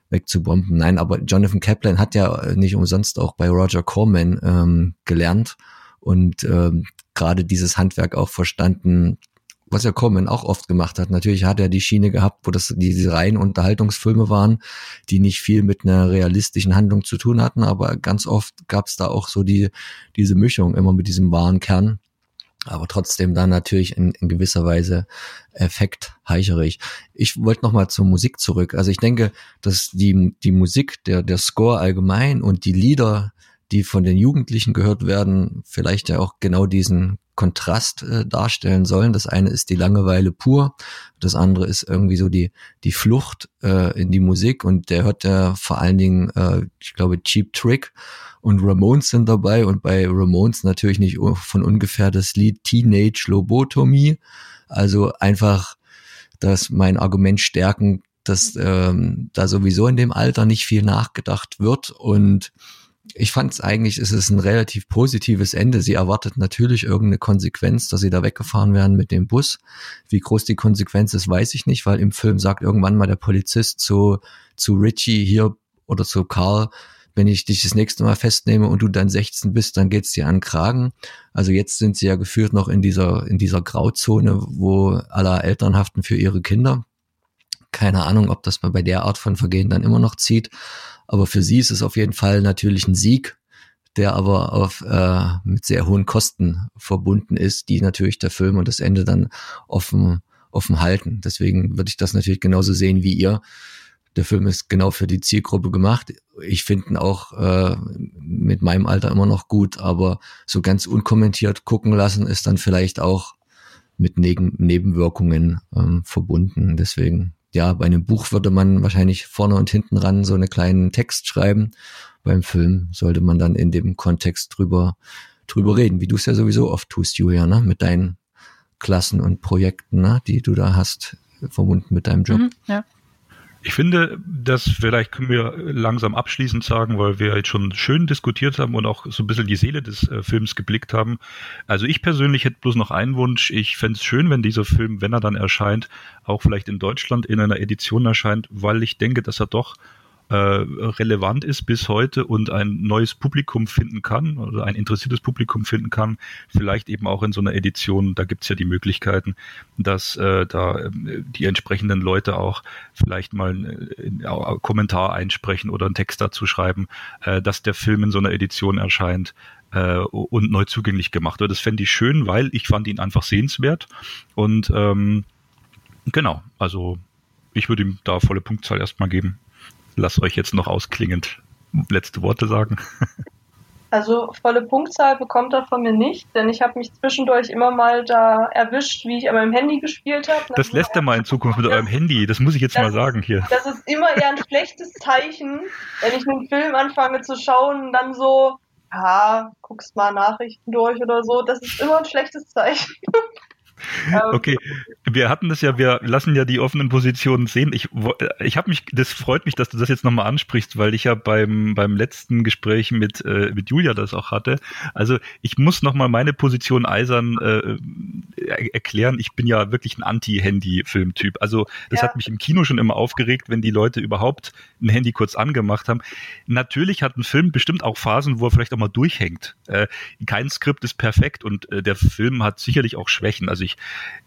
wegzubomben. Nein, aber Jonathan Kaplan hat ja nicht umsonst auch bei Roger Corman ähm, gelernt und ähm, gerade dieses Handwerk auch verstanden, was ja Corman auch oft gemacht hat. Natürlich hat er die Schiene gehabt, wo das diese reinen Unterhaltungsfilme waren, die nicht viel mit einer realistischen Handlung zu tun hatten, aber ganz oft gab es da auch so die diese Mischung immer mit diesem wahren Kern aber trotzdem dann natürlich in, in gewisser Weise effektheicherig. Ich wollte noch mal zur Musik zurück. Also ich denke, dass die, die Musik, der, der Score allgemein und die Lieder, die von den Jugendlichen gehört werden, vielleicht ja auch genau diesen Kontrast äh, darstellen sollen. Das eine ist die Langeweile pur, das andere ist irgendwie so die die Flucht äh, in die Musik und der hört ja vor allen Dingen, äh, ich glaube, Cheap Trick und Ramones sind dabei und bei Ramones natürlich nicht von ungefähr das Lied Teenage Lobotomie. Also einfach, dass mein Argument stärken, dass ähm, da sowieso in dem Alter nicht viel nachgedacht wird und ich fand es eigentlich, ist ein relativ positives Ende. Sie erwartet natürlich irgendeine Konsequenz, dass sie da weggefahren werden mit dem Bus. Wie groß die Konsequenz ist, weiß ich nicht, weil im Film sagt irgendwann mal der Polizist zu, zu Richie hier oder zu Carl, wenn ich dich das nächste Mal festnehme und du dann 16 bist, dann geht's dir an Kragen. Also jetzt sind sie ja geführt noch in dieser, in dieser Grauzone, wo aller Eltern haften für ihre Kinder. Keine Ahnung, ob das mal bei der Art von Vergehen dann immer noch zieht. Aber für sie ist es auf jeden Fall natürlich ein Sieg, der aber auf, äh, mit sehr hohen Kosten verbunden ist, die natürlich der Film und das Ende dann offen, offen halten. Deswegen würde ich das natürlich genauso sehen wie ihr der Film ist genau für die Zielgruppe gemacht. Ich finde ihn auch äh, mit meinem Alter immer noch gut, aber so ganz unkommentiert gucken lassen ist dann vielleicht auch mit Neben Nebenwirkungen ähm, verbunden. Deswegen, ja, bei einem Buch würde man wahrscheinlich vorne und hinten ran so einen kleinen Text schreiben. Beim Film sollte man dann in dem Kontext drüber, drüber reden, wie du es ja sowieso oft tust, Julia, ne? mit deinen Klassen und Projekten, ne? die du da hast, verbunden mit deinem Job. Mhm, ja. Ich finde, das vielleicht können wir langsam abschließend sagen, weil wir jetzt schon schön diskutiert haben und auch so ein bisschen die Seele des äh, Films geblickt haben. Also ich persönlich hätte bloß noch einen Wunsch. Ich fände es schön, wenn dieser Film, wenn er dann erscheint, auch vielleicht in Deutschland in einer Edition erscheint, weil ich denke, dass er doch äh, relevant ist bis heute und ein neues Publikum finden kann oder ein interessiertes Publikum finden kann, vielleicht eben auch in so einer Edition, da gibt's ja die Möglichkeiten, dass äh, da äh, die entsprechenden Leute auch vielleicht mal einen äh, Kommentar einsprechen oder einen Text dazu schreiben, äh, dass der Film in so einer Edition erscheint äh, und neu zugänglich gemacht wird. Das fände ich schön, weil ich fand ihn einfach sehenswert und ähm, genau, also ich würde ihm da volle Punktzahl erstmal geben lasst euch jetzt noch ausklingend letzte Worte sagen. Also volle Punktzahl bekommt er von mir nicht, denn ich habe mich zwischendurch immer mal da erwischt, wie ich an meinem Handy gespielt habe. Das lässt er mal in Zukunft mit eurem Handy, das muss ich jetzt mal sagen hier. Das ist immer eher ein schlechtes Zeichen, wenn ich einen Film anfange zu schauen und dann so, ja, guckst mal Nachrichten durch oder so, das ist immer ein schlechtes Zeichen. Ähm, okay, wir hatten das ja, wir lassen ja die offenen Positionen sehen. Ich, ich habe mich, das freut mich, dass du das jetzt nochmal ansprichst, weil ich ja beim, beim letzten Gespräch mit, äh, mit Julia das auch hatte. Also ich muss nochmal meine Position eisern äh, erklären. Ich bin ja wirklich ein Anti-Handy-Filmtyp. Also das ja. hat mich im Kino schon immer aufgeregt, wenn die Leute überhaupt ein Handy kurz angemacht haben. Natürlich hat ein Film bestimmt auch Phasen, wo er vielleicht auch mal durchhängt. Äh, kein Skript ist perfekt und äh, der Film hat sicherlich auch Schwächen. Also ich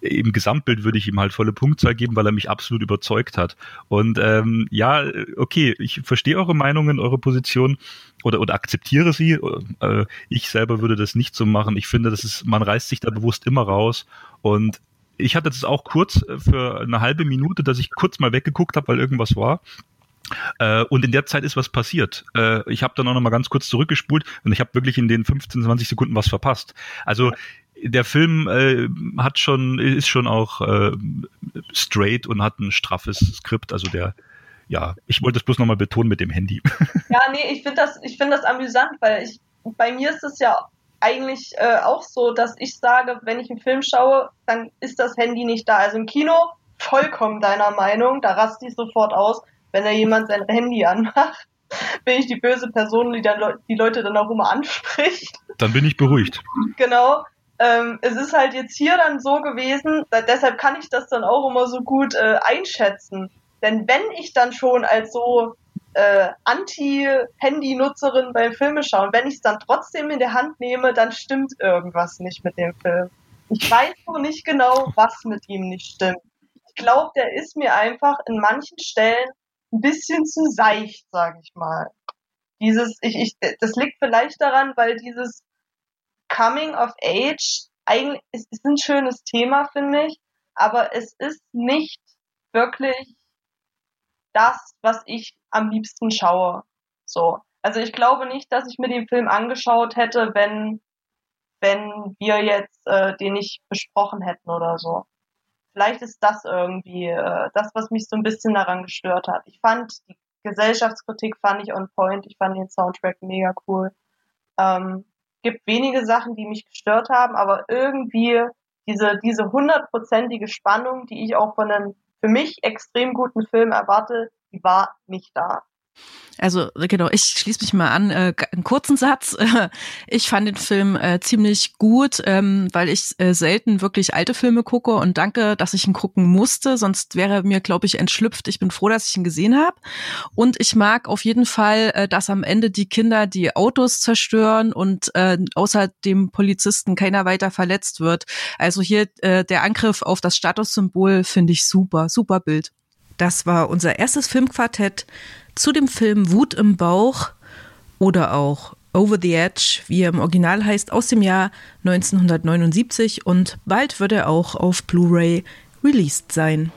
im Gesamtbild würde ich ihm halt volle Punktzahl geben, weil er mich absolut überzeugt hat. Und ähm, ja, okay, ich verstehe eure Meinungen, eure Position oder, oder akzeptiere sie. Äh, ich selber würde das nicht so machen. Ich finde, das ist, man reißt sich da bewusst immer raus und ich hatte das auch kurz für eine halbe Minute, dass ich kurz mal weggeguckt habe, weil irgendwas war. Äh, und in der Zeit ist was passiert. Äh, ich habe dann auch noch mal ganz kurz zurückgespult und ich habe wirklich in den 15, 20 Sekunden was verpasst. Also der Film äh, hat schon, ist schon auch äh, straight und hat ein straffes Skript. Also der, ja, ich wollte es bloß nochmal betonen mit dem Handy. Ja, nee, ich finde das, ich finde das amüsant, weil ich, bei mir ist es ja eigentlich äh, auch so, dass ich sage, wenn ich einen Film schaue, dann ist das Handy nicht da. Also im Kino vollkommen deiner Meinung, da raste ich sofort aus wenn da jemand sein Handy anmacht, bin ich die böse Person, die dann die Leute dann auch immer anspricht. Dann bin ich beruhigt. Genau. Ähm, es ist halt jetzt hier dann so gewesen, da, deshalb kann ich das dann auch immer so gut äh, einschätzen. Denn wenn ich dann schon als so äh, Anti-Handy-Nutzerin beim Filme schauen, wenn ich es dann trotzdem in der Hand nehme, dann stimmt irgendwas nicht mit dem Film. Ich weiß noch nicht genau, was mit ihm nicht stimmt. Ich glaube, der ist mir einfach in manchen Stellen ein bisschen zu seicht, sage ich mal. Dieses, ich, ich, das liegt vielleicht daran, weil dieses Coming of Age eigentlich ist, ist ein schönes Thema, finde ich, aber es ist nicht wirklich das, was ich am liebsten schaue. So. Also ich glaube nicht, dass ich mir den Film angeschaut hätte, wenn, wenn wir jetzt äh, den nicht besprochen hätten oder so vielleicht ist das irgendwie äh, das, was mich so ein bisschen daran gestört hat. Ich fand die Gesellschaftskritik fand ich on point. Ich fand den Soundtrack mega cool. Ähm, gibt wenige Sachen, die mich gestört haben, aber irgendwie diese diese hundertprozentige Spannung, die ich auch von einem für mich extrem guten Film erwarte, die war nicht da. Also genau, ich schließe mich mal an. Äh, einen kurzen Satz. Ich fand den Film äh, ziemlich gut, ähm, weil ich äh, selten wirklich alte Filme gucke und danke, dass ich ihn gucken musste. Sonst wäre mir, glaube ich, entschlüpft. Ich bin froh, dass ich ihn gesehen habe. Und ich mag auf jeden Fall, äh, dass am Ende die Kinder die Autos zerstören und äh, außer dem Polizisten keiner weiter verletzt wird. Also hier äh, der Angriff auf das Statussymbol finde ich super, super Bild. Das war unser erstes Filmquartett zu dem Film Wut im Bauch oder auch Over the Edge, wie er im Original heißt, aus dem Jahr 1979 und bald wird er auch auf Blu-ray released sein.